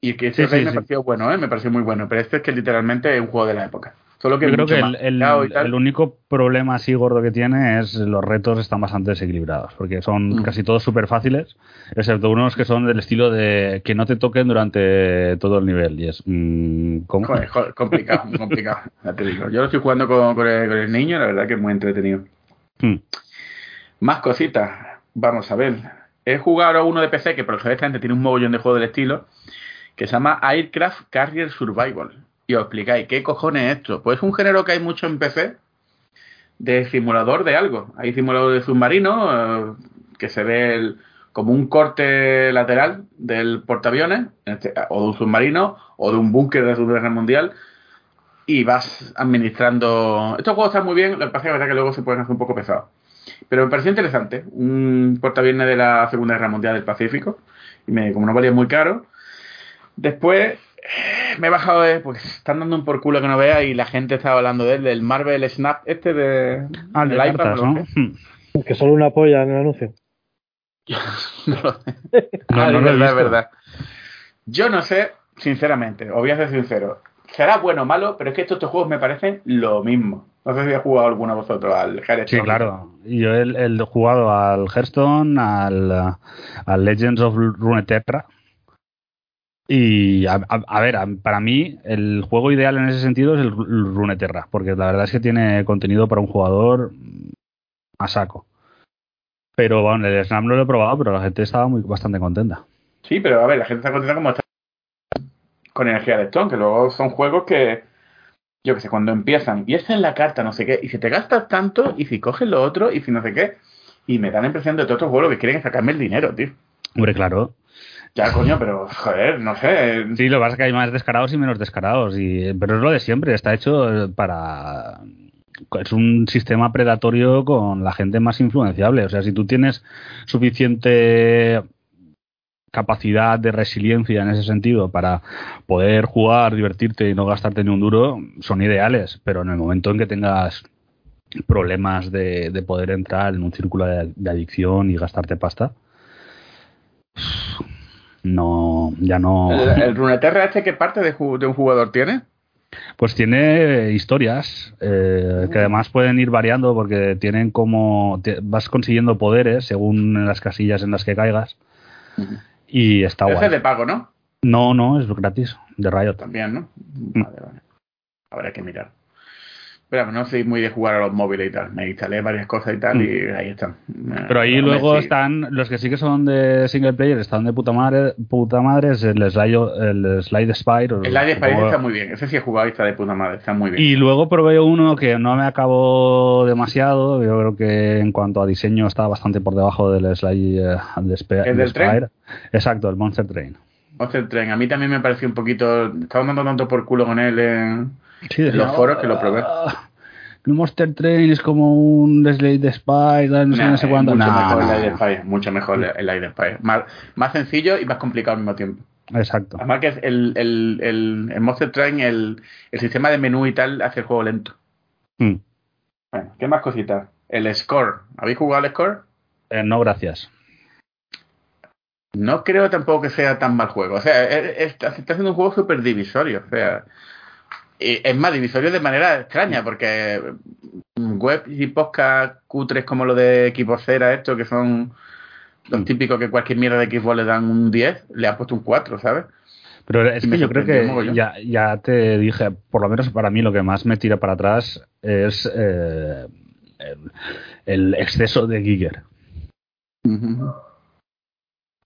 Speaker 1: Y que este
Speaker 2: Sí,
Speaker 1: Rey
Speaker 2: sí,
Speaker 1: me
Speaker 2: sí.
Speaker 1: pareció bueno, ¿eh? me pareció muy bueno. Pero este es que literalmente es un juego de la época. Solo que
Speaker 2: yo creo que el, el- único problema así gordo que tiene es los retos están bastante desequilibrados, porque son
Speaker 1: Mm.
Speaker 2: casi todos súper fáciles, excepto unos que son del estilo de que no te toquen durante todo el nivel. Y es, mm, ¿cómo?
Speaker 1: Joder, joder, complicado, complicado. Ya te digo. Yo lo estoy jugando con, con el, con el niño, la verdad que es muy entretenido.
Speaker 2: Mm.
Speaker 1: Más cositas. Vamos a ver. He jugado ahora uno de PC que perfectamente tiene un mogollón de juego del estilo que se llama Aircraft Carrier Survival. Y os explicáis, ¿qué cojones es esto? Pues es un género que hay mucho en PC de simulador de algo. Hay simulador de submarino eh, que se ve como un corte lateral del portaaviones, este- o de un submarino, o de un búnker de la Segunda Guerra Mundial, y vas administrando. Estos juegos están muy bien, lo que pasa es que luego se pueden hacer un poco pesados. Pero me pareció interesante. Un portaaviones de la Segunda Guerra Mundial del Pacífico. Y me, como no valía muy caro. Después eh, me he bajado de. Porque se están dando un por culo que no vea. Y la gente estaba hablando de él, del Marvel Snap este de.
Speaker 2: Ah, el de cartas,
Speaker 1: no
Speaker 2: ¿no?
Speaker 3: Que solo una polla en el anuncio.
Speaker 1: No lo sé.
Speaker 2: No,
Speaker 1: Ah,
Speaker 2: no
Speaker 1: es verdad, es verdad. Yo no sé, sinceramente, os voy a ser sincero. Será bueno o malo, pero es que estos dos juegos me parecen lo mismo. No sé si habéis jugado alguno de vosotros al Hearthstone.
Speaker 2: Sí, claro. Yo he, he jugado al Hearthstone, al, uh, al Legends of Runeterra. Y a, a- a ver, para mí el juego ideal en ese sentido es el Ru- el Runeterra, porque la verdad es que tiene contenido para un jugador a saco. Pero bueno, el Snap no lo he probado, pero la gente estaba muy bastante contenta.
Speaker 1: Sí, pero a ver, la gente está contenta como está con energía de Stone, que luego son juegos que, yo que sé, cuando empiezan, y esa es la carta, no sé qué, y si te gastas tanto, y si coges lo otro, y si no sé qué, y me da la impresión de todos estos juegos que quieren sacarme el dinero, tío.
Speaker 2: Hombre, claro.
Speaker 1: Ya, coño, pero, joder, no sé.
Speaker 2: Sí, lo que pasa es que hay más descarados y menos descarados. Y, pero es lo de siempre, está hecho eh, para. Es un sistema predatorio con la gente más influenciable. O sea, si tú tienes suficiente capacidad de resiliencia en ese sentido para poder jugar, divertirte y no gastarte ni un duro, son ideales. Pero en el momento en que tengas problemas de, de poder entrar en un círculo de, de adicción y gastarte pasta, no, ya no.
Speaker 1: El, el Runeterra este, ¿qué parte de, un jugador tiene?
Speaker 2: Pues tiene historias eh, que además pueden ir variando porque tienen como te- vas consiguiendo poderes según las casillas en las que caigas y está guay.
Speaker 1: es de pago, ¿no?
Speaker 2: No, no, es gratis, de Riot.
Speaker 1: También, ¿no?
Speaker 2: Mm.
Speaker 1: Vale, vale. Habrá que mirar. Pero no soy muy de jugar a los móviles y tal. Me instalé varias cosas y tal y ahí están.
Speaker 2: Mm. Pero ahí
Speaker 1: Eh,
Speaker 2: luego están los que sí que son de single player, están de puta madre, puta madre es el Slide, el Slide Spire.
Speaker 1: El Spirit
Speaker 2: supongo-
Speaker 1: está muy bien. Ese sí he jugado y está de puta madre. Está muy bien.
Speaker 2: Y luego probé uno que no me acabó demasiado. Yo creo que en cuanto a diseño está bastante por debajo del Slide eh, de
Speaker 1: ¿El
Speaker 2: de
Speaker 1: del tren?
Speaker 2: Spire. Exacto, el Monster Train.
Speaker 1: Monster Train. A mí también me pareció un poquito. Estaba dando tanto por culo con él en,
Speaker 2: Sí,
Speaker 1: en los foros que lo probé.
Speaker 2: "Ah, El Monster Train es como un Slade de Spire, no sé, no sé
Speaker 1: es
Speaker 2: cuánto.
Speaker 1: Mucho mejor el Light. Spire. Mucho mejor el Light Spire. Más, más sencillo y más complicado al mismo tiempo.
Speaker 2: Exacto.
Speaker 1: Además que el, el, el, el Monster Train, el, el sistema de menú y tal, hace el juego lento.
Speaker 2: Mm.
Speaker 1: Bueno, ¿qué más cositas? El Score. ¿Habéis jugado al Score?
Speaker 2: Eh, no, gracias.
Speaker 1: No creo tampoco que sea tan mal juego. O sea, es- es- está, está haciendo un juego súper divisorio. O sea, es más divisorio de manera extraña, porque web y podcast cutres como lo de Xboxera, esto que son los
Speaker 2: Mm.
Speaker 1: típicos que cualquier mierda de Xbox le dan un 10, le han puesto un 4, ¿sabes?
Speaker 2: Pero es que yo creo que ya, ya te dije, por lo menos para mí lo que más me tira para atrás es eh, el, el exceso de Giger.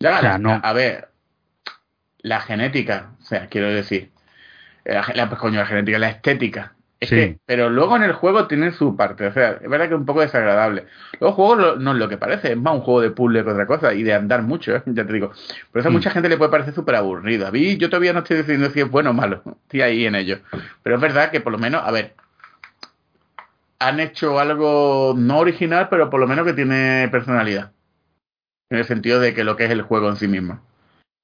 Speaker 1: Ya,
Speaker 2: O sea,
Speaker 1: la-
Speaker 2: no.
Speaker 1: A ver, la genética, o sea, quiero decir, la, ge- la- coño, la genética, la estética. Es
Speaker 2: Sí.
Speaker 1: que, pero luego en el juego tiene su parte, o sea, es verdad que es un poco desagradable. Luego el juego lo- no es lo que parece, es más un juego de puzzle que otra cosa y de andar mucho, ¿eh? ya te digo. Por eso a
Speaker 2: Mm.
Speaker 1: mucha gente le puede parecer súper aburrido. A mí yo todavía no estoy decidiendo si es bueno o malo, estoy ahí en ello. Pero es verdad que por lo menos, a ver, han hecho algo no original, pero por lo menos que tiene personalidad. En el sentido de que lo que es el juego en sí mismo.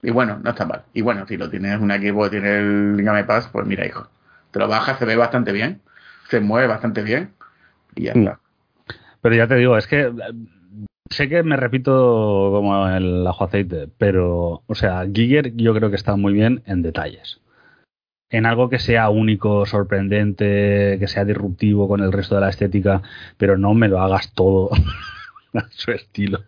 Speaker 1: Y bueno, no está mal. Y bueno, si lo tienes un equipo que tiene el Game Pass, pues mira, hijo. Te lo bajas, se ve bastante bien. Se mueve bastante bien. Y ya está.
Speaker 2: Pero ya te digo, es que sé que me repito como el ajo aceite, pero, o sea, Giger yo creo que está muy bien en detalles. En algo que sea único, sorprendente, que sea disruptivo con el resto de la estética, pero no me lo hagas todo a su estilo.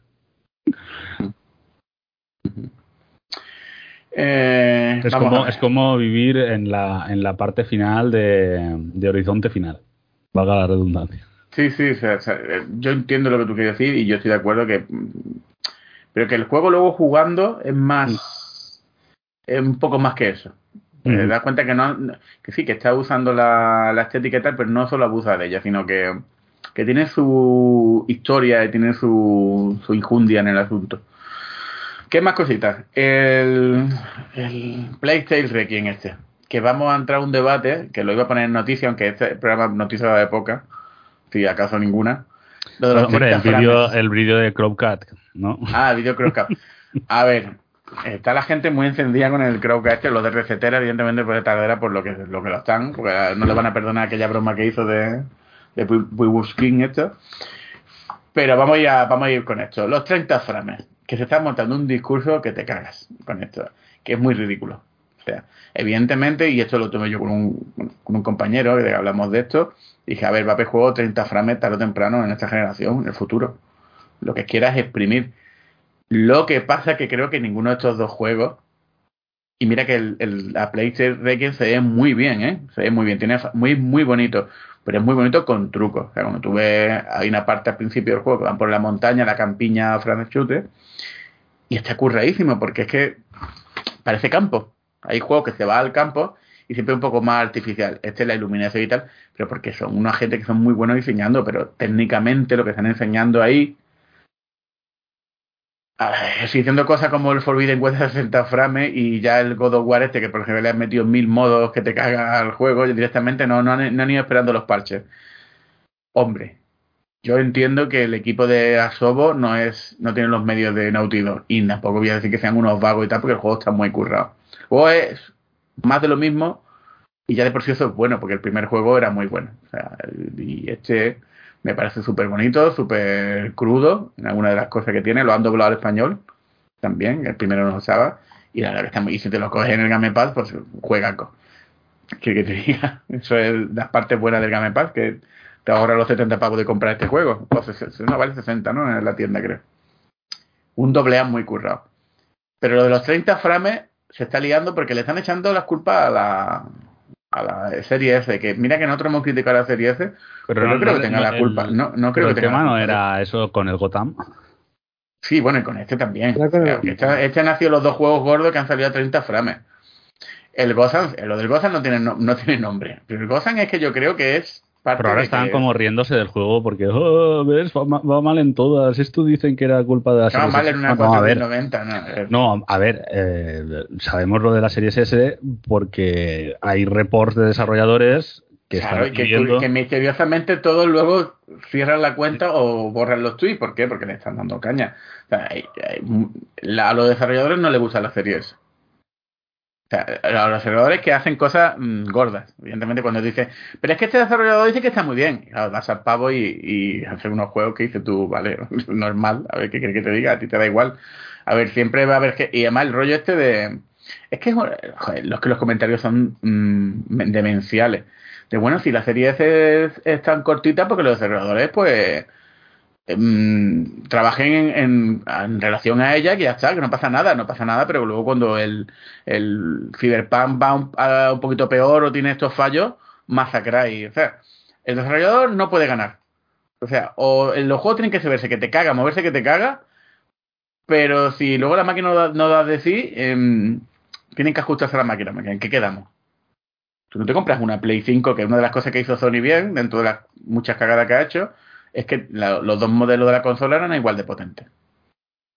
Speaker 1: Eh,
Speaker 2: Es como, es como vivir en la, en la parte final de, de Horizonte Final. Valga la redundancia.
Speaker 1: Sí, sí, o sea, o sea, eh, yo entiendo lo que tú quieres decir y yo estoy de acuerdo que... mm, Pero que el juego luego jugando es más... Es un poco más que eso. Te das cuenta que no que sí, que está usando la, la estética y tal, pero no solo abusa de ella, sino que, que tiene su historia y tiene su, su injundia en el asunto. ¿Qué más cositas? El, el PlayStation Requiem este. Que vamos a entrar a un debate, que lo iba a poner en noticia, aunque este programa noticia de época, si acaso ninguna. Lo de los
Speaker 2: Hombre, el
Speaker 1: 30
Speaker 2: vídeo, el vídeo de Crowcat, ¿no?
Speaker 1: Ah, vídeo Crowcat. A ver, está la gente muy encendida con el Crowcat este, los de recetera, evidentemente por esta tardera por lo que, lo que lo están, porque no le van a perdonar aquella broma que hizo de, de King esto. Pero vamos a- vamos a ir con esto. Los 30 frames, que se está montando un discurso que te cagas con esto, que es muy ridículo. O sea, evidentemente, y esto lo tomé yo con un, con un compañero, que hablamos de esto, dije, a ver, haber juego 30 frames tarde o temprano en esta generación, en el futuro. Lo que quieras es exprimir. Lo que pasa es que creo que ninguno de estos dos juegos, y mira que el, el- la PlayStation Requiem se ve muy bien, ¿eh? Se ve muy bien, tiene muy, muy bonito, pero es muy bonito con trucos. O sea, cuando tú ves, hay una parte al principio del juego que van por la montaña, la campiña Franchute, y está curradísimo, porque es que parece campo. Hay juegos que se va al campo y siempre un poco más artificial. Este es la iluminación y tal, pero porque son una gente que son muy buenos diseñando, pero técnicamente lo que están enseñando ahí a ver, estoy diciendo cosas como el Forbidden West a 60 frames y ya el God of War este, que por ejemplo le han metido mil modos que te caga al juego, directamente no, no, han, no han ido esperando los parches. Hombre, yo entiendo que el equipo de Asobo no es no tiene los medios de Naughty y tampoco voy a decir que sean unos vagos y tal, porque el juego está muy currado. Juego es más de lo mismo, y ya de por sí eso es bueno, porque el primer juego era muy bueno. O sea, y este me parece súper bonito, súper crudo en algunas de las cosas que tiene. Lo han doblado al español también, el primero no lo usaba. Y la verdad que está muy. Y si te lo coges en el Game Pass, pues juega. Que, que te diga. Eso es las partes buenas del Game Pass, que te ahorra los 70 pavos de comprar este juego. O ses- no, vale 60, ¿no? En la tienda, creo. Un doble A muy currado. Pero lo de los 30 frames se está liando porque le están echando las culpas a la, a la serie S. Que mira que nosotros hemos criticado a la serie S, pero no, creo que tenga la culpa. No, no creo que
Speaker 2: el
Speaker 1: tenga
Speaker 2: no era eso con el Gotham.
Speaker 1: Sí, bueno, y con este también. Este, este han sido los dos juegos gordos que han salido a 30 frames. El Gozan, lo del Gozan no tiene, no, no tiene nombre. Pero el Gozan es que yo creo que es parte
Speaker 2: Pero ahora están
Speaker 1: que-
Speaker 2: como riéndose del juego porque, oh, ves, va, ma- va mal en todas. Esto dicen que era culpa de la serie
Speaker 1: mal en una
Speaker 2: no, a ver,
Speaker 1: 490, no,
Speaker 2: no, a ver, eh, sabemos lo de la serie S porque hay reports de desarrolladores que
Speaker 1: Claro, y que, misteriosamente todos luego cierran la cuenta o borran los tweets. ¿Por qué? Porque le están dando caña. O sea, hay- hay- la- a los desarrolladores no les gusta la serie S. O sea, los desarrolladores que hacen cosas mm, gordas. Evidentemente, cuando dices, pero es que este desarrollador dice que está muy bien. Y vas al pavo y, y hacer unos juegos que dices tú, vale, normal. A ver qué quieres que te diga, a ti te da igual. A ver, siempre va a haber que. Y además, el rollo este de. Es que joder, los que los comentarios son mm, demenciales. De bueno, si la serie S es, es tan cortita, porque los desarrolladores, pues trabajen en, en- relación a ella, que ya está, que no pasa nada, no pasa nada, pero luego cuando el, el Cyberpunk va un, a un poquito peor o tiene estos fallos, masacráis. O sea, el desarrollador no puede ganar. O sea, o los juegos tienen que saberse que te caga, moverse que te caga, Pero si luego la máquina no da, no de sí, em, tienen que ajustarse a la máquina. ¿En qué quedamos? Tú no te compras una Play 5, que una de las cosas que hizo Sony bien, dentro de las muchas cagadas que ha hecho, es que la- los dos modelos de la consola eran igual de potentes.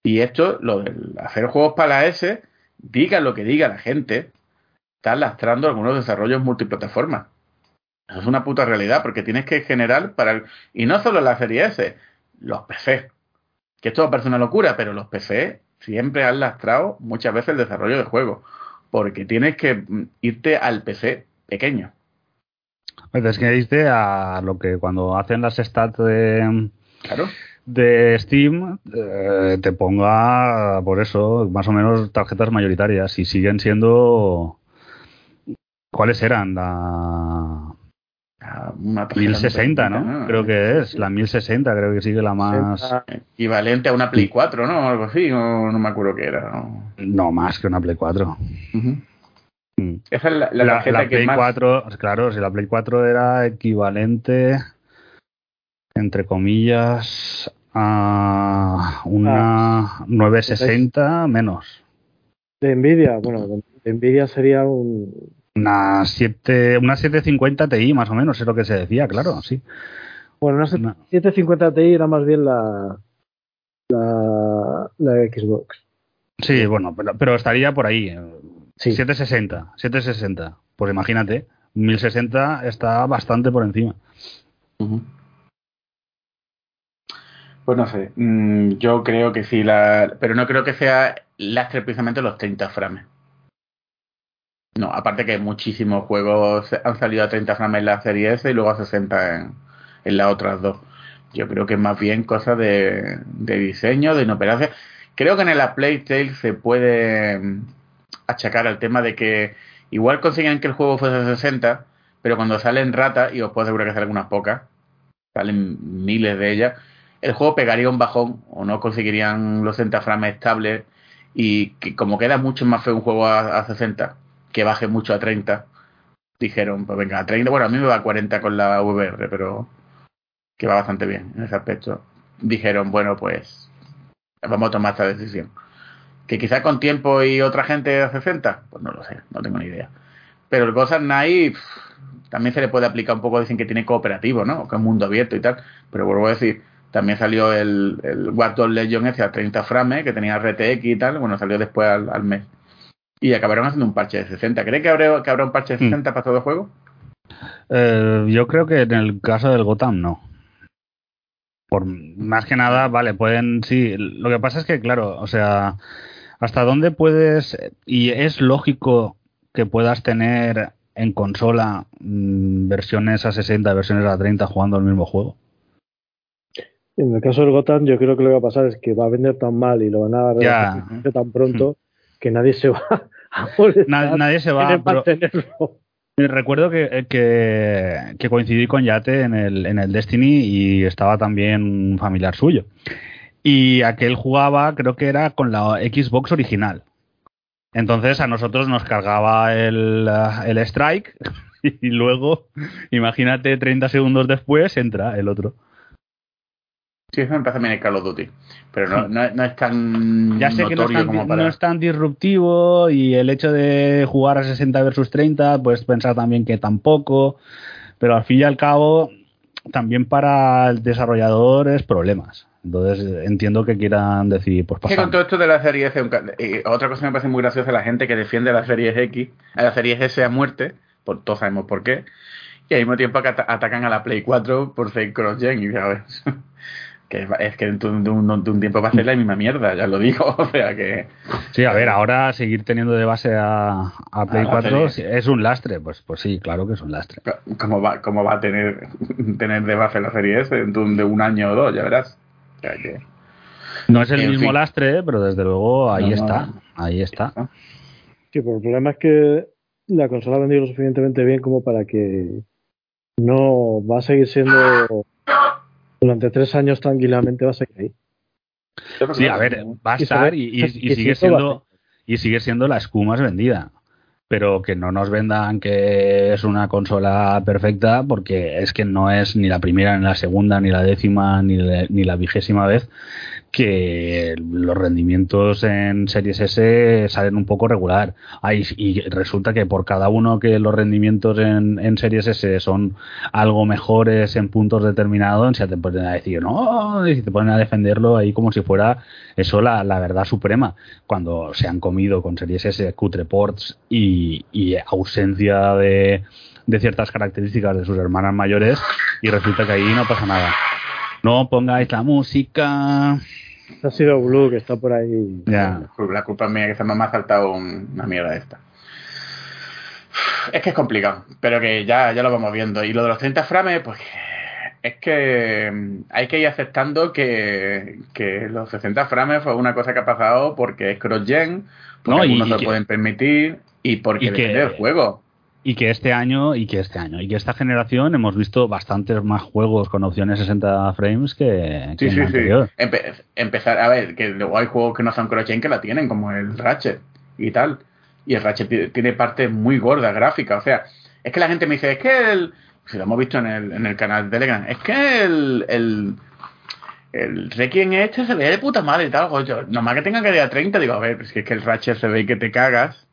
Speaker 1: Y esto, lo de hacer juegos para la S, diga lo que diga la gente, está lastrando algunos desarrollos multiplataformas. Eso es una puta realidad, porque tienes que generar para el... Y no solo la serie S, los PC. Que esto parece una locura, pero los PC siempre han lastrado muchas veces el desarrollo de juegos. Porque tienes que mm, irte al PC pequeño.
Speaker 2: Es que diste a lo que cuando hacen las stats de,
Speaker 1: Claro.
Speaker 2: de Steam eh, te ponga por eso más o menos tarjetas mayoritarias y siguen siendo ¿cuáles eran? La
Speaker 1: Ah, Una tarjeta
Speaker 2: 1060,
Speaker 1: muy
Speaker 2: ¿no? Creo que es la 1060, creo que sigue la más
Speaker 1: Equivalente a una Play 4, ¿no? Algo así, no, no me acuerdo qué era. ¿no?
Speaker 2: no más que una Play 4.
Speaker 1: Ujú.
Speaker 2: Mm.
Speaker 1: Esa es la, la
Speaker 2: La,
Speaker 1: tarjeta
Speaker 2: la
Speaker 1: que
Speaker 2: Play
Speaker 1: más...
Speaker 2: 4, claro, si la Play 4 era equivalente, entre comillas, a una 960 menos.
Speaker 3: De Nvidia, bueno, de, de Nvidia sería un.
Speaker 2: Una 7, una 750 Ti más o menos, es lo que se decía, claro, sí.
Speaker 3: Bueno, una
Speaker 2: Una-
Speaker 3: 750 Ti era más bien la. La, la Xbox.
Speaker 2: Sí, bueno, pero, pero estaría por ahí.
Speaker 3: Sí.
Speaker 2: 760, 760. Pues imagínate, 1060 está bastante por encima.
Speaker 1: Pues no sé, mm, yo creo que sí, la, pero no creo que sea lastre precisamente los 30 frames. No, aparte que muchísimos juegos han salido a 30 frames en la serie S y luego a 60 en, en las otras dos. Yo creo que es más bien cosa de, de diseño, de inoperancia. Creo que en la Playtale se puede achacar al tema de que igual consiguen que el juego fuese a 60, pero cuando salen ratas, y os puedo asegurar que salen unas pocas, salen miles de ellas, el juego pegaría un bajón o no conseguirían los 60 frames estables y que como queda mucho más feo un juego a, a 60 que baje mucho a 30 dijeron pues venga a 30 bueno a mí me va a 40 con la VR pero que va bastante bien en ese aspecto dijeron bueno pues vamos a tomar esta decisión que quizá con tiempo y otra gente a 60 pues no lo sé no tengo ni idea pero el Ghost Night también se le puede aplicar un poco dicen que tiene cooperativo no que es mundo abierto y tal pero vuelvo a decir también salió el, el Dogs Legion ese a 30 frames, que tenía RTX y tal. Bueno, salió después al, al mes. Y acabaron haciendo un parche de 60. ¿Cree que habrá, que habrá un parche de 60 para todo el juego?
Speaker 2: Eh, yo creo que en el caso del Gotham no. Por más que nada, vale, pueden, sí. Lo que pasa es que, claro, o sea, hasta dónde puedes y es lógico que puedas tener en consola mm, versiones a 60, versiones a 30 jugando el mismo juego.
Speaker 3: En el caso del Gotham, yo creo que lo que va a pasar es que va a vender tan mal y lo van a rehacer tan pronto que nadie se va a molestar
Speaker 2: Na- nadie se va, pero-
Speaker 3: mantenerlo.
Speaker 2: Eh, Recuerdo que, que, que coincidí con Yate en el, en el Destiny y estaba también un familiar suyo. Y aquel jugaba, creo que era con la Xbox original. Entonces a nosotros nos cargaba el, el Strike y luego, imagínate, 30 segundos después entra el otro.
Speaker 1: Sí, eso me pasa también en Call of Duty. Pero no, no, no es tan
Speaker 2: Ya sé que no es, tan,
Speaker 1: como para...
Speaker 2: no es tan disruptivo y el hecho de jugar a 60 versus 30, pues pensar también que tampoco, pero al fin y al cabo, también para el desarrollador es problemas. Entonces entiendo que quieran decir, pues
Speaker 1: Es que
Speaker 2: pasa.
Speaker 1: con todo esto de la serie S, eh, otra cosa que me parece muy graciosa la gente que defiende la serie X, a la serie S a muerte, por, todos sabemos por qué, y al mismo tiempo que ata- atacan a la Play 4 por ser cross-gen, y ya ves. que es, es que de un, de un- de un tiempo va a ser la misma mierda, ya lo digo, o sea que...
Speaker 2: Sí, a ver, ahora seguir teniendo de base a, a Play
Speaker 1: A la
Speaker 2: 4
Speaker 1: serie.
Speaker 2: es un lastre. Pues, pues sí, claro que es un lastre.
Speaker 1: ¿Cómo va, cómo va a tener, tener de base la serie S de un año o dos? Ya verás. O sea que-
Speaker 2: No es el
Speaker 1: En
Speaker 2: mismo
Speaker 1: fin.
Speaker 2: lastre, pero desde luego ahí
Speaker 1: No, no.
Speaker 2: está. Ahí está.
Speaker 3: Sí, pero el problema es que la consola ha vendido lo suficientemente bien como para que no va a seguir siendo durante tres años tranquilamente va a seguir ahí.
Speaker 2: Sí, a ver, va a estar y, y- y
Speaker 3: y
Speaker 2: sigue siendo y sigue siendo la escuma más vendida. Pero que no nos vendan que es una consola perfecta porque es que no es ni la primera, ni la segunda, ni la décima, ni, la- ni la vigésima vez que los rendimientos en Series S salen un poco regular. Ay, y resulta que por cada uno que los rendimientos en, en Series S son algo mejores en puntos determinados, ya te ponen a decir, no, y te ponen a defenderlo ahí como si fuera eso la, la verdad suprema. Cuando se han comido con Series S cutre ports y, y ausencia de, de ciertas características de sus hermanas mayores, y resulta que ahí no pasa nada. No pongáis la música.
Speaker 3: Ha sido Blue que está por ahí.
Speaker 2: Ya.
Speaker 1: La culpa es mía que se me ha saltado un- una mierda esta. Es que es complicado, pero que ya, ya lo vamos viendo. Y lo de los 30 frames, pues es que hay que ir aceptando que, que los 60 frames fue una cosa que ha pasado porque es cross-gen, porque
Speaker 2: No, y-
Speaker 1: algunos
Speaker 2: y
Speaker 1: se lo
Speaker 2: que-
Speaker 1: pueden permitir y porque
Speaker 2: y que-
Speaker 1: depende del juego.
Speaker 2: Y que este año, y que este año, y que esta generación hemos visto bastantes más juegos con opciones 60 frames que, que
Speaker 1: Sí,
Speaker 2: en
Speaker 1: sí, sí.
Speaker 2: anterior.
Speaker 1: Empe- empezar, a ver, que luego hay juegos que no son cross-gen que la tienen, como el Ratchet y tal. Y el Ratchet ti- tiene partes muy gordas gráficas. O sea, es que la gente me dice, es que el. Si lo hemos visto en el, en el canal de Telegram, es que el. el el Requiem este se ve de puta madre y tal. Yo, nomás que tenga que ir a 30, digo, a ver, pues es que el Ratchet se ve que te cagas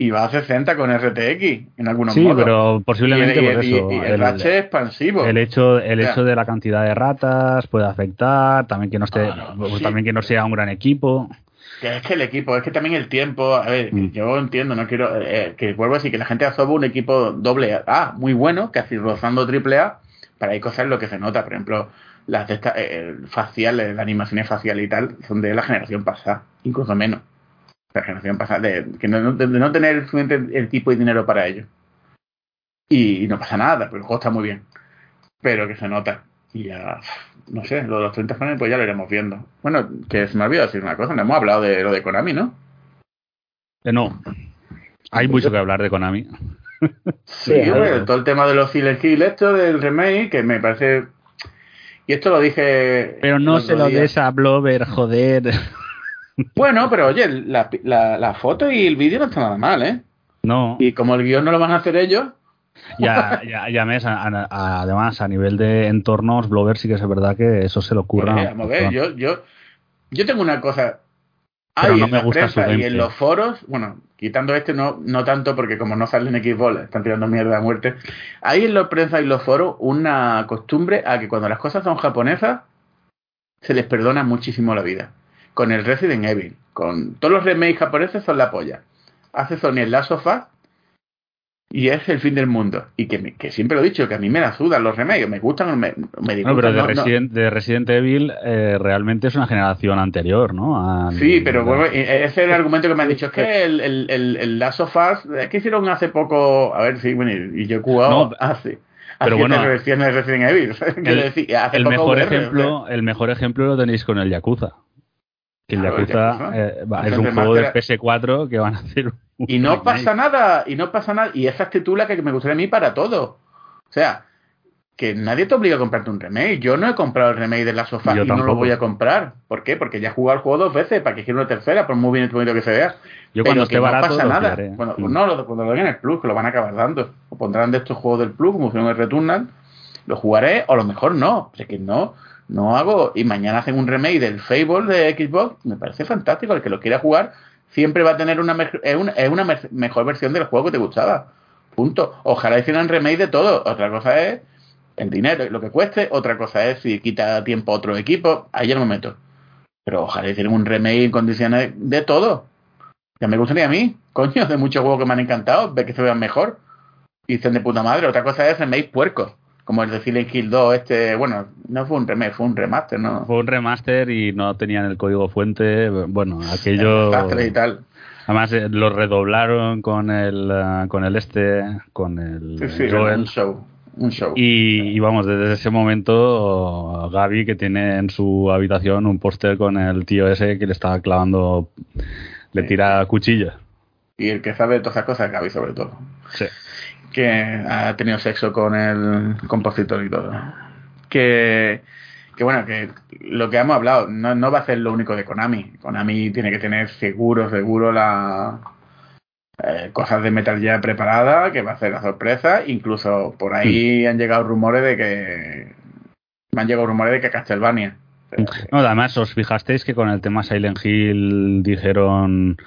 Speaker 1: y va a 60 con RTX en algunos
Speaker 2: Sí,
Speaker 1: modos.
Speaker 2: pero posiblemente
Speaker 1: y,
Speaker 2: por
Speaker 1: y-
Speaker 2: eso.
Speaker 1: y el,
Speaker 2: el-
Speaker 1: expansivo.
Speaker 2: El hecho, el hecho de la cantidad de ratas puede afectar, también que no esté,
Speaker 1: Ah, no,
Speaker 2: pues
Speaker 1: sí.
Speaker 2: también que no sea un gran equipo.
Speaker 1: Que es que el equipo, es que también el tiempo, a ver,
Speaker 2: Mm.
Speaker 1: yo entiendo, no quiero, eh, que vuelvo a decir que la gente asoba un equipo doble A, muy bueno, casi rozando triple A, para hay cosas lo que se nota, por ejemplo, las de esta, eh, faciales, las animaciones faciales y tal, son de la generación pasada, incluso menos. La generación pasada, de, que no, de no tener suficiente el tipo y dinero para ello. Y, no pasa nada, porque el juego está muy bien. Pero que se nota. Y ya, no sé, lo de los 30 frames, pues ya lo iremos viendo. Bueno, que se me olvidó decir una cosa, no hemos hablado de lo de Konami, ¿no?
Speaker 2: Eh, no, hay mucho que hablar de Konami.
Speaker 1: Sí,
Speaker 3: Sí,
Speaker 1: hombre,
Speaker 3: algo.
Speaker 1: todo el tema de los Silent Hill, esto del remake, que me parece. Y esto lo dije.
Speaker 2: Pero no se lo
Speaker 1: día.
Speaker 2: des a Blover, joder.
Speaker 1: Bueno, pero oye, la, la, la foto y el vídeo no está nada mal, ¿eh?
Speaker 2: No,
Speaker 1: Y como el guion no lo van a hacer ellos,
Speaker 2: ya, ya, ya mes, a- además a nivel de entornos, Blover sí que es verdad que eso se lo ocurra.
Speaker 1: pues, vamos a ver, yo, yo, yo tengo una cosa.
Speaker 2: Pero
Speaker 1: Hay
Speaker 2: no
Speaker 1: en
Speaker 2: me
Speaker 1: la
Speaker 2: gusta
Speaker 1: prensa y en los foros, bueno, quitando este no, no tanto porque como no sale en Xbox, le están tirando mierda a muerte. Hay en la prensa y los foros una costumbre a que cuando las cosas son japonesas, se les perdona muchísimo la vida. Con el Resident Evil, con todos los remakes japoneses son la polla. Hace Sony el Last of Us y es el fin del mundo. Y que, me- que siempre lo he dicho, que a mí me la sudan los remakes, me gustan, me, me
Speaker 2: No, pero de
Speaker 1: no- no-
Speaker 2: Resident, de Resident Evil eh, realmente es una generación anterior, ¿no? A-
Speaker 1: Sí, pero bueno, y ese es el argumento que me han dicho. Es que el, el, el, el Last of Us, es que hicieron hace poco, a ver, sí, bueno, y yo he jugado hace,
Speaker 2: pero
Speaker 1: hace
Speaker 2: bueno,
Speaker 1: Resident Evil.
Speaker 2: El-
Speaker 1: decir, hace
Speaker 2: el
Speaker 1: poco
Speaker 2: mejor
Speaker 1: VR,
Speaker 2: ejemplo el mejor ejemplo lo tenéis con el Yakuza el
Speaker 1: Claro, el
Speaker 2: Yakuza, eh, va- es un juego de
Speaker 1: remaster-
Speaker 2: PS4 que van a hacer
Speaker 1: Y no pasa nada, y no pasa nada. Y esa actitud la que me gustaría a mí para todo. O sea, que nadie te obliga a comprarte un remake. Yo no he comprado el remake de la sofá
Speaker 2: Yo
Speaker 1: y no lo voy a comprar. ¿Por qué? Porque ya he jugado el juego dos veces, para que quiera una tercera, por muy bien y bonito que se vea.
Speaker 2: yo
Speaker 1: Pero
Speaker 2: cuando
Speaker 1: que
Speaker 2: esté
Speaker 1: no
Speaker 2: barato
Speaker 1: pasa nada. Bueno,
Speaker 2: Mm.
Speaker 1: pues no, lo, cuando lo den en el Plus, que lo van a acabar dando. O pondrán de estos juegos del Plus, como si no el Returnal, lo jugaré, o a lo mejor no. Es que no, no hago. Y mañana hacen un remake del Fable de Xbox, me parece fantástico. El que lo quiera jugar siempre va a tener una, es una, es una me- mejor versión del juego que te gustaba. Punto. Ojalá hicieran remake de todo. Otra cosa es el dinero, lo que cueste. Otra cosa es si quita tiempo a otro equipo. Ahí ya no me meto. Pero ojalá hicieran un remake en condiciones de todo. Ya me gustaría a mí, coño, de muchos juegos que me han encantado, ver que se vean mejor. Y estén de puta madre. Otra cosa es remake puerco. Como el de Silent Hill 2, este, bueno, no fue un remake, fue un remaster, ¿no?
Speaker 2: fue un remaster y no tenían el código fuente bueno aquello
Speaker 1: y tal.
Speaker 2: además eh, lo redoblaron con el eh, con el este con el
Speaker 1: Sí, sí,
Speaker 2: Joel
Speaker 1: un show. Un show.
Speaker 2: Y, y vamos, desde ese momento, Gaby, que tiene en su habitación un póster con el tío ese que le está clavando, le tira cuchillo.
Speaker 1: Y el que sabe todas esas cosas, Gaby sobre todo.
Speaker 2: Sí.
Speaker 1: Que ha tenido sexo con el compositor y todo. Que, que bueno, que lo que hemos hablado no, no va a ser lo único de Konami. Konami tiene que tener seguro, seguro la eh, cosas de Metal Gear preparada que va a ser la sorpresa. Incluso por ahí han llegado rumores de que. Me han llegado rumores de que Castlevania.
Speaker 2: No, además, os fijasteis que con el tema Silent Hill dijeron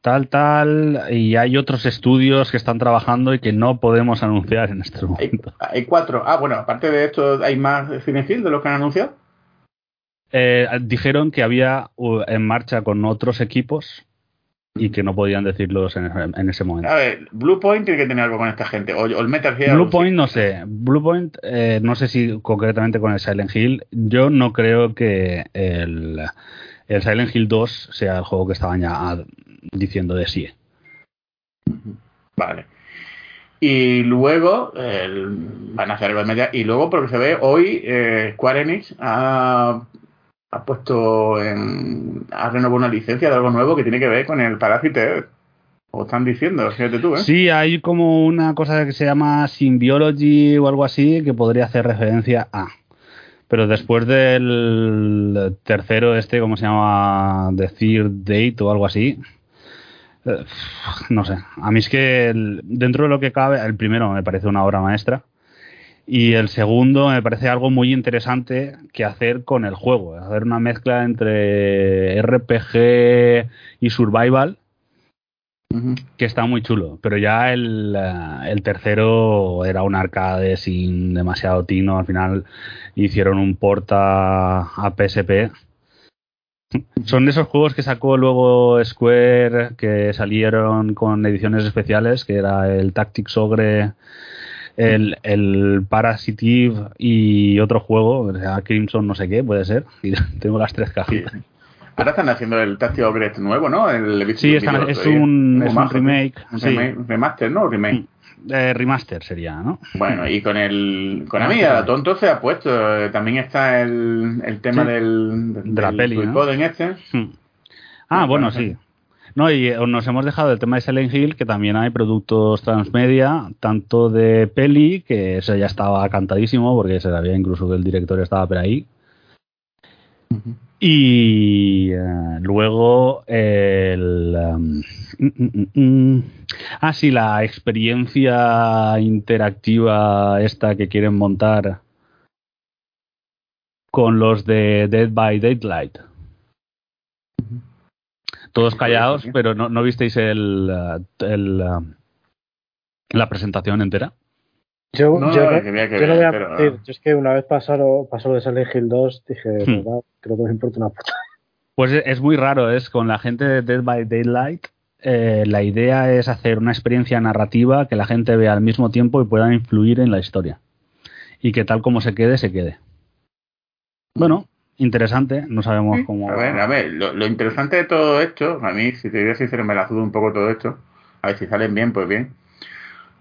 Speaker 2: tal, tal, y hay otros estudios que están trabajando y que no podemos anunciar en este momento.
Speaker 1: hay cuatro. Ah, bueno, aparte de esto, ¿hay más Hill de los que han anunciado?
Speaker 2: Eh, dijeron que había uh, en marcha con otros equipos y que no podían decirlos en, en ese momento.
Speaker 1: A ver, Bluepoint tiene que tener algo con esta gente. O, o el Metal Gear.
Speaker 2: Bluepoint no sé. Bluepoint eh, no sé si concretamente con el Silent Hill. Yo no creo que el, el Silent Hill 2 sea el juego que estaban ya diciendo de sí.
Speaker 1: Vale. Y luego el- van a hacer algo de media. Y luego, por lo que se ve, hoy eh, Square Enix ha, ha puesto en. ha renovado una licencia de algo nuevo que tiene que ver con el Parásite. O están diciendo, fíjate tú, ¿eh?
Speaker 2: Sí, hay como una cosa que se llama Symbiology o algo así que podría hacer referencia a. Pero después del tercero, este, ¿cómo se llama? The Third Date o algo así. Eh, No sé. A mí es que el- dentro de lo que cabe, el primero me parece una obra maestra. Y el segundo me parece algo muy interesante que hacer con el juego. Hacer una mezcla entre RPG y survival que está muy chulo, pero ya el, eh, el tercero era un arcade sin demasiado tino, al final hicieron un porta a PSP. Son de esos juegos que sacó luego Square, que salieron con ediciones especiales, que era el Tactics Ogre, el, el Parasitive y otro juego, o sea, Crimson no sé qué, puede ser. Y tengo las tres
Speaker 1: Sí.
Speaker 2: cajitas.
Speaker 1: Ahora están haciendo el Tactical Ogre nuevo, ¿no? El,
Speaker 2: Sí, están- es un- es un remake,
Speaker 1: Un
Speaker 2: sí.
Speaker 1: remake, un remaster, ¿no? Remake.
Speaker 2: Eh, remaster sería, ¿no?
Speaker 1: Bueno, y con el con Amiga, tonto se ha puesto. eh, También está el, el tema
Speaker 2: Sí.
Speaker 1: del,
Speaker 2: De la
Speaker 1: del
Speaker 2: peli, ¿no?
Speaker 1: Suicoden este.
Speaker 2: Hmm. Ah, bueno, sí. No, y eh, nos hemos dejado el tema de Silent Hill, que también hay productos transmedia, tanto de peli, que ese ya estaba cantadísimo, porque se sabía incluso que el director estaba por ahí. Y eh, luego el... um, mm, mm, mm. ah, sí, la experiencia interactiva esta que quieren montar con los de Dead by Daylight. Todos callados, pero no, no visteis el, uh, el, uh, la presentación entera.
Speaker 3: Yo,
Speaker 1: No,
Speaker 3: yo,
Speaker 1: no, que que
Speaker 3: yo no
Speaker 1: ver,
Speaker 3: voy a
Speaker 1: pero-
Speaker 3: yo es que una vez pasaron, pasó de Silent Hill 2, dije,
Speaker 2: Hmm.
Speaker 3: "Verdad, creo que me importa una puta.
Speaker 2: Pues es, muy raro, es con la gente de Dead by Daylight. eh, la idea es hacer una experiencia narrativa que la gente vea al mismo tiempo y pueda influir en la historia. Y que tal como se quede, se quede. Bueno, interesante, no sabemos cómo.
Speaker 1: A ver, a ver, lo, lo interesante de todo esto, a mí, si te digo sincero, me la dudo un poco todo esto. A ver si salen bien, pues bien.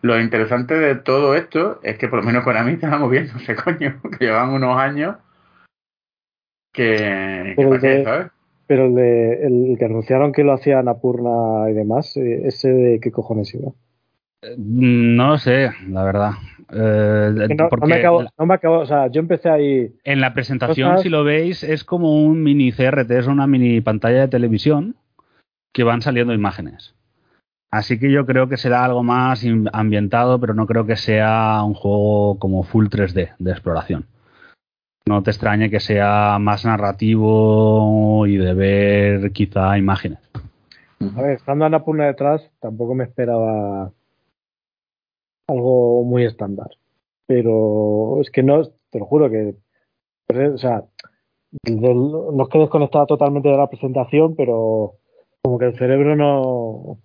Speaker 1: Lo interesante de todo esto es que por lo menos con a mí estábamos viéndose, coño, que llevan unos años que, que
Speaker 3: Pero
Speaker 1: qué,
Speaker 3: de-
Speaker 1: ¿sabes?
Speaker 3: Pero el, de, el que anunciaron que lo hacía Anapurna y demás, eh, ese de qué cojones iba.
Speaker 2: Mm, No lo sé, la verdad. Eh,
Speaker 3: no, me acabo, no me acabo, o sea, yo empecé ahí,
Speaker 2: En la presentación,
Speaker 3: Cosas-
Speaker 2: si lo veis, es como un mini CRT, es una mini pantalla de televisión que van saliendo imágenes. Así que yo creo que será algo más ambientado, pero no creo que sea un juego como full 3D de exploración. No te extrañe que sea más narrativo y de ver quizá imágenes.
Speaker 3: a ver, estando Anapurna detrás, tampoco me esperaba algo muy estándar. Pero es que no, te lo juro que, o sea, no es que desconectaba totalmente de la presentación, pero como que el cerebro no,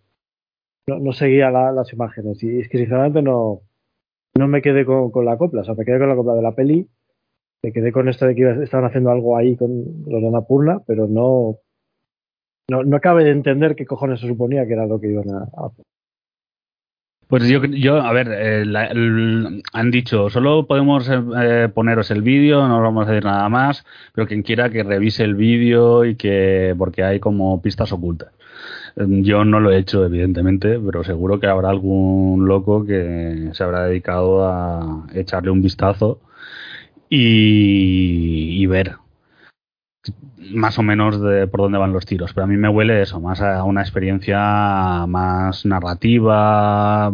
Speaker 3: no, no seguía la- las imágenes. Y es que sinceramente no, no me quedé con, con la copla, o sea, me quedé con la copla de la peli, me quedé con esto de que estaban haciendo algo ahí con los de Annapurna, pero no, no, no acabé de entender qué cojones se suponía que era lo que iban a, a hacer.
Speaker 2: Pues yo, yo a ver, eh, la- han dicho, solo podemos eh, poneros el vídeo, no os vamos a decir nada más, pero quien quiera que revise el vídeo y que, porque hay como pistas ocultas. Eh, Yo no lo he hecho, evidentemente, pero seguro que habrá algún loco que se habrá dedicado a echarle un vistazo y, y ver. más o menos de por dónde van los tiros. Pero a mí me huele eso, más a una experiencia más narrativa,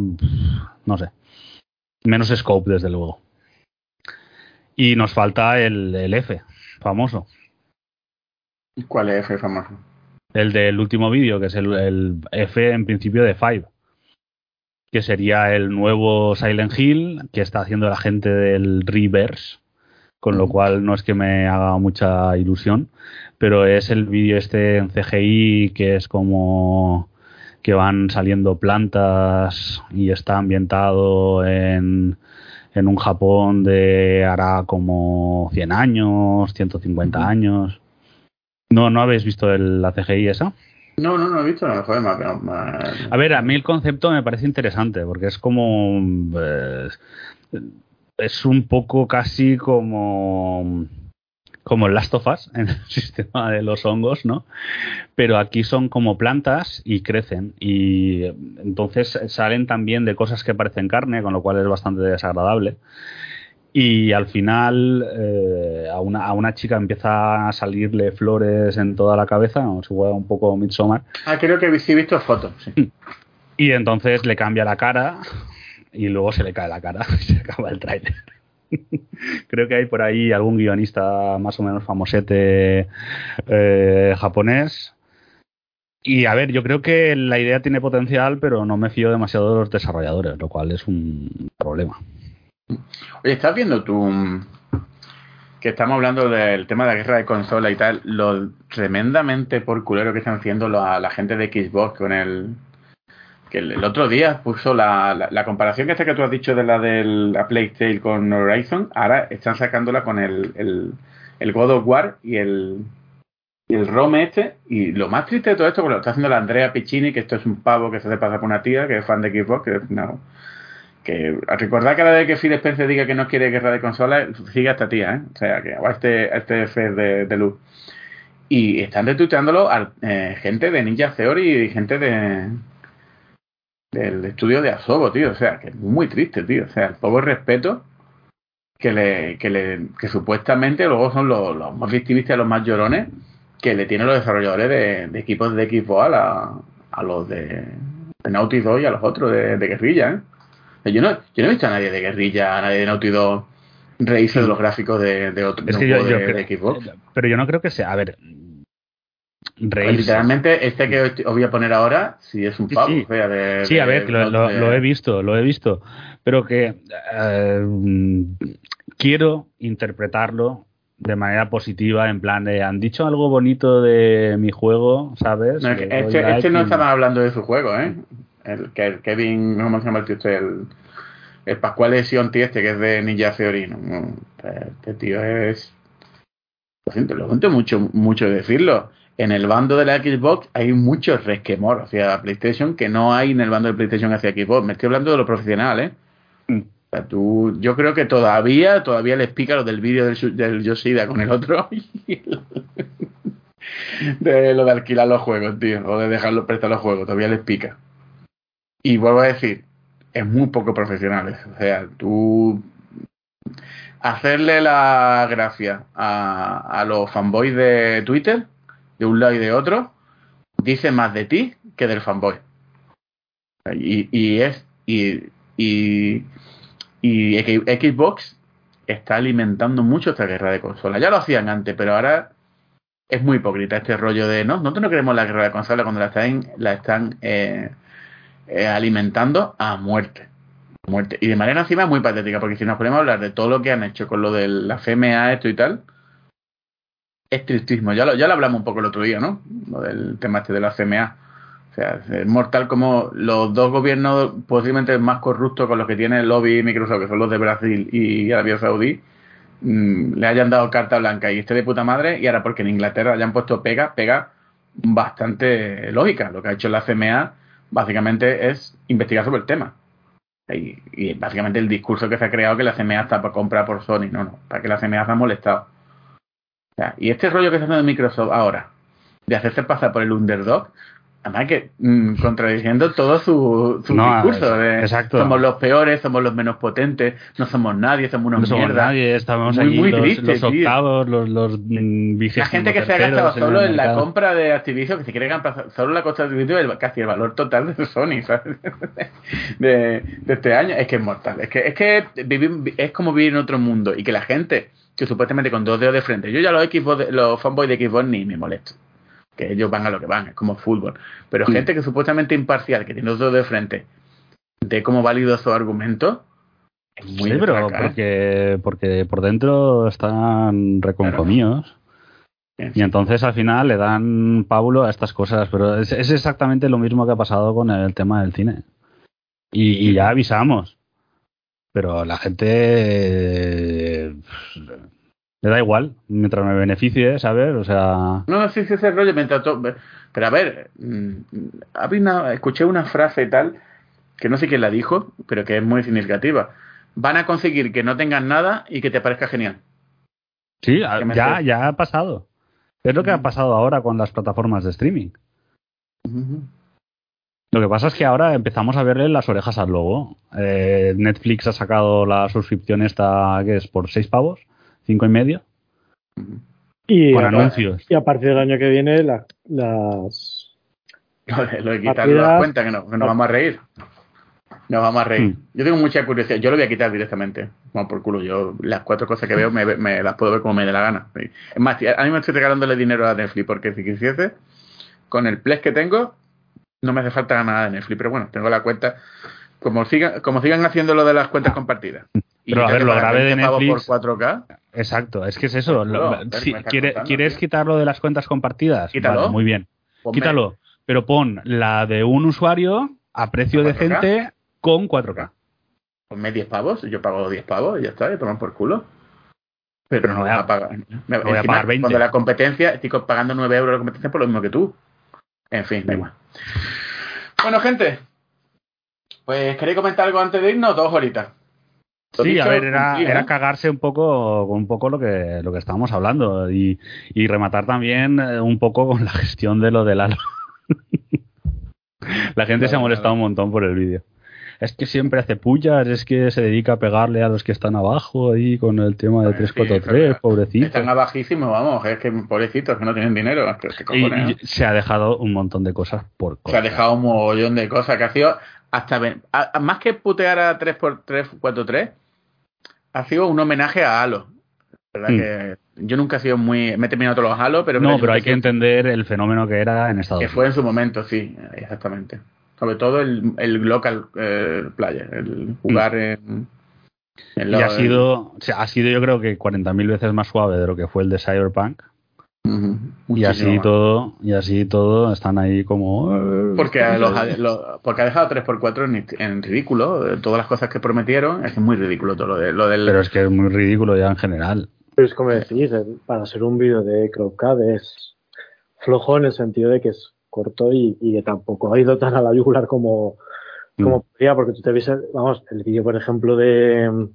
Speaker 2: no sé. Menos scope, desde luego. Y nos falta el, el F, famoso.
Speaker 1: ¿Cuál es F famoso?
Speaker 2: El del último vídeo, que es el, el F en principio de Five. Que sería el nuevo Silent Hill que está haciendo la gente del Reverse. Con lo cual no es que me haga mucha ilusión. Pero es el vídeo este en CGI que es como que van saliendo plantas y está ambientado en, en un Japón de hará como 100 años, 150 años. ¿No, no habéis visto el, la CGI esa?
Speaker 1: No, no, no he visto, no, joder, más, más-
Speaker 2: A ver, a mí el concepto me parece interesante porque es como. eh, es un poco casi como. Como el Last of Us en el sistema de los hongos, ¿no? Pero aquí son como plantas y crecen. Y entonces salen también de cosas que parecen carne, con lo cual es bastante desagradable. Y al final eh, a, una, a una chica empieza a salirle flores en toda la cabeza, ¿no? se juega un poco Midsommar.
Speaker 1: Ah, creo que sí he visto fotos, sí.
Speaker 2: Y entonces le cambia la cara y luego se le cae la cara y se acaba el tráiler. Creo que hay por ahí algún guionista más o menos famosete eh, japonés. Y a ver, yo creo que la idea tiene potencial, pero no me fío demasiado de los desarrolladores, lo cual es un problema.
Speaker 1: Oye, ¿estás viendo tú mm, que estamos hablando del tema de la guerra de consola y tal, lo tremendamente por culero que están haciendo la, gente de Xbox con el... Que el, otro día puso la, comparación que esta que tú has dicho de la de la Playstation con Horizon, ahora están sacándola con el, el, el God of War y el, y el ROM este. Y lo más triste de todo esto, que lo está haciendo la Andrea Piccini, que esto es un pavo que se hace pasar por una tía, que es fan de Xbox, que no, que a recordar cada vez que Phil Spencer diga que no quiere guerra de consolas, sigue a esta tía, ¿eh? O sea, que o a este, este F de, de luz. Y están retuiteándolo a eh, gente de Ninja Theory y gente de del estudio de Asobo, tío. O sea, que es muy triste, tío. O sea, el poco respeto que le, que le, que supuestamente luego son los, más victimistas, los más llorones, que le tienen los desarrolladores de, de equipos de Xbox a, la, a los de, de Naughty Dog y a los otros de, de guerrilla, ¿eh? Yo no, yo no he visto a nadie de guerrilla, a nadie de Naughty Dog reírse de los gráficos de, de otro
Speaker 2: Es que yo,
Speaker 1: de,
Speaker 2: creo-
Speaker 1: de Xbox.
Speaker 2: pero yo no creo que sea. A ver, reírse.
Speaker 1: literalmente, este que os voy a poner ahora, sí es un pavo.
Speaker 2: sí.
Speaker 1: o sea, de-
Speaker 2: Sí, a ver, que lo, lo-
Speaker 1: de-
Speaker 2: lo he visto, lo he visto. Pero que eh, quiero interpretarlo de manera positiva, en plan de, han dicho algo bonito de mi juego, ¿sabes?
Speaker 1: No, es que
Speaker 2: Le doy
Speaker 1: este, este no
Speaker 2: y-
Speaker 1: estaba hablando de su juego, ¿eh? El, que el Kevin, no se llama el tío este, el, el Pascual Sionti este, que es de Ninja Theory. No, no, este tío es... Lo siento, lo siento mucho, mucho decirlo. En el bando de la Xbox hay mucho resquemor hacia PlayStation que no hay en el bando de PlayStation hacia Xbox. Me estoy hablando de lo profesional, ¿eh?
Speaker 2: Mm.
Speaker 1: O sea, tú, yo creo que todavía, todavía les pica lo del vídeo del, del Yoshida con el otro. de lo de alquilar los juegos, tío, o de dejarlos prestar los juegos, todavía les pica. Y vuelvo a decir, es muy poco profesional. eso. O sea, tú hacerle la gracia a, a los fanboys de Twitter, de un lado y de otro, dice más de ti que del fanboy. Y, y es y, y, y Xbox está alimentando mucho esta guerra de consolas. Ya lo hacían antes, pero ahora es muy hipócrita este rollo de no, nosotros no queremos la guerra de consolas cuando la están, la están eh, eh, alimentando a muerte. Y de manera encima muy patética, porque si nos ponemos a hablar de todo lo que han hecho con lo de la FMA, esto y tal, es tristísimo. Ya lo, ya lo hablamos un poco el otro día, ¿no? Lo del tema este de la CMA. O sea, es mortal como los dos gobiernos posiblemente más corruptos con los que tiene el lobby Microsoft, que son los de Brasil y Arabia Saudí, mmm, le hayan dado carta blanca y esté de puta madre, y ahora porque en Inglaterra hayan puesto pega, pega bastante lógica. Lo que ha hecho la CMA básicamente es investigar sobre el tema. Y, básicamente el discurso que se ha creado que la CMA está para comprar por Sony, no, no, para que la CMA se ha molestado. Y este rollo que está haciendo Microsoft ahora, de hacerse pasar por el underdog, Además que mm, contradiciendo todo su, su
Speaker 2: No,
Speaker 1: discurso. de,
Speaker 2: exacto.
Speaker 1: Somos los peores, somos los menos potentes, no somos nadie, somos unos
Speaker 2: No somos
Speaker 1: mierda.
Speaker 2: nadie, estamos
Speaker 1: Muy,
Speaker 2: allí
Speaker 1: muy
Speaker 2: los,
Speaker 1: triste,
Speaker 2: los octavos, los, los
Speaker 1: La gente que se ha gastado solo en la compra de Activision, que se quiere comprar solo la compra de Activision, el, casi el valor total de Sony, ¿sabes? De, de este año. Es que es mortal. Es que, es que vivir, es como vivir en otro mundo. Y que la gente, que supuestamente con dos dedos de frente, yo ya los Xbox, los fanboys de Xbox ni me molesto. Que ellos van a lo que van, es como fútbol. Pero gente que supuestamente imparcial, que tiene dos dedos de frente, de cómo válido su argumento, es muy
Speaker 2: Sí, pero
Speaker 1: ¿eh?
Speaker 2: porque, porque por dentro están reconcomidos. Y entonces al final le dan pábulo a estas cosas, pero es, es exactamente lo mismo que ha pasado con el tema del cine. Y, y ya avisamos. Pero la gente le da igual, mientras me beneficie, ¿sabes? O sea,
Speaker 1: No, sí, sí, ese rollo mientras to- Pero a ver, mm, había una- escuché una frase y tal, que no sé quién la dijo, pero que es muy significativa. Van a conseguir que no tengas nada y que te parezca genial.
Speaker 2: sí,
Speaker 1: me
Speaker 2: ya,
Speaker 1: sé.
Speaker 2: ya ha pasado. Es lo que ha pasado ahora con las plataformas de streaming. Lo que pasa es que ahora empezamos a verle las orejas al logo. Eh, Netflix ha sacado la suscripción esta que es por seis pavos, cinco y medio,
Speaker 3: Y, a,
Speaker 2: anuncios.
Speaker 3: y a partir del año que viene, la- las.
Speaker 1: Lo de, lo de quitar
Speaker 3: Partidas-
Speaker 1: las cuentas, que, no, que nos vamos a reír. Nos vamos a reír.
Speaker 2: Hmm.
Speaker 1: Yo tengo mucha curiosidad. Yo lo voy a quitar directamente. Vamos por culo. Yo las cuatro cosas que veo me, me las puedo ver como me dé la gana. Es más, a mí me estoy regalándole dinero a Netflix porque si quisiese, con el Plex que tengo, no me hace falta nada de Netflix. Pero bueno, tengo la cuenta. Como sigan, como sigan haciendo lo de las cuentas compartidas. Y
Speaker 2: Pero, a ver, lo grave de
Speaker 1: 20 pavos
Speaker 2: Netflix-
Speaker 1: por 4K,
Speaker 2: Exacto, es que es eso.
Speaker 1: No,
Speaker 2: Lo-
Speaker 1: pero
Speaker 2: si quiere- ¿Quieres quitarlo de las cuentas compartidas?
Speaker 1: Quítalo.
Speaker 2: Vale, muy bien.
Speaker 1: ponme-
Speaker 2: Quítalo. Pero pon la de un usuario a precio
Speaker 1: ¿A 4K?
Speaker 2: decente con 4K.
Speaker 1: ponme 10 pavos. Yo pago 10 pavos y ya está, y toman por culo. Pero,
Speaker 2: Pero
Speaker 1: no
Speaker 2: no
Speaker 1: voy
Speaker 2: a-
Speaker 1: pagar. Me-
Speaker 2: voy a pagar 20.
Speaker 1: Cuando la competencia, estoy pagando 9 euros la competencia por lo mismo que tú. En fin, da igual. Bueno, gente. Pues, ¿queréis comentar algo antes de irnos? Dos horitas.
Speaker 2: Sí, a ver, era,
Speaker 1: ¿eh?
Speaker 2: era cagarse un poco con un poco lo que lo que estábamos hablando y, y rematar también eh, un poco con la gestión de lo del halo. la gente se ha molestado un montón por el vídeo. Es que siempre hace pullas, es que se dedica a pegarle a los que están abajo ahí con el tema de
Speaker 1: Bueno, sí,
Speaker 2: 343,
Speaker 1: pero
Speaker 2: pobrecito.
Speaker 1: Están abajísimos, vamos. Es que pobrecitos que no tienen dinero. ¿Qué, qué
Speaker 2: Y,
Speaker 1: cojones,
Speaker 2: y
Speaker 1: eh?
Speaker 2: se ha dejado un montón de cosas por
Speaker 1: Se ha
Speaker 2: cosas.
Speaker 1: dejado un mogollón de cosas que ha sido hasta a- a- más que putear a 3x343 ha sido un homenaje a Halo ¿Verdad
Speaker 2: Mm.
Speaker 1: que yo nunca he sido muy me he terminado todos los Halo pero
Speaker 2: No,
Speaker 1: que
Speaker 2: pero hay que
Speaker 1: sido-
Speaker 2: entender el fenómeno que era en Estados
Speaker 1: que
Speaker 2: Unidos.
Speaker 1: fue en su momento sí exactamente sobre todo el, el local eh, player el jugar en, en
Speaker 2: Y
Speaker 1: lo-
Speaker 2: ha sido, o sea, ha sido yo creo que 40.000 veces más suave de lo que fue el de Cyberpunk. Y así
Speaker 1: más.
Speaker 2: todo, y así todo están ahí como... eh,
Speaker 1: Porque, los, ha- lo- porque ha dejado 3x4 en, en ridículo. eh, Todas las cosas que prometieron. Es que es muy ridículo todo lo, de, lo del.
Speaker 2: Pero es que es muy ridículo ya en general.
Speaker 3: Pero es como decís, el- para ser un vídeo de CrowdCat es flojo en el sentido de que es corto y, y que tampoco ha ido tan a la yugular como, como
Speaker 2: Mm.
Speaker 3: podría, porque tú te ves, vamos, el vídeo, por ejemplo, de.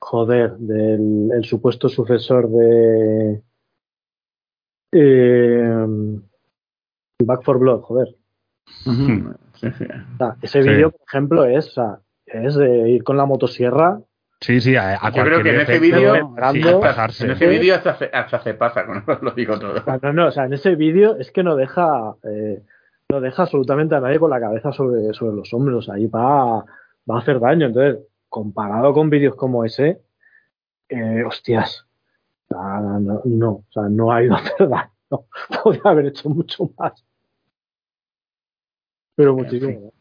Speaker 3: Joder, del el supuesto sucesor de. Eh, Back for Blood, joder.
Speaker 1: Ujú, sí, sí.
Speaker 3: O sea, ese
Speaker 2: Sí.
Speaker 3: vídeo, por ejemplo, es, o sea, es de ir con la motosierra
Speaker 2: Sí, sí, a, a
Speaker 1: Yo creo que en ese vídeo-. En ese vídeo hasta, se- hasta se pasa, con lo digo todo.
Speaker 3: Ah, No, no, o sea, en ese vídeo es que no deja, eh, no deja absolutamente a nadie con la cabeza sobre, sobre los hombros. Ahí va, va a hacer daño. Entonces, comparado con vídeos como ese, eh, hostias, sea, no, no, o sea, no ha ido a hacer daño. Podría haber hecho mucho más. Pero muchísimo.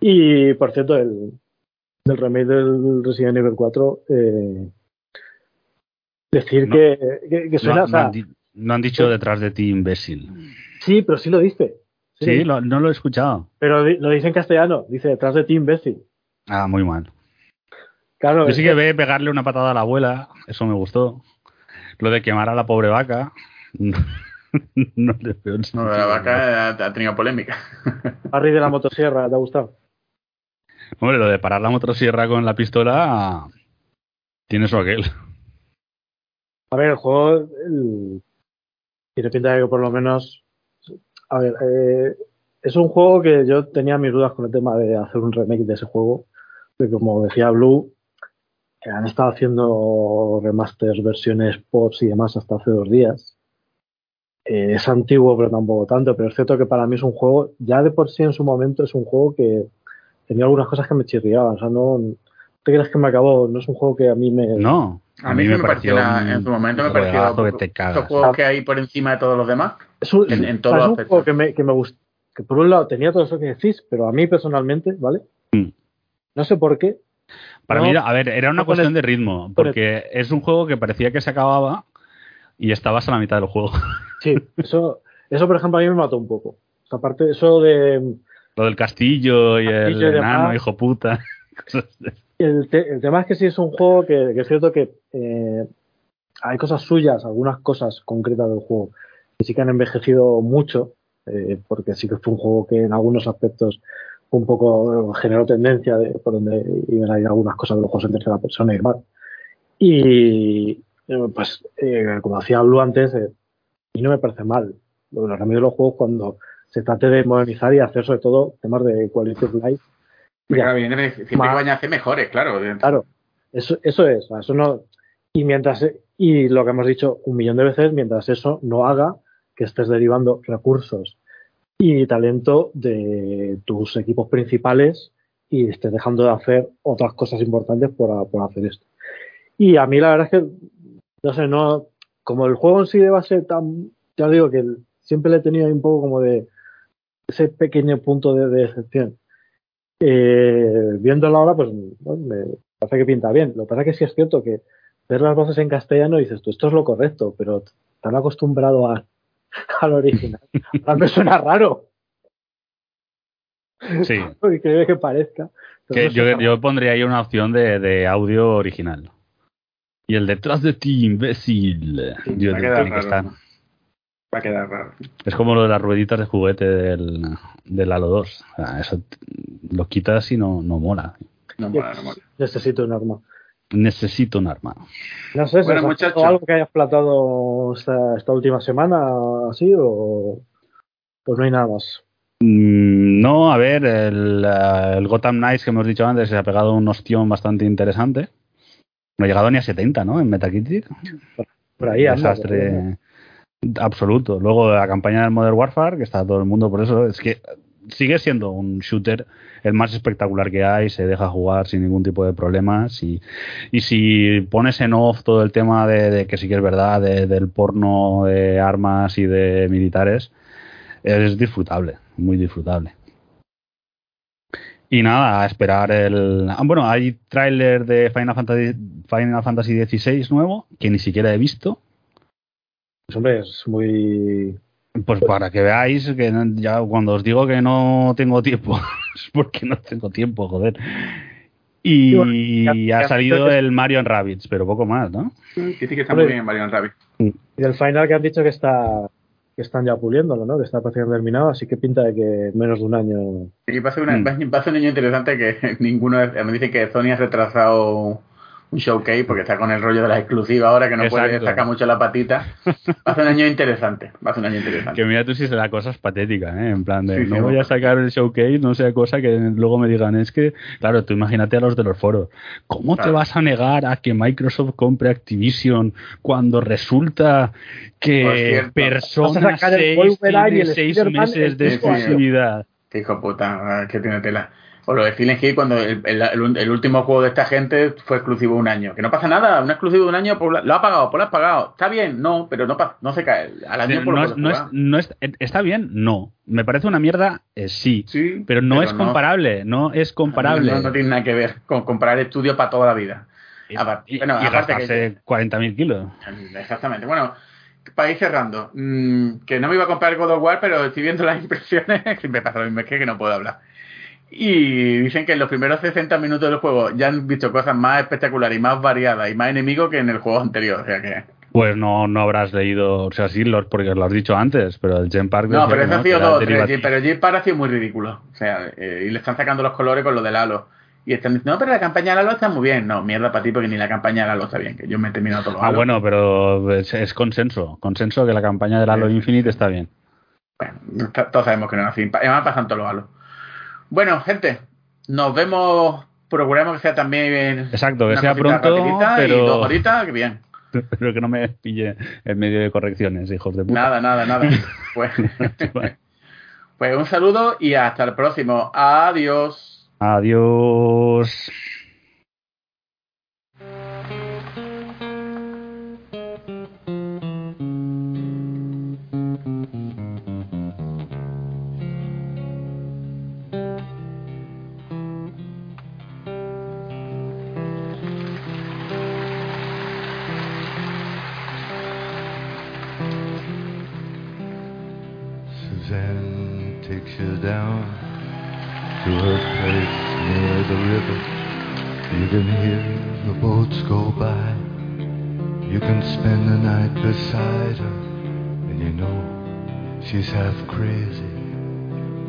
Speaker 3: Y, por cierto, el, el remake del Resident Evil 4, eh, decir
Speaker 2: No.
Speaker 3: que, que, suena,
Speaker 2: no
Speaker 3: o sea,
Speaker 2: han, di- no han dicho detrás de ti, imbécil.
Speaker 3: Sí, pero sí lo dice. Sí,
Speaker 2: Sí, lo- no lo he escuchado.
Speaker 3: Pero di- lo dice en castellano. Dice detrás de ti, imbécil.
Speaker 2: Ah, muy mal.
Speaker 3: Claro,
Speaker 2: Yo sí
Speaker 3: que
Speaker 2: ve pegarle una patada a la abuela, eso me gustó. Lo de quemar a la pobre vaca, no le veo el
Speaker 1: No, la vaca ha, ha tenido polémica.
Speaker 3: Harry de la motosierra, ¿te ha gustado?
Speaker 2: Hombre, lo de parar la motosierra con la pistola tiene su aquel.
Speaker 3: A ver, el juego el- tiene pinta de que por lo menos A ver, eh, es un juego que yo tenía mis dudas con el tema de hacer un remake de ese juego. Que como decía Blue, han estado haciendo remasters, versiones post y demás hasta hace dos días. Eh, es antiguo, pero tampoco tanto. Pero es cierto que para mí es un juego, ya de por sí en su momento es un juego que tenía algunas cosas que me chirriaban. O sea, no, te creas que me acabó. No es un juego que a mí me.
Speaker 2: No, a, mí, me, pareció.
Speaker 1: una-
Speaker 2: un
Speaker 1: en su momento me pareció.
Speaker 2: que te
Speaker 1: Estos
Speaker 2: cagas.
Speaker 1: juegos que hay por encima de todos los demás.
Speaker 3: Es un,
Speaker 1: En- en todos
Speaker 3: es
Speaker 1: los
Speaker 3: un
Speaker 1: aspectos.
Speaker 3: juego que me, que me que por un lado tenía todo eso que decís, pero a mí personalmente, ¿vale?
Speaker 2: Mm.
Speaker 3: No sé por qué.
Speaker 2: Para
Speaker 3: No,
Speaker 2: mí, a ver, era una
Speaker 3: no
Speaker 2: cuestión
Speaker 3: el-
Speaker 2: de ritmo, porque es un juego que parecía que se acababa y estabas a la mitad del juego.
Speaker 3: Sí, eso, eso por ejemplo a mí me mató un poco. Esa parte, eso de
Speaker 2: Lo del castillo y el
Speaker 3: y
Speaker 2: enano, hijo puta.
Speaker 3: El, te- el tema es que sí es un juego que, que es cierto que eh, hay cosas suyas, algunas cosas concretas del juego que sí que han envejecido mucho, eh, porque sí que fue un juego que en algunos aspectos un poco generó tendencia de por donde iban a ir algunas cosas de los juegos en tercera persona y demás. Y eh, pues, eh, como decía Blue antes, eh, y no me parece mal. Lo de los de los juegos cuando se trate de modernizar y hacer sobre todo temas de quality of life.
Speaker 1: Caga bien, siempre vayan a hacer mejores, claro.
Speaker 3: Claro, eso, eso es, eso no. Y mientras y lo que hemos dicho un millón de veces, mientras eso no haga que estés derivando recursos y talento de tus equipos principales y estés dejando de hacer otras cosas importantes por, por hacer esto. Y a mí la verdad es que, no sé, no, como el juego en sí de base tan, ya digo que siempre le he tenido un poco como de ese pequeño punto de, de decepción. Eh, viéndolo ahora, pues me parece que pinta bien. Lo que pasa es que sí es cierto que ver las voces en castellano dices tú, esto es lo correcto, pero tan acostumbrado a, al original. A mí me suena raro.
Speaker 2: Sí.
Speaker 3: Que, que parezca.
Speaker 2: Que yo, pondría ahí una opción de, de audio original. Y el detrás de ti, imbécil.
Speaker 1: Sí,
Speaker 2: Yo
Speaker 1: va a quedar
Speaker 2: que
Speaker 1: raro.
Speaker 2: está-
Speaker 1: Va a quedar raro.
Speaker 2: Es como lo de las rueditas de juguete del, del Halo 2. O sea, eso lo quitas y no, no mola.
Speaker 1: No mola, no mola.
Speaker 3: Necesito un arma.
Speaker 2: Necesito un arma.
Speaker 3: No sé, ¿se
Speaker 1: Bueno, muchacho.
Speaker 3: algo que hayas platado esta, esta última semana así o pues no hay nada más?
Speaker 2: Mm, No, a ver, el, eh, el Gotham Knights que hemos dicho antes se ha pegado un ostión bastante interesante. No ha llegado ni a 70, ¿no? En Metacritic.
Speaker 3: Por ahí anda.
Speaker 2: desastre absoluto. Luego la campaña del Modern Warfare, que está todo el mundo por eso, es que sigue siendo un shooter el más espectacular que hay, se deja jugar sin ningún tipo de problemas y, y si pones en off todo el tema de, que sí que es verdad, de- del porno de armas y de militares, es disfrutable, muy disfrutable. Y nada, a esperar el... ah, bueno, hay tráiler de Final Fantasy, Final Fantasy XVI nuevo, que ni siquiera he visto.
Speaker 3: Pues, hombre, es muy
Speaker 2: Pues para que veáis que ya cuando os digo que no tengo tiempo, es porque no tengo tiempo, joder.
Speaker 3: Y
Speaker 2: Y
Speaker 3: bueno, ya-
Speaker 2: ha salido el Mario Rabbids, pero poco más, ¿no?
Speaker 1: Dice que está muy bien Mario Rabbit.
Speaker 3: Y del final que han dicho que está que están ya puliéndolo, ¿no? Que está prácticamente terminado, así que pinta de que en menos de un año.
Speaker 1: Y va a ser una-
Speaker 2: Mm.
Speaker 1: un niño interesante que ninguno me dice que Sony ha retrasado un showcase porque está con el rollo de la exclusiva ahora que no puede sacar mucho la patita. Va a ser un año interesante. Va a ser un año interesante.
Speaker 2: Que mira tú si será cosa patética, ¿eh? En plan de,
Speaker 1: Sí, sí,
Speaker 2: no voy
Speaker 1: bueno.
Speaker 2: a sacar el showcase, no sea cosa que luego me digan, es que, claro, tú imagínate a los de los foros, ¿cómo te vas a negar a que Microsoft compre Activision cuando resulta que. Persona
Speaker 3: Vas a sacar el
Speaker 2: 6
Speaker 3: Wolverine y
Speaker 2: tiene
Speaker 3: el
Speaker 2: 6
Speaker 3: Spider-Man
Speaker 2: meses de exclusividad?
Speaker 1: Qué hijo puta, que tiene tela. O lo de Silent Hill cuando el, el- el- el último juego de esta gente fue exclusivo un año. Que no pasa nada, un exclusivo de un año, pues lo ha pagado, pues lo has pagado. Está bien, no, pero no, no se cae. Al año por
Speaker 2: no,
Speaker 1: lo
Speaker 2: no es- no es- ¿Está bien? No. ¿Me parece una mierda? Eh, sí.
Speaker 1: Sí,
Speaker 2: Pero no es comparable, no es comparable.
Speaker 1: No, tiene nada que ver con comprar estudios para toda la vida.
Speaker 2: Y,
Speaker 1: Aparte-
Speaker 2: y-
Speaker 1: bueno,
Speaker 2: y
Speaker 1: aparte que-
Speaker 2: gastarse 40.000 kilos.
Speaker 1: Exactamente. Bueno, para ir cerrando, mm, que no me iba a comprar God of War, pero estoy viendo las impresiones, siempre pasa lo mismo, es que no puedo hablar. Y dicen que en los primeros 60 minutos del juego ya han visto cosas más espectaculares y más variadas y más enemigos que en el juego anterior. O sea que.
Speaker 2: Pues no, no habrás leído, o sea, sí, los, porque lo has dicho antes, pero el Gen Park.
Speaker 1: No, pero eso ha sido todo
Speaker 2: derivativo.
Speaker 1: Pero Jim Parr ha sido muy ridículo. O sea, eh, y le están sacando los colores con lo del Halo. Y están diciendo, no, pero la campaña de Halo está muy bien. No, mierda para ti, porque ni la campaña de Halo está bien. Que yo me he terminado todos los
Speaker 2: Ah,
Speaker 1: Halo.
Speaker 2: bueno, pero es, es consenso, consenso que la campaña del Halo
Speaker 1: Sí.
Speaker 2: Infinite está bien.
Speaker 1: Bueno, todos sabemos que no es así. Además pasan todos los halos. Bueno, gente, nos vemos. Procuramos que sea también.
Speaker 2: Exacto, que sea pronto, pero-
Speaker 1: Y dos horitas, que bien.
Speaker 2: Pero que no me pille en medio de correcciones, hijos de puta.
Speaker 1: Nada, nada, nada. Pues, pues un saludo y hasta el próximo. Adiós.
Speaker 2: Adiós.
Speaker 4: Can hear the boats go by. You can spend the night beside her, and you know she's half crazy.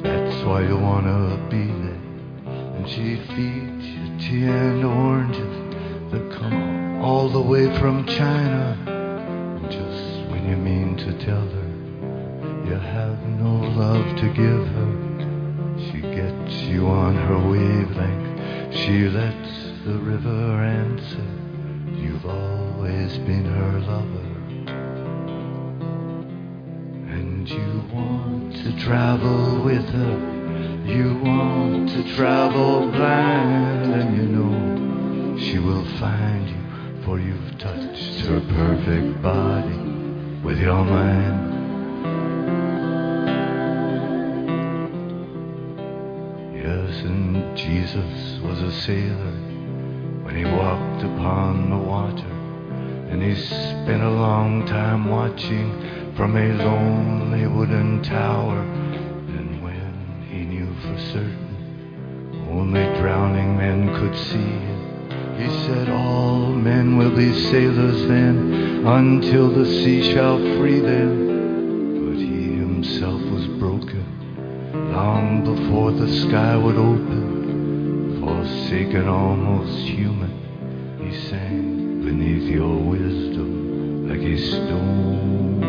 Speaker 4: That's why you wanna be there. And she feeds you tea and oranges that come all the way from China. And just when you mean to tell her you have no love to give her. She gets you on her wavelength. She lets the river answer. You've always been her lover. And you want to travel with her. You want to travel blind. And you know she will find you. For you've touched her perfect body with your mind. Yes, and Jesus was a sailor when he walked upon the water, and he spent a long time watching from a lonely wooden tower. And when he knew for certain only drowning men could see he said, All men will be sailors then until the sea shall free them. But he himself was broken long before the sky would open, forsaken, almost human. Your wisdom like a stone.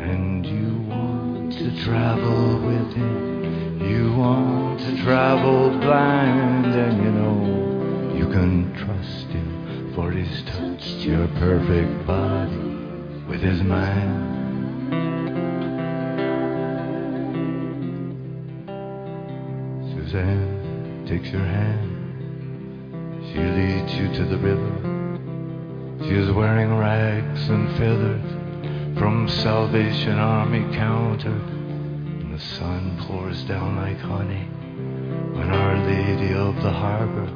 Speaker 4: And you want to travel with him, you want to travel blind, and you know you can trust him, for he's touched your perfect body with his mind. Suzanne takes your hand. She leads you to the river. She is wearing rags and feathers from Salvation Army counter. And the sun pours down like honey on Our Lady of the Harbor.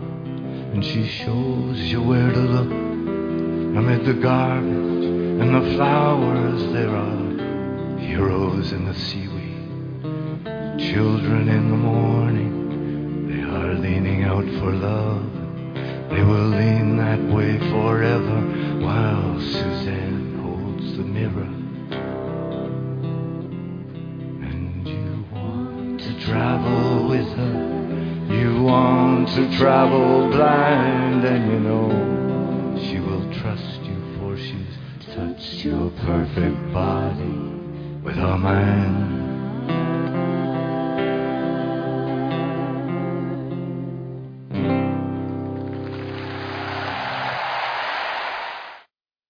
Speaker 4: And she shows you where to look amid the garbage and the flowers. There are heroes in the seaweed children in the morning, they are leaning out for love. They will lean that way forever while Suzanne holds the mirror. And you want to travel with her, you want to travel blind, and you know she will trust you for she's touched your perfect body with her mind.